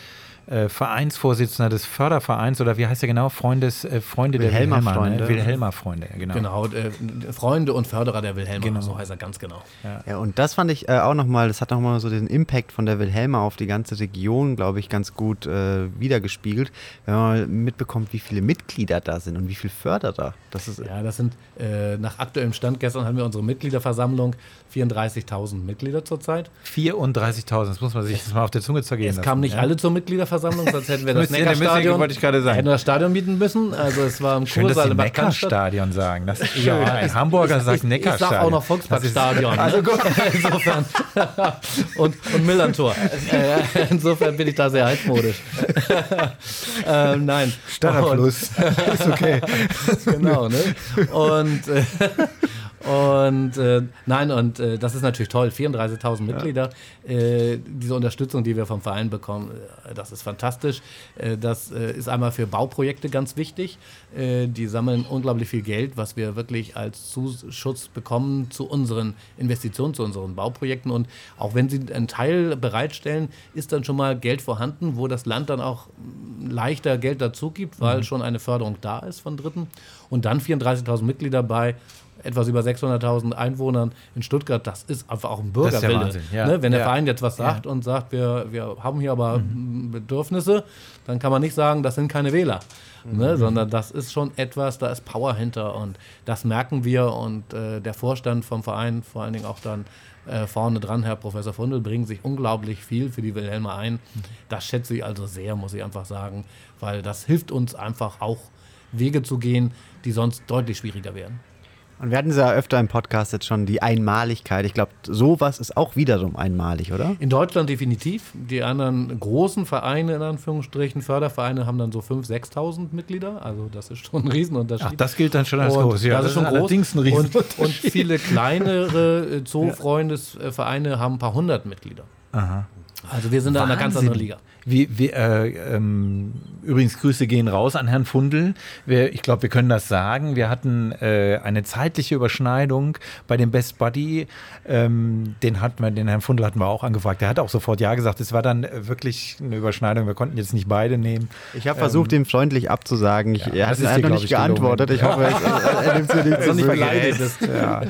äh, Vereinsvorsitzender des Fördervereins oder wie heißt der genau? Freundes, äh, Freunde Wilhelmer der Wilhelmer. Freunde. Ne? Wilhelmer Freunde, ja, genau. Genau, äh, Freunde und Förderer der Wilhelma, Genau. so heißt er ganz genau. Ja, und das fand ich äh, auch nochmal, das hat nochmal so den Impact von der Wilhelma auf die ganze Region, glaube ich, ganz gut äh, wiedergespiegelt, wenn man mal mitbekommt, wie viele Mitglieder da sind und wie viele Förderer. Das ist, Ja, das sind äh, nach aktuellem Stand, gestern hatten wir unsere Mitgliederversammlung, 34.000 Mitglieder zurzeit. 34.000, das muss man sich das mal auf der Zunge zergehen Es lassen. kamen nicht ja? alle zur Mitgliederversammlung, sonst hätten wir das Neckarstadion. wollte ich gerade sagen. Hätten wir das Stadion mieten müssen. Also es war im Schön, dass Kursaal Cannstatt. Neckarstadion sagen. Das ist schön. Ein Hamburger sagt Ich Neckarstadion. sag auch noch Volksparkstadion. ne? Also gut. Insofern. und, und Millantor. Äh, insofern bin ich da sehr altmodisch. ähm, nein. Stadterfluss. ist okay. genau, ne? Und, äh, und äh, nein, und äh, das ist natürlich toll. 34.000 Mitglieder. Äh, diese Unterstützung, die wir vom Verein bekommen, äh, das ist fantastisch. Äh, das äh, ist einmal für Bauprojekte ganz wichtig. Die sammeln unglaublich viel Geld, was wir wirklich als Zuschuss bekommen zu unseren Investitionen, zu unseren Bauprojekten. Und auch wenn sie einen Teil bereitstellen, ist dann schon mal Geld vorhanden, wo das Land dann auch leichter Geld dazu gibt, weil schon eine Förderung da ist von Dritten. Und dann 34.000 Mitglieder bei etwas über 600.000 Einwohnern in Stuttgart, das ist einfach auch ein Das ist der Bürgerwille. Wahnsinn, ja. ne? Wenn der. Verein jetzt was sagt und sagt, wir, wir haben hier aber Mhm. Bedürfnisse, dann kann man nicht sagen, das sind keine Wähler. Mhm. Ne? Sondern das ist schon etwas, da ist Power hinter und das merken wir und äh, der Vorstand vom Verein, vor allen Dingen auch dann äh, vorne dran, Herr Professor Fundel, bringen sich unglaublich viel für die Wilhelma ein. Mhm. Das schätze ich also sehr, muss ich einfach sagen, weil das hilft uns einfach auch Wege zu gehen, die sonst deutlich schwieriger werden. Und wir hatten ja öfter im Podcast jetzt schon die Einmaligkeit. Ich glaube, sowas ist auch wiederum einmalig, oder? In Deutschland definitiv. Die anderen großen Vereine, in Anführungsstrichen, Fördervereine, haben dann so 5.000, 6.000 Mitglieder. Also das ist schon ein Riesenunterschied. Ach, das gilt dann schon als Und groß. Ja, das, ist schon groß. allerdings ein und, Riesenunterschied. und viele kleinere äh, Zoofreundesvereine haben ein paar hundert Mitglieder. Also wir sind da in einer ganz Wahnsinn. anderen Liga. Wie, wie, äh, ähm, übrigens, Grüße gehen raus an Herrn Fundel. Wir, ich glaube, wir können das sagen. Wir hatten äh, eine zeitliche Überschneidung bei dem Best Buddy. Ähm, den, hatten wir, den Herrn Fundel hatten wir auch angefragt. Der hat auch sofort Ja gesagt. Es war dann äh, wirklich eine Überschneidung. Wir konnten jetzt nicht beide nehmen. Ich habe versucht, ihm freundlich abzusagen. Ich, ja, er hat er noch glaub nicht geantwortet. Ich hoffe, er, er nimmt es mir nicht Also nicht. Ja,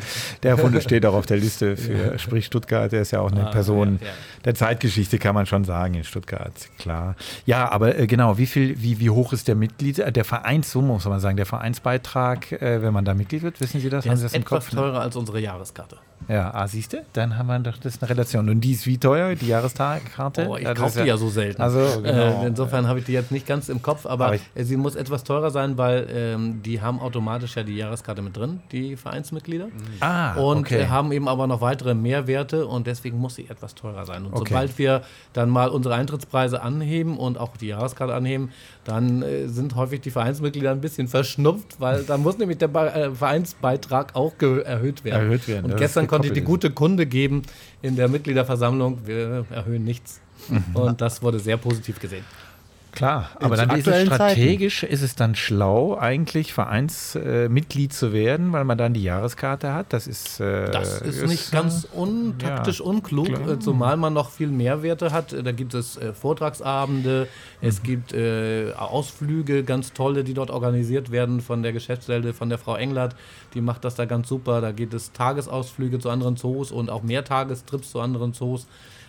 der Herr Fundel steht auch auf der Liste für Sprich Stuttgart. Der ist ja auch eine Ah, Person ja, ja. der Zeitgeschichte, kann man schon sagen, in Stuttgart. Klar. Ja, aber äh, genau, wie viel, wie, wie hoch ist der Mitglied, äh, der Vereinssumme, muss man sagen, der Vereinsbeitrag, äh, wenn man da Mitglied wird? Wissen Sie das? Der Haben Sie ist das im etwas Kopf? Teurer als unsere Jahreskarte. Ja, ah, siehst du? Dann haben wir doch das eine Relation. Und die ist wie teuer, die Jahreskarte? Oh, ich Ja, das kaufe die ja so selten. Also, genau. äh, insofern habe ich die jetzt nicht ganz im Kopf, aber, Aber äh, sie muss etwas teurer sein, weil ähm, die haben automatisch ja die Jahreskarte mit drin, die Vereinsmitglieder. Ah, und okay. äh, haben eben aber noch weitere Mehrwerte und deswegen muss sie etwas teurer sein. Und Okay. sobald wir dann mal unsere Eintrittspreise anheben und auch die Jahreskarte anheben, dann äh, sind häufig die Vereinsmitglieder ein bisschen verschnupft, weil da muss nämlich der äh, Vereinsbeitrag auch erhöht werden. Erhöht werden, Und gestern es konnte ich die gute Kunde geben in der Mitgliederversammlung, wir erhöhen nichts. Mhm. Und das wurde sehr positiv gesehen. Klar, aber dann ist es strategisch, ist es dann schlau, eigentlich Vereinsmitglied äh, zu werden, weil man dann die Jahreskarte hat. Das ist, äh, Das ist nicht ganz untaktisch ja, unklug, klar. äh, zumal man noch viel Mehrwerte hat. Äh, Da gibt es äh, Vortragsabende, Mhm. es gibt äh, Ausflüge, ganz tolle, die dort organisiert werden von der Geschäftsstelle, von der Frau Englert. Die macht das da ganz super. Da geht es Tagesausflüge zu anderen Zoos und auch Mehrtagestrips zu anderen Zoos.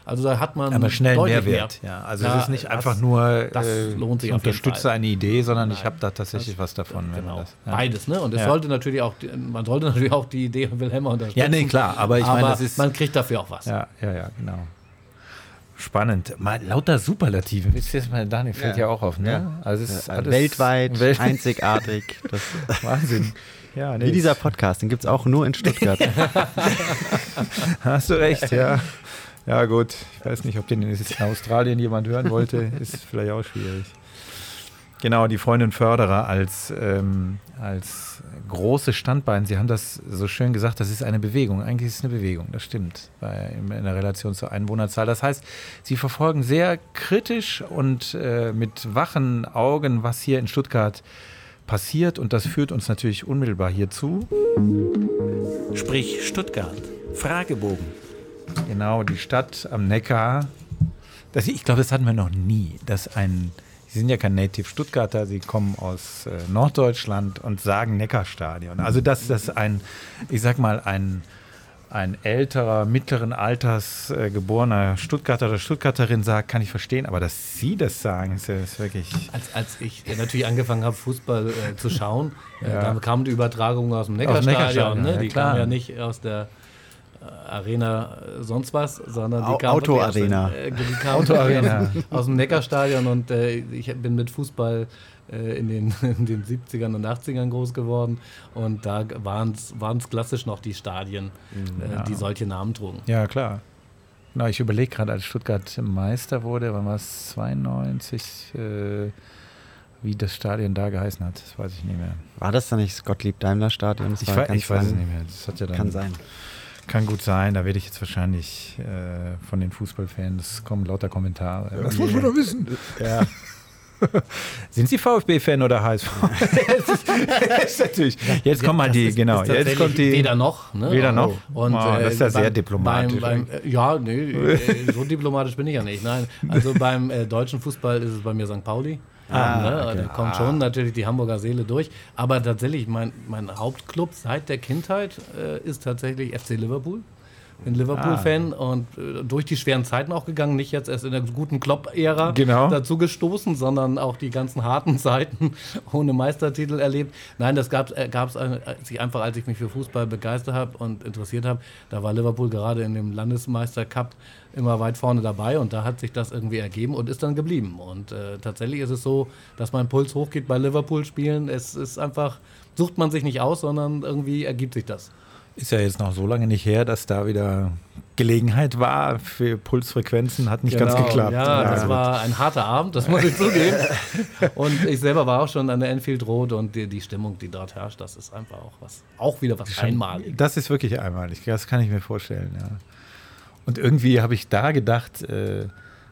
Also da hat man Aber schnell deutlich Mehrwert. mehr. Ja, also Ja, es ist nicht das- einfach nur, das äh, lohnt sich ich unterstütze eine Idee, sondern ich Nein. habe da tatsächlich was davon. wenn man Genau, das, ja. beides, ne? Und es Ja. sollte natürlich auch, man sollte natürlich auch die Idee von Wilhelma unterstützen. Ja, nee, klar, aber ich meine, das ist- man kriegt dafür auch was. Ja, ja, ja, genau. Spannend. Mal lauter Superlativen. Ist jetzt mal Daniel fällt ja, Ja. auch auf, ne? Ja. Also es ist Ja, alles weltweit, Welt einzigartig. Das, Wahnsinn. Ja, nee, wie dieser Podcast, den gibt es auch nur in Stuttgart. Hast du recht, ja. Ja, gut. Ich weiß nicht, ob den in Australien jemand hören wollte. Ist vielleicht auch schwierig. Genau, die Freundin Förderer als, ähm, als großes Standbein. Sie haben das so schön gesagt, das ist eine Bewegung. Eigentlich ist es eine Bewegung, das stimmt, bei, in der Relation zur Einwohnerzahl. Das heißt, Sie verfolgen sehr kritisch und äh, mit wachen Augen, was hier in Stuttgart passiert. Und das führt uns natürlich unmittelbar hierzu. Sprich Stuttgart. Fragebogen. Genau, die Stadt am Neckar. Das, ich glaube, das hatten wir noch nie, dass ein Sie sind ja kein Native Stuttgarter, Sie kommen aus äh, Norddeutschland und sagen Neckarstadion. Also, dass das ein, ich sag mal, ein, ein älterer, mittleren Alters äh, geborener Stuttgarter oder Stuttgarterin sagt, kann ich verstehen. Aber dass Sie das sagen, ist, ist wirklich. Als, als ich natürlich angefangen habe, Fußball äh, zu schauen, äh, Ja. da kam die Übertragung aus dem Aus dem Neckarstadion. Neckarstadion, Ne? ja, Die klar. kam ja nicht aus der Arena äh, sonst was, sondern die kam dem- Autoarena. äh, die kam Autoarena. aus dem Neckarstadion und äh, ich bin mit Fußball äh, in, den, in den 70ern und 80ern groß geworden und da waren es klassisch noch die Stadien, äh, die solche Namen trugen. Ja, klar. Na, ich überlege gerade, als Stuttgart Meister wurde, wann war es 92, äh, wie das Stadion da geheißen hat, das weiß ich nicht mehr. War das dann nicht das Gottlieb-Daimler-Stadion? Das Ich, war ich weiß es nicht mehr. Das hat ja dann, Kann sein. Kann gut sein, da werde ich jetzt wahrscheinlich äh, von den Fußballfans kommen lauter Kommentare. das muss man doch wissen. Ja. Sind Sie VfB-Fan oder HSV? ist, natürlich. Jetzt kommt mal die, ist- genau. ist Jetzt kommt die. Weder noch. Ne? Weder noch? Und, Oh, das ist ja äh, sehr beim- diplomatisch. Beim, beim, äh, ja, nee, äh, so diplomatisch bin ich ja nicht. Nein, also beim äh, deutschen Fußball ist es bei mir St. Pauli. Ah, ne? okay. Da kommt schon natürlich die Hamburger Seele durch. Aber tatsächlich, mein, mein Hauptclub seit der Kindheit äh, ist tatsächlich FC Liverpool. Bin Liverpool-Fan und äh, durch die schweren Zeiten auch gegangen, nicht jetzt erst in der guten Klopp-Ära Genau. dazu gestoßen, sondern auch die ganzen harten Zeiten ohne Meistertitel erlebt. Nein, das gab es äh, äh, als ich einfach, als ich mich für Fußball begeistert habe und interessiert habe, da war Liverpool gerade in dem Landesmeister-Cup immer weit vorne dabei und da hat sich das irgendwie ergeben und ist dann geblieben. Und äh, tatsächlich ist es so, dass mein Puls hochgeht bei Liverpool-Spielen. Es ist einfach, sucht man sich nicht aus, sondern irgendwie ergibt sich das. Ist ja jetzt noch so lange nicht her, dass da wieder Gelegenheit war für Pulsfrequenzen. Hat nicht ganz Genau, geklappt. Ja, das gut. war ein harter Abend, das muss ich zugeben. Und ich selber war auch schon an der Enfield Road und die, die Stimmung, die dort herrscht, das ist einfach auch was, auch wieder was Einmaliges. Das ist wirklich einmalig. Das kann ich mir vorstellen, ja. Und irgendwie habe ich da gedacht, äh,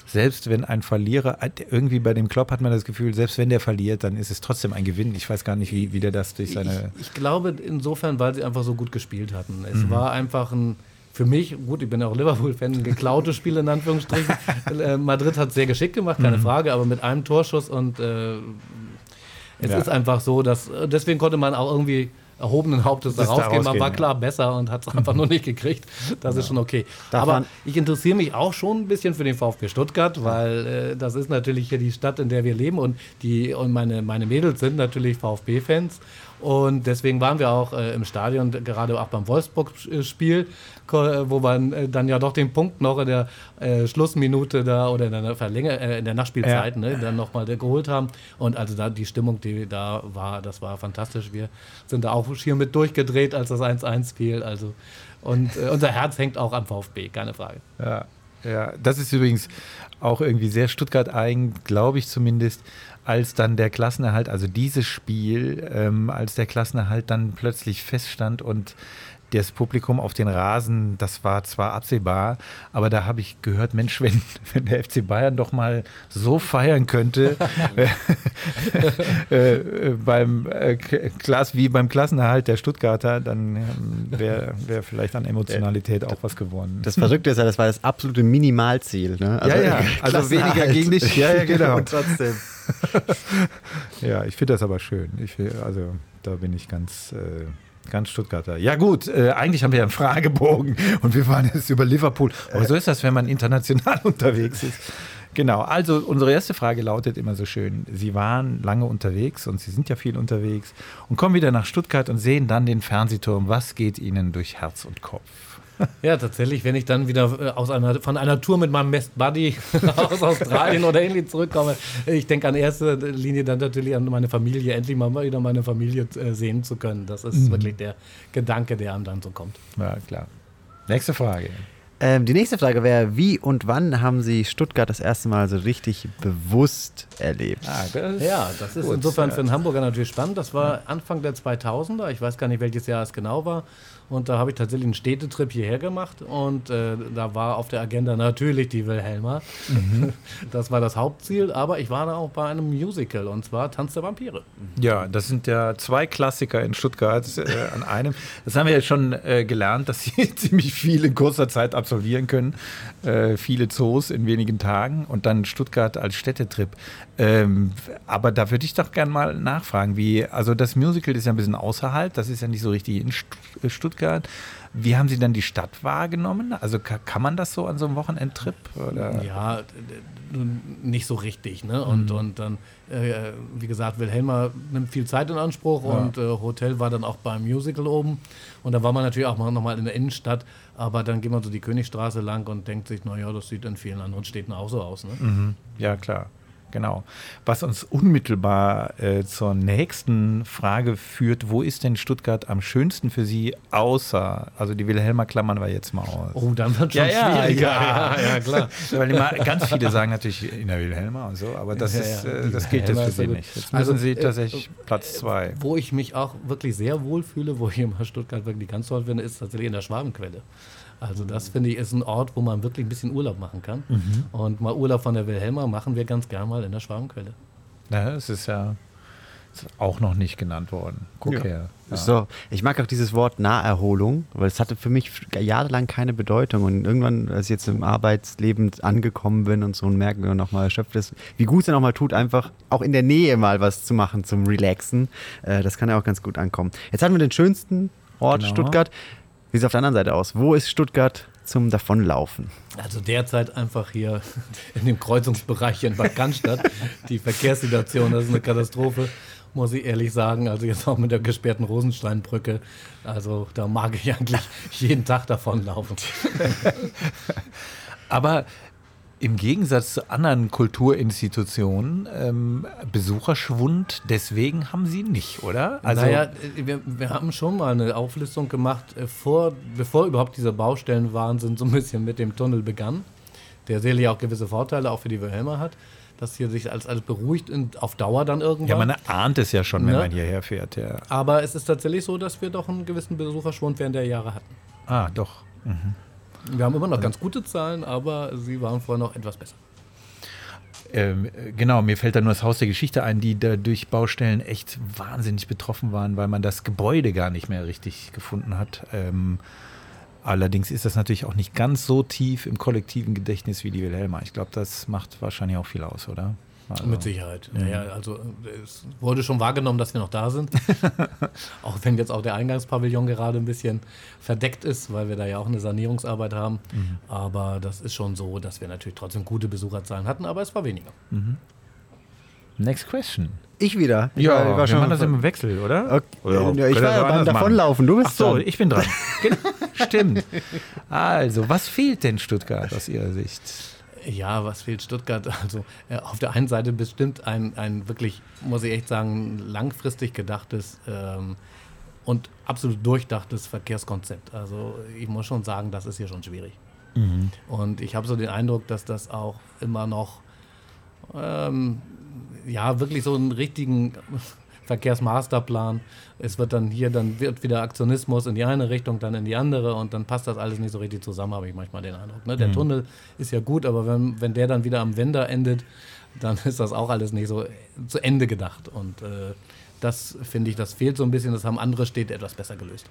selbst wenn ein Verlierer, äh, irgendwie bei dem Klopp hat man das Gefühl, selbst wenn der verliert, dann ist es trotzdem ein Gewinn. Ich weiß gar nicht, wie, wie der das durch seine. Ich, ich glaube insofern, weil sie einfach so gut gespielt hatten. Es Mhm. war einfach ein, für mich, gut, ich bin ja auch Liverpool-Fan, ein geklautes Spiel in Anführungsstrichen. äh, Madrid hat es sehr geschickt gemacht, Mhm. keine Frage, aber mit einem Torschuss und äh, es Ja. ist einfach so, dass deswegen konnte man auch irgendwie erhobenen Hauptes da rausgehen. Man war ja. klar besser und hat es einfach nur nicht gekriegt. Das ist schon okay. Darf Aber ich interessiere mich auch schon ein bisschen für den VfB Stuttgart, weil äh, das ist natürlich hier die Stadt, in der wir leben und, die, und meine, meine Mädels sind natürlich VfB-Fans. Und deswegen waren wir auch äh, im Stadion, gerade auch beim Wolfsburg-Spiel, äh, wo wir äh, dann ja doch den Punkt noch in der äh, Schlussminute da oder in der, Verlänger äh, in der Nachspielzeit Ja. ne, dann nochmal geholt haben. Und also da die Stimmung, die da war, das war fantastisch. Wir sind da auch schier mit durchgedreht, als das 1-1 fiel. Also, und äh, unser Herz hängt auch am VfB, keine Frage. Ja, ja, das ist übrigens auch irgendwie sehr Stuttgart-eigen, glaube ich zumindest, als dann der Klassenerhalt, also dieses Spiel, ähm, als der Klassenerhalt dann plötzlich feststand und das Publikum auf den Rasen, das war zwar absehbar, aber da habe ich gehört, Mensch, wenn, wenn der FC Bayern doch mal so feiern könnte, äh, äh, beim äh, Klass, wie beim Klassenerhalt der Stuttgarter, dann ähm, wäre wär vielleicht an Emotionalität auch was geworden. Das Verrückte ist ja, das war das absolute Minimalziel. Ne? ja, ja, also weniger Klassenerhalt. gegen dich. Ja, ja, genau. Und trotzdem. Ja, ich finde das aber schön. Ich, also da bin ich ganz, äh, ganz Stuttgarter. Ja gut, äh, eigentlich haben wir ja einen Fragebogen und wir waren jetzt über Liverpool. Aber so ist das, wenn man international unterwegs ist. Genau, also unsere erste Frage lautet immer so schön, Sie waren lange unterwegs und Sie sind ja viel unterwegs und kommen wieder nach Stuttgart und sehen dann den Fernsehturm. Was geht Ihnen durch Herz und Kopf? Ja, tatsächlich, wenn ich dann wieder äh, aus einer, von einer Tour mit meinem Best Buddy aus Australien oder ähnlich zurückkomme, ich denke an erster Linie dann natürlich an meine Familie, endlich mal wieder meine Familie äh, sehen zu können. Das ist wirklich der Gedanke, der einem dann so kommt. Ja, klar. Nächste Frage. Ähm, die nächste Frage wäre, wie und wann haben Sie Stuttgart das erste Mal so richtig bewusst erlebt? Ah, das Ja, das ist gut, insofern ja. für einen Hamburger natürlich spannend. Das war Anfang der 2000er. Ich weiß gar nicht, welches Jahr es genau war. Und da habe ich tatsächlich einen Städtetrip hierher gemacht. Und äh, da war auf der Agenda natürlich die Wilhelma. Mhm. Das war das Hauptziel. Aber ich war da auch bei einem Musical. Und zwar Tanz der Vampire. Ja, das sind ja zwei Klassiker in Stuttgart äh, an einem. Das haben wir ja schon äh, gelernt, dass sie ziemlich viel in kurzer Zeit absolvieren können. Äh, viele Zoos in wenigen Tagen und dann Stuttgart als Städtetrip. Ähm, aber da würde ich doch gerne mal nachfragen, wie, also das Musical ist ja ein bisschen außerhalb, das ist ja nicht so richtig in äh, Stuttgart. Wie haben Sie dann die Stadt wahrgenommen? Also ka kann man das so an so einem Wochenendtrip? Oder? Ja, nicht so richtig. Ne? Und, Mhm. und dann, äh, wie gesagt, Wilhelma nimmt viel Zeit in Anspruch und äh, Hotel war dann auch beim Musical oben. Und da war man natürlich auch mal nochmal in der Innenstadt, aber dann geht man so die Königstraße lang und denkt sich, naja, das sieht in vielen anderen Städten auch so aus. Ne? Mhm. Ja, klar. Genau. Was uns unmittelbar äh, zur nächsten Frage führt, wo ist denn Stuttgart am schönsten für Sie außer, also die Wilhelmer klammern wir jetzt mal aus. Oh, dann wird schon Ja, schwieriger. ja. ja, ja, klar. Weil immer ganz viele sagen natürlich in der Wilhelma und so, aber das, Ja, ist, äh, das gilt jetzt für Sie nicht. Jetzt Also, müssen Sie äh, tatsächlich Platz zwei. Wo ich mich auch wirklich sehr wohl fühle, wo ich immer Stuttgart wirklich ganz toll finde, ist tatsächlich in der Schwabenquelle. Also das finde ich ist ein Ort, wo man wirklich ein bisschen Urlaub machen kann. Mhm. Und mal Urlaub von der Wilhelma machen wir ganz gern mal in der Schwabenquelle. Ja, es ist ja ist auch noch nicht genannt worden. Guck Ja. her. Ja. So, ich mag auch dieses Wort Naherholung, weil es hatte für mich jahrelang keine Bedeutung und irgendwann, als ich jetzt im Arbeitsleben angekommen bin und so und merken wir nochmal erschöpft ist, wie gut es ja nochmal tut, einfach auch in der Nähe mal was zu machen zum Relaxen. Äh, das kann ja auch ganz gut ankommen. Jetzt hatten wir den schönsten Ort Genau. Stuttgart. Wie sieht es auf der anderen Seite aus? Wo ist Stuttgart zum Davonlaufen? Also derzeit einfach hier in dem Kreuzungsbereich hier in Bad Cannstatt. Die Verkehrssituation, das ist eine Katastrophe, muss ich ehrlich sagen. Also jetzt auch mit der gesperrten Rosensteinbrücke. Also da mag ich eigentlich jeden Tag davonlaufen. Aber im Gegensatz zu anderen Kulturinstitutionen, ähm, Besucherschwund deswegen haben sie nicht, oder? Also, naja, wir, wir haben schon mal eine Auflistung gemacht, äh, vor, bevor überhaupt diese Baustellenwahnsinn so ein bisschen mit dem Tunnel begann, der sicherlich auch gewisse Vorteile auch für die Wilhelma hat, dass hier sich als, als beruhigt und auf Dauer dann irgendwann. ja, man ahnt es ja schon, wenn Ne? man hierher fährt. Ja. Aber es ist tatsächlich so, dass wir doch einen gewissen Besucherschwund während der Jahre hatten. Ah, doch. Wir haben immer noch ganz gute Zahlen, aber sie waren vorher noch etwas besser. Ähm, äh, genau, mir fällt da nur das Haus der Geschichte ein, die da durch Baustellen echt wahnsinnig betroffen waren, weil man das Gebäude gar nicht mehr richtig gefunden hat. Ähm, allerdings ist das natürlich auch nicht ganz so tief im kollektiven Gedächtnis wie die Wilhelma. Ich glaube, das macht wahrscheinlich auch viel aus, oder? Also, Mit Sicherheit. Ja, ja, also es wurde schon wahrgenommen, dass wir noch da sind. auch wenn jetzt auch der Eingangspavillon gerade ein bisschen verdeckt ist, weil wir da ja auch eine Sanierungsarbeit haben. Aber das ist schon so, dass wir natürlich trotzdem gute Besucherzahlen hatten, aber es war weniger. Next question. Ich wieder. Ich Ja, war, ich war wir schon machen das im Wechsel, oder? Okay. Oder Ja, ich war ja wir beim? Davonlaufen. Du bist Ach so, dran. ich bin dran. genau, stimmt. Also, was fehlt denn Stuttgart aus Ihrer Sicht? Ja, was fehlt Stuttgart? Also äh, auf der einen Seite bestimmt ein, ein wirklich, muss ich echt sagen, langfristig gedachtes ähm, und absolut durchdachtes Verkehrskonzept. Also ich muss schon sagen, das ist hier schon schwierig. Und ich habe so den Eindruck, dass das auch immer noch ähm, ja wirklich so einen richtigen Verkehrsmasterplan. Es wird dann hier, dann wird wieder Aktionismus in die eine Richtung, dann in die andere und dann passt das alles nicht so richtig zusammen, habe ich manchmal den Eindruck. Ne? Der Tunnel ist ja gut, aber wenn, wenn der dann wieder am Wender endet, dann ist das auch alles nicht so zu Ende gedacht. Und äh, das finde ich, das fehlt so ein bisschen. Das haben andere Städte etwas besser gelöst.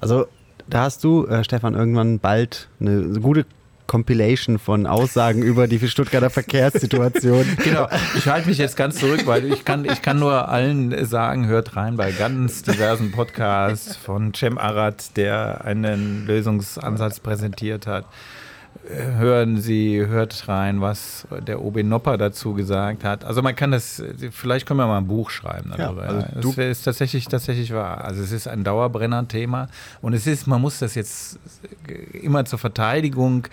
Also, da hast du, äh, Stefan, irgendwann bald eine gute Compilation von Aussagen über die Stuttgarter Verkehrssituation. Genau, ich halte mich jetzt ganz zurück, weil ich kann, ich kann nur allen sagen, hört rein bei ganz diversen Podcasts von Cem Arad, der einen Lösungsansatz präsentiert hat. Hören Sie, hört rein, was der OB Nopper dazu gesagt hat. Also man kann das, vielleicht können wir mal ein Buch schreiben darüber. Ja, also Ja, du- das ist tatsächlich, tatsächlich wahr. Also es ist ein Dauerbrenner-Thema und es ist, man muss das jetzt immer zur Verteidigung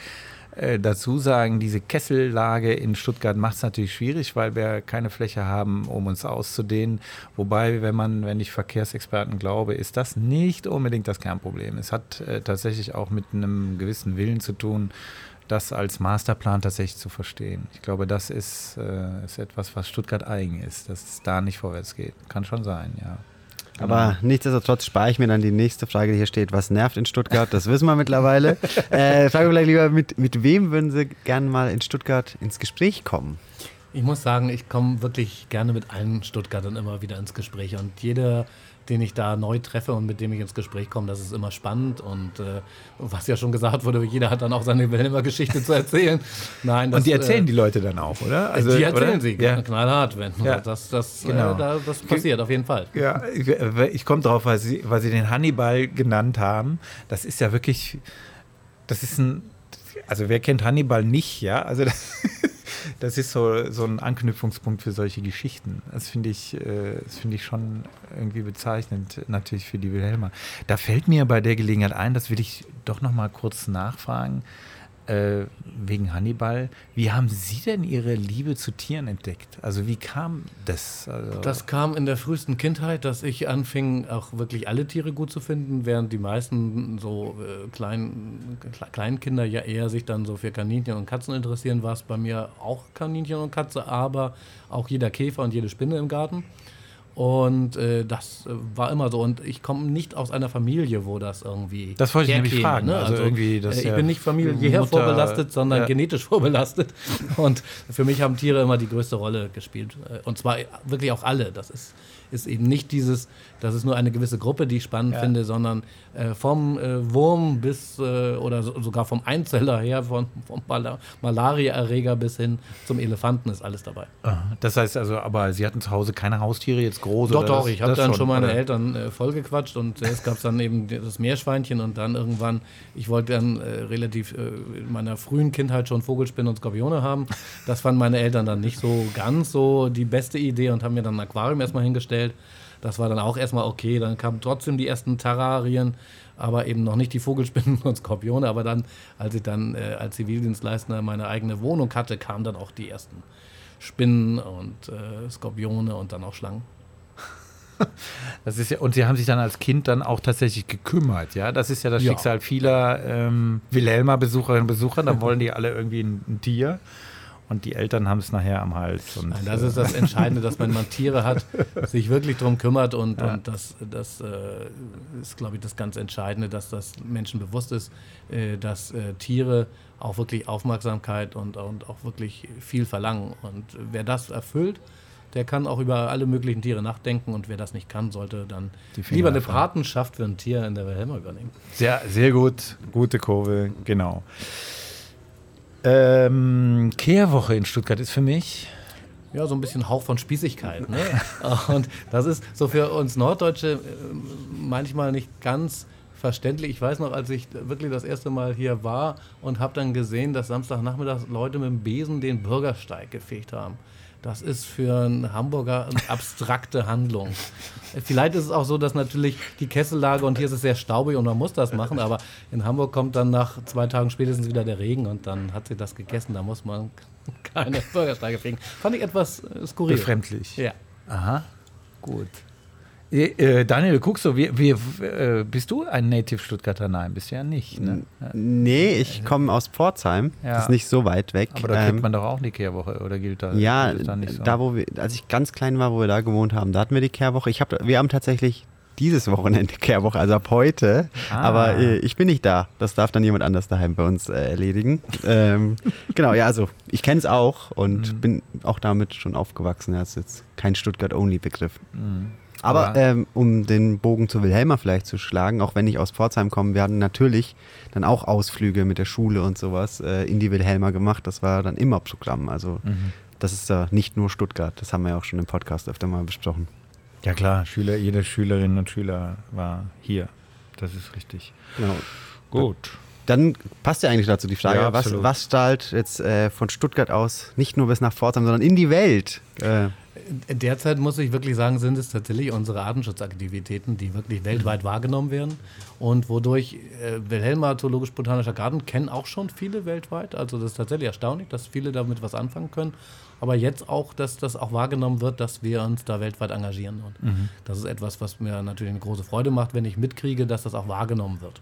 äh, dazu sagen, diese Kessellage in Stuttgart macht es natürlich schwierig, weil wir keine Fläche haben, um uns auszudehnen. Wobei, wenn man, wenn ich Verkehrsexperten glaube, ist das nicht unbedingt das Kernproblem. Es hat äh, tatsächlich auch mit einem gewissen Willen zu tun, das als Masterplan tatsächlich zu verstehen. Ich glaube, das ist, äh, ist etwas, was Stuttgart eigen ist, dass es da nicht vorwärts geht. Kann schon sein, ja. Aber nichtsdestotrotz spare ich mir dann die nächste Frage, die hier steht. Was nervt in Stuttgart? Das wissen wir mittlerweile. äh, fragen wir vielleicht lieber, mit, mit wem würden Sie gerne mal in Stuttgart ins Gespräch kommen? Ich muss sagen, ich komme wirklich gerne mit allen Stuttgartern immer wieder ins Gespräch. Und jeder den ich da neu treffe und mit dem ich ins Gespräch komme, das ist immer spannend. Und äh, was ja schon gesagt wurde, jeder hat dann auch seine Wilhelmer Geschichte zu erzählen. Nein, das, und die erzählen äh, die Leute dann auch, oder? Also, die erzählen oder? sie ja. knallhart, wenn Ja. das, das, Genau. äh, da, das passiert auf jeden Fall. Ja, ich, ich komme drauf, weil sie, weil sie den Hannibal genannt haben. Das ist ja wirklich, das ist ein, also wer kennt Hannibal nicht, ja? Also das, das ist so, so ein Anknüpfungspunkt für solche Geschichten. Das finde ich, äh, das finde ich schon irgendwie bezeichnend, natürlich für die Wilhelma. Da fällt mir bei der Gelegenheit ein, das will ich doch noch mal kurz nachfragen. Äh, wegen Hannibal. Wie haben Sie denn Ihre Liebe zu Tieren entdeckt? Also wie kam das? Also, Das kam in der frühesten Kindheit, dass ich anfing, auch wirklich alle Tiere gut zu finden, während die meisten so äh, kleinen Kle Kleinkinder ja eher sich dann so für Kaninchen und Katzen interessieren, war es bei mir auch Kaninchen und Katze, aber auch jeder Käfer und jede Spinne im Garten. Und äh, das äh, war immer so. Und ich komme nicht aus einer Familie, wo das irgendwie. Das wollte ich nämlich fragen. Ne? Also irgendwie, dass äh, ich ja bin nicht familiär Mutter- vorbelastet, sondern ja. genetisch vorbelastet. Und für mich haben Tiere immer die größte Rolle gespielt. Äh, Und zwar wirklich auch alle. Das ist, ist eben nicht dieses, das ist nur eine gewisse Gruppe, die ich spannend Ja. finde, sondern äh, vom äh, Wurm bis äh, oder so, sogar vom Einzeller her, von, vom Mal Malaria-Erreger bis hin zum Elefanten ist alles dabei. Aha. Das heißt also, aber Sie hatten zu Hause keine Haustiere, jetzt groß Doch, oder doch, das- ich habe dann schon meine oder? Eltern äh, vollgequatscht und zuerst gab es dann eben das Meerschweinchen und dann irgendwann, ich wollte dann äh, relativ äh, in meiner frühen Kindheit schon Vogelspinnen und Skorpione haben. Das fanden meine Eltern dann nicht so ganz so die beste Idee und haben mir dann ein Aquarium erstmal hingestellt. Das war dann auch erstmal okay, dann kamen trotzdem die ersten Terrarien, aber eben noch nicht die Vogelspinnen und Skorpione. Aber dann, als ich dann äh, als Zivildienstleister meine eigene Wohnung hatte, kamen dann auch die ersten Spinnen und äh, Skorpione und dann auch Schlangen. Das ist ja, und Sie haben sich dann als Kind dann auch tatsächlich gekümmert, ja? Das ist ja das Ja. Schicksal vieler ähm, Wilhelma-Besucherinnen und Besucher. Dann wollen die alle irgendwie ein, ein Tier und die Eltern haben es nachher am Hals. Und, Nein, das ist das Entscheidende, dass wenn man Tiere hat, sich wirklich drum kümmert und, Ja. und das, das äh, ist, glaube ich, das ganz Entscheidende, dass das Menschen bewusst ist, äh, dass äh, Tiere auch wirklich Aufmerksamkeit und, und auch wirklich viel verlangen. Und wer das erfüllt, der kann auch über alle möglichen Tiere nachdenken und wer das nicht kann, sollte dann lieber eine. Patenschaft für ein Tier in der Wilhelma übernehmen. Sehr, sehr gut, gute Kurve, genau. Ähm, Kehrwoche in Stuttgart ist für mich. Ja, so ein bisschen Hauch von Spießigkeit. Ne? Und das ist so für uns Norddeutsche äh, manchmal nicht ganz verständlich. Ich weiß noch, als ich wirklich das erste Mal hier war und habe dann gesehen, dass Samstagnachmittag Leute mit dem Besen den Bürgersteig gefegt haben. Das ist für einen Hamburger eine abstrakte Handlung. Vielleicht ist es auch so, dass natürlich die Kessellage und hier ist es sehr staubig und man muss das machen, aber in Hamburg kommt dann nach zwei Tagen spätestens wieder der Regen und dann hat sie das gegessen. Da muss man keine Bürgersteige fegen. Fand ich etwas äh, skurril. Befremdlich. Ja. Aha, gut. Äh, äh, Daniel, guckst du, wie, wie, äh, bist du ein Native Stuttgarter? Nein, bist du ja nicht. Ne? Nee, ich komme aus Pforzheim. Ja. Das ist nicht so weit weg. Aber da kriegt Ähm, man doch auch eine Kehrwoche, oder gilt da, Ja, gilt da nicht so? da wo wir, als ich ganz klein war, wo wir da gewohnt haben, da hatten wir die Kehrwoche. Ich hab, wir haben tatsächlich dieses Wochenende Kehrwoche, also ab heute. Ah. Aber äh, ich bin nicht da. Das darf dann jemand anders daheim bei uns äh, erledigen. ähm, genau, ja, also ich kenne es auch und Mhm. bin auch damit schon aufgewachsen. Das ist jetzt kein Stuttgart-Only-Begriff. Mhm. Aber ähm, um den Bogen zu Wilhelma vielleicht zu schlagen, auch wenn ich aus Pforzheim komme, wir hatten natürlich dann auch Ausflüge mit der Schule und sowas äh, in die Wilhelma gemacht. Das war dann immer Programm. Also Mhm. das ist da nicht nur Stuttgart. Das haben wir ja auch schon im Podcast öfter mal besprochen. Ja klar, Schüler, jede Schülerin und Schüler war hier. Das ist richtig. Genau. Gut. Dann passt ja eigentlich dazu die Frage, Ja, was, was strahlt jetzt äh, von Stuttgart aus nicht nur bis nach Pforzheim, sondern in die Welt? Äh, derzeit muss ich wirklich sagen, sind es tatsächlich unsere Artenschutzaktivitäten, die wirklich weltweit wahrgenommen werden und wodurch äh, Wilhelma Zoologisch-Botanischer Garten kennen auch schon viele weltweit. Also das ist tatsächlich erstaunlich, dass viele damit was anfangen können. Aber jetzt auch, dass das auch wahrgenommen wird, dass wir uns da weltweit engagieren. Und Mhm. das ist etwas, was mir natürlich eine große Freude macht, wenn ich mitkriege, dass das auch wahrgenommen wird.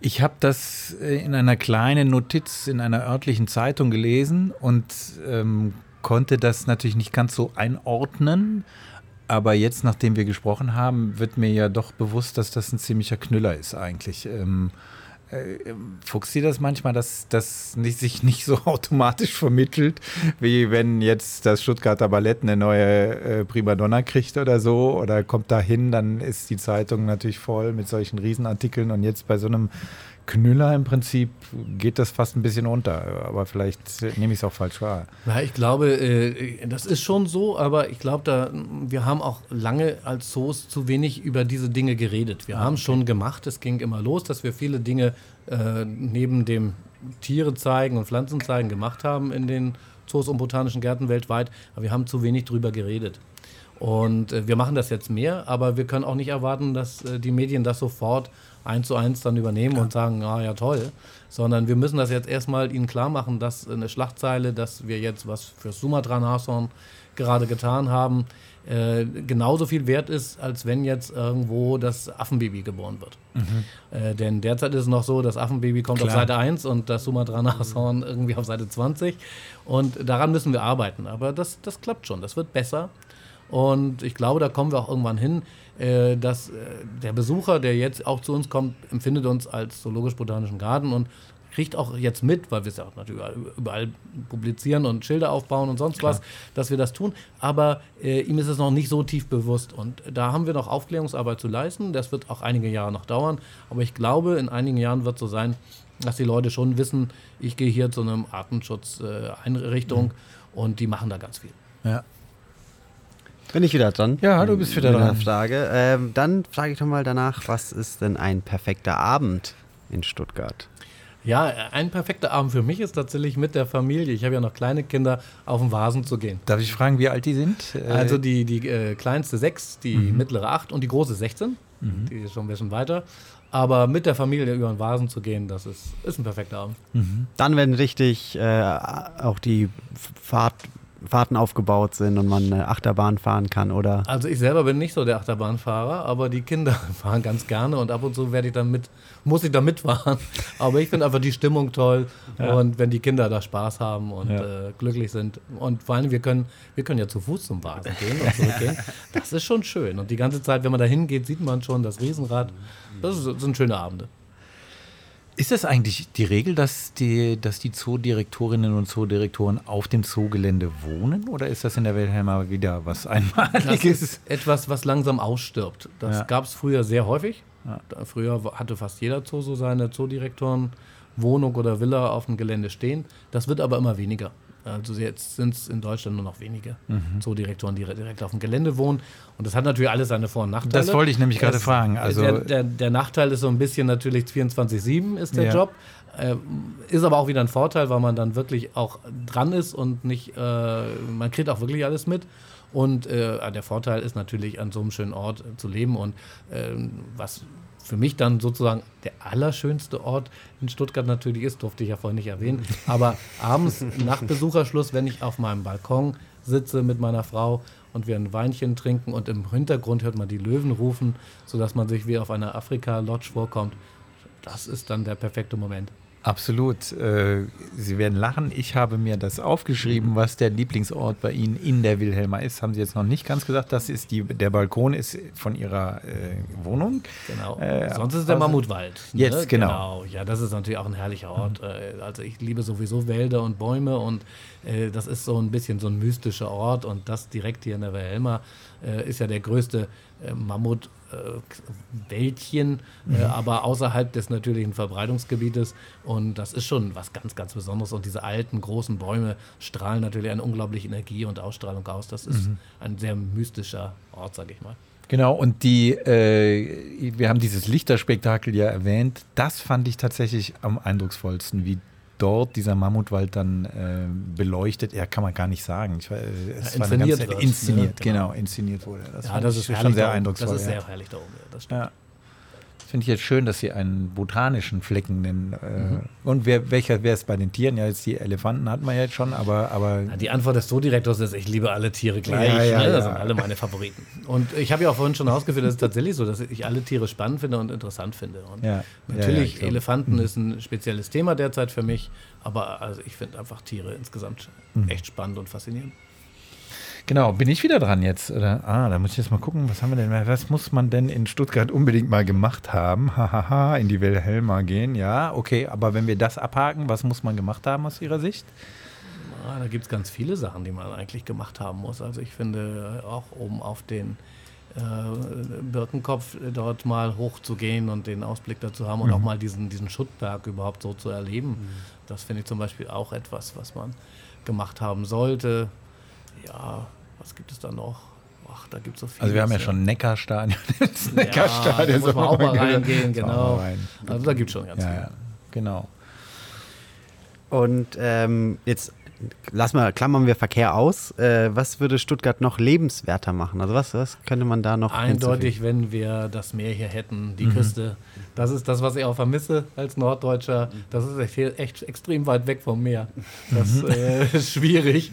Ich habe das äh, in einer kleinen Notiz in einer örtlichen Zeitung gelesen und ähm, konnte das natürlich nicht ganz so einordnen. Aber jetzt, nachdem wir gesprochen haben, wird mir ja doch bewusst, dass das ein ziemlicher Knüller ist eigentlich. Ähm, äh, fuchst Sie das manchmal, dass das nicht, sich nicht so automatisch vermittelt, wie wenn jetzt das Stuttgarter Ballett eine neue äh, Primadonna kriegt oder so oder kommt da hin, dann ist die Zeitung natürlich voll mit solchen Riesenartikeln und jetzt bei so einem Knüller im Prinzip geht das fast ein bisschen unter, aber vielleicht nehme ich es auch falsch wahr. Ja, ich glaube, äh, das ist schon so, aber ich glaube, da, wir haben auch lange als Zoos zu wenig über diese Dinge geredet. Wir haben schon gemacht, es ging immer los, dass wir viele Dinge äh, neben dem Tiere zeigen und Pflanzen zeigen gemacht haben in den Zoos und botanischen Gärten weltweit, aber wir haben zu wenig drüber geredet. Und äh, wir machen das jetzt mehr, aber wir können auch nicht erwarten, dass äh, die Medien das sofort eins zu eins dann übernehmen und sagen, ah ja toll, sondern wir müssen das jetzt erstmal ihnen klar machen, dass eine Schlagzeile, dass wir jetzt was für Sumatra-Nashorn gerade getan haben, äh, genauso viel wert ist, als wenn jetzt irgendwo das Affenbaby geboren wird. Äh, denn derzeit ist es noch so, das Affenbaby kommt auf Klar. Seite 1 und das Sumatra-Nashorn irgendwie auf Seite 20. Und daran müssen wir arbeiten. Aber das, das klappt schon, das wird besser. Und ich glaube, da kommen wir auch irgendwann hin, äh, dass äh, der Besucher, der jetzt auch zu uns kommt, empfindet uns als zoologisch-botanischen Garten und kriegt auch jetzt mit, weil wir es ja auch natürlich überall, publizieren und Schilder aufbauen und sonst was, dass wir das tun. Aber äh, ihm ist es noch nicht so tief bewusst. Und da haben wir noch Aufklärungsarbeit zu leisten. Das wird auch einige Jahre noch dauern. Aber ich glaube, in einigen Jahren wird es so sein, dass die Leute schon wissen, ich gehe hier zu einem Artenschutzeinrichtung und die machen da ganz viel. Ja. Bin ich wieder dran? Ja, du bist wieder dran. Frage. Ähm, dann frage ich doch mal danach, was ist denn ein perfekter Abend in Stuttgart? Ja, ein perfekter Abend für mich ist tatsächlich mit der Familie. Ich habe ja noch kleine Kinder, auf den Vasen zu gehen. Darf ich fragen, wie alt die sind? Äh, Also die, die äh, kleinste sechs, die Mhm. mittlere acht und die große 16. Die ist schon ein bisschen weiter. Aber mit der Familie über den Vasen zu gehen, das ist, ist ein perfekter Abend. Dann, wenn richtig äh, auch die Fahrt, Fahrten aufgebaut sind und man eine Achterbahn fahren kann oder Also ich selber bin nicht so der Achterbahnfahrer, aber die Kinder fahren ganz gerne und ab und zu werde ich dann mit, muss ich da mitfahren. Aber ich finde einfach die Stimmung toll und wenn die Kinder da Spaß haben und Ja. äh, glücklich sind und vor allem wir können, wir können ja zu Fuß zum Vasen gehen und zurückgehen. Das ist schon schön und die ganze Zeit, wenn man da hingeht, sieht man schon das Riesenrad. Das, ist, das sind schöne Abende. Ist das eigentlich die Regel, dass die, dass die Zoodirektorinnen und Zoodirektoren auf dem Zoogelände wohnen? Oder ist das in der Wilhelma wieder was Das Einmaliges? ist etwas, was langsam ausstirbt. Das Ja. gab es früher sehr häufig. Da- Früher hatte fast jeder Zoo so seine Zoodirektoren Wohnung oder Villa auf dem Gelände stehen. Das wird aber immer weniger. Also jetzt sind es in Deutschland nur noch wenige Mhm. Zoodirektoren, die direkt auf dem Gelände wohnen. Und das hat natürlich alles seine Vor- und Nachteile. Das wollte ich nämlich gerade fragen. Also- der, der, der Nachteil ist so ein bisschen natürlich 24-7 ist der Ja. Job. Äh, ist aber auch wieder ein Vorteil, weil man dann wirklich auch dran ist und nicht, äh, man kriegt auch wirklich alles mit. Und äh, der Vorteil ist natürlich, an so einem schönen Ort äh, zu leben. Und ähm, was für mich dann sozusagen der allerschönste Ort in Stuttgart natürlich ist, durfte ich ja vorhin nicht erwähnen. Aber abends nach Besucherschluss, wenn ich auf meinem Balkon sitze mit meiner Frau und wir ein Weinchen trinken und im Hintergrund hört man die Löwen rufen, sodass man sich wie auf einer Afrika-Lodge vorkommt. Das ist dann der perfekte Moment. Absolut. Äh, Sie werden lachen. Ich habe mir das aufgeschrieben, was der Lieblingsort bei Ihnen in der Wilhelma ist. Haben Sie jetzt noch nicht ganz gesagt. Das ist die, der Balkon ist von Ihrer äh, Wohnung. Genau. Äh, Sonst ist es der also- Mammutwald. Jetzt, genau. Ja, das ist natürlich auch ein herrlicher Ort. Äh, Also ich liebe sowieso Wälder und Bäume und äh, das ist so ein bisschen so ein mystischer Ort und das direkt hier in der Wilhelma äh, ist ja der größte äh, Mammut. Wäldchen, aber außerhalb des natürlichen Verbreitungsgebietes. Und das ist schon was ganz, ganz Besonderes. Und diese alten, großen Bäume strahlen natürlich eine unglaubliche Energie und Ausstrahlung aus. Das ist ein sehr mystischer Ort, sag ich mal. Genau, und die, äh, wir haben dieses Lichterspektakel ja erwähnt. Das fand ich tatsächlich am eindrucksvollsten, wie dort dieser Mammutwald dann äh, beleuchtet, ja, kann man gar nicht sagen. Ich, es Ja, war inszeniert ganz- wird, inszeniert, ne? Genau. genau, inszeniert wurde. Das, Ja, das ist schon sehr eindrucksvoll. Das ist sehr herrlich da oben. Ja, das stimmt. Ja. Finde ich jetzt schön, dass Sie einen botanischen Flecken nennen. Äh, Mhm. Und wer, welcher wäre es bei den Tieren? Ja, jetzt die Elefanten hatten wir jetzt schon, aber, aber Ja, Die Antwort des Zoodirektors ist, ich liebe alle Tiere gleich. Ja, ja, ne? Das ja. sind alle meine Favoriten. Und ich habe ja auch vorhin schon ausgeführt, dass es tatsächlich so, dass ich alle Tiere spannend finde und interessant finde. Und Ja. natürlich, Ja, ja. Elefanten ist ein spezielles Thema derzeit für mich, aber also ich finde einfach Tiere insgesamt Mhm. echt spannend und faszinierend. Genau, bin ich wieder dran jetzt? Oder? Ah, da muss ich jetzt mal gucken, was haben wir denn? Was muss man denn in Stuttgart unbedingt mal gemacht haben? Hahaha, in die Wilhelma gehen, ja, okay, aber wenn wir das abhaken, was muss man gemacht haben aus Ihrer Sicht? Ah, da gibt es ganz viele Sachen, die man eigentlich gemacht haben muss. Also ich finde äh, auch oben auf den äh, Birkenkopf dort mal hochzugehen und den Ausblick dazu haben und auch mal diesen, diesen Schuttberg überhaupt so zu erleben. Das finde ich zum Beispiel auch etwas, was man gemacht haben sollte. Ja, was gibt es da noch? Ach, da gibt es so viel. Also wir haben ja schon Neckarstadion. Das ja, Neckarstadion da muss ist man auch mal reingehen, genau. rein. Also da gibt es schon ganz Ja, viel. ja, genau. Und ähm, jetzt lassen wir, klammern wir Verkehr aus. Äh, was würde Stuttgart noch lebenswerter machen? Also was, was könnte man da noch Eindeutig, wenn wir das Meer hier hätten, die Küste. Das ist das, was ich auch vermisse als Norddeutscher. Das ist echt, echt extrem weit weg vom Meer. Das äh, ist schwierig.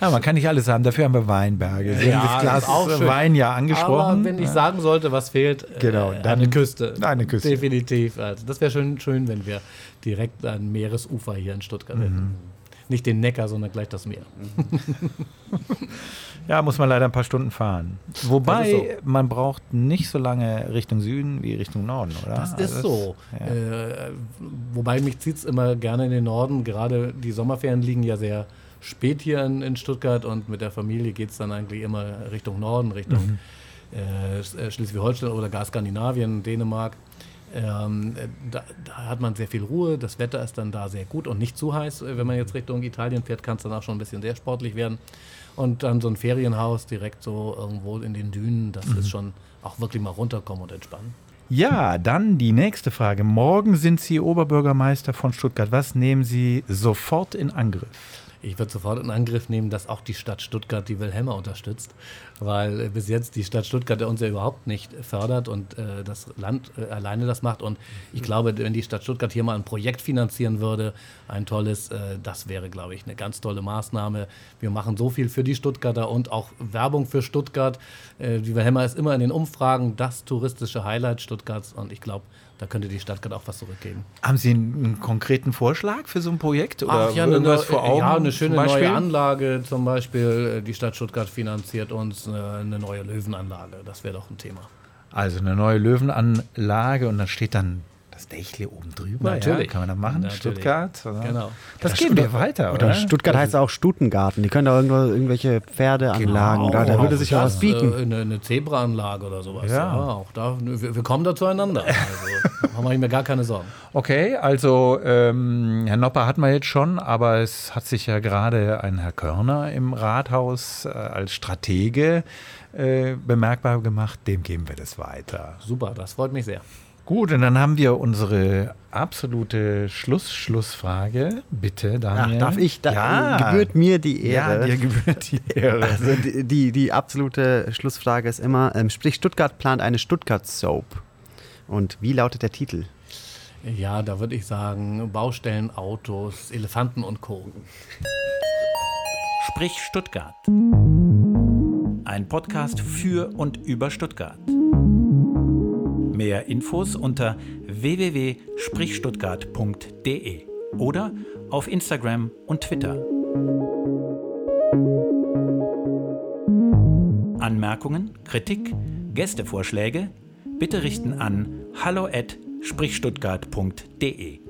Ja, man kann nicht alles haben, dafür haben wir Weinberge. Sie haben das Glas auch schön. Wein ja angesprochen. Aber wenn ich sagen sollte, was fehlt, äh, Genau, dann- eine Küste. eine Küste. Definitiv. Also das wäre schön, schön, wenn wir direkt ein Meeresufer hier in Stuttgart hätten. Nicht den Neckar, sondern gleich das Meer. Ja, muss man leider ein paar Stunden fahren. Wobei, ist man braucht nicht so lange Richtung Süden wie Richtung Norden, oder? Das Also ist so. ja. Äh, wobei mich zieht es immer gerne in den Norden. Gerade die Sommerferien liegen ja sehr spät hier in, in Stuttgart und mit der Familie geht es dann eigentlich immer Richtung Norden, Richtung äh, Sch- äh, Schleswig-Holstein oder gar Skandinavien, Dänemark. Ähm, äh, da, da hat man sehr viel Ruhe, das Wetter ist dann da sehr gut und nicht zu heiß. Äh, Wenn man jetzt Richtung Italien fährt, kann es dann auch schon ein bisschen sehr sportlich werden. Und dann so ein Ferienhaus direkt so irgendwo in den Dünen, das ist schon auch wirklich mal runterkommen und entspannen. Ja, dann die nächste Frage. Morgen sind Sie Oberbürgermeister von Stuttgart. Was nehmen Sie sofort in Angriff? Ich würde sofort in Angriff nehmen, dass auch die Stadt Stuttgart die Wilhelma unterstützt, weil bis jetzt die Stadt Stuttgart uns ja überhaupt nicht fördert und äh, das Land äh, alleine das macht. Und ich glaube, wenn die Stadt Stuttgart hier mal ein Projekt finanzieren würde, ein tolles, äh, das wäre, glaube ich, eine ganz tolle Maßnahme. Wir machen so viel für die Stuttgarter und auch Werbung für Stuttgart. Äh, die Wilhelma ist immer in den Umfragen das touristische Highlight Stuttgarts und ich glaube, da könnte die Stadt gerade auch was zurückgeben. Haben Sie einen, konkreten Vorschlag für so ein Projekt? Oder Ach ja, eine, irgendwas neu- vor Augen? ja, eine schöne neue Anlage zum Beispiel. Die Stadt Stuttgart finanziert uns eine neue Löwenanlage. Das wäre doch ein Thema. Also eine neue Löwenanlage und dann steht dann das Dächle oben drüber. Natürlich. Ja, kann man das machen? Natürlich. Stuttgart? Oder? Genau. Das gehen wir weiter, oder? Oder Stuttgart heißt auch Stutengarten. Die können da irgendwo irgendwelche Pferdeanlagen. Genau, da, da würde sich ja was bieten. Äh, eine, eine Zebraanlage oder sowas. Ja. Ja, auch da, wir, wir kommen da zueinander. Also, da mache ich mir gar keine Sorgen. Okay, also ähm, Herr Nopper hat man jetzt schon, aber es hat sich ja gerade ein Herr Körner im Rathaus äh, als Stratege äh, bemerkbar gemacht. Dem geben wir das weiter. Super, das freut mich sehr. Gut, und dann haben wir unsere absolute Schluss-Schlussfrage. Bitte, Ach, Daniel. darf ich? Da, ja. Gebührt mir die Ehre. Ja, dir gebührt die Ehre. Also die, die, die absolute Schlussfrage ist immer, ähm, sprich Stuttgart plant eine Stuttgart-Soap. Und wie lautet der Titel? Ja, da würde ich sagen, Baustellen, Autos, Elefanten und Co. Sprich Stuttgart. Ein Podcast für und über Stuttgart. Mehr Infos unter www.sprichstuttgart.de oder auf Instagram und Twitter. Anmerkungen, Kritik, Gästevorschläge bitte richten an hallo@sprichstuttgart.de.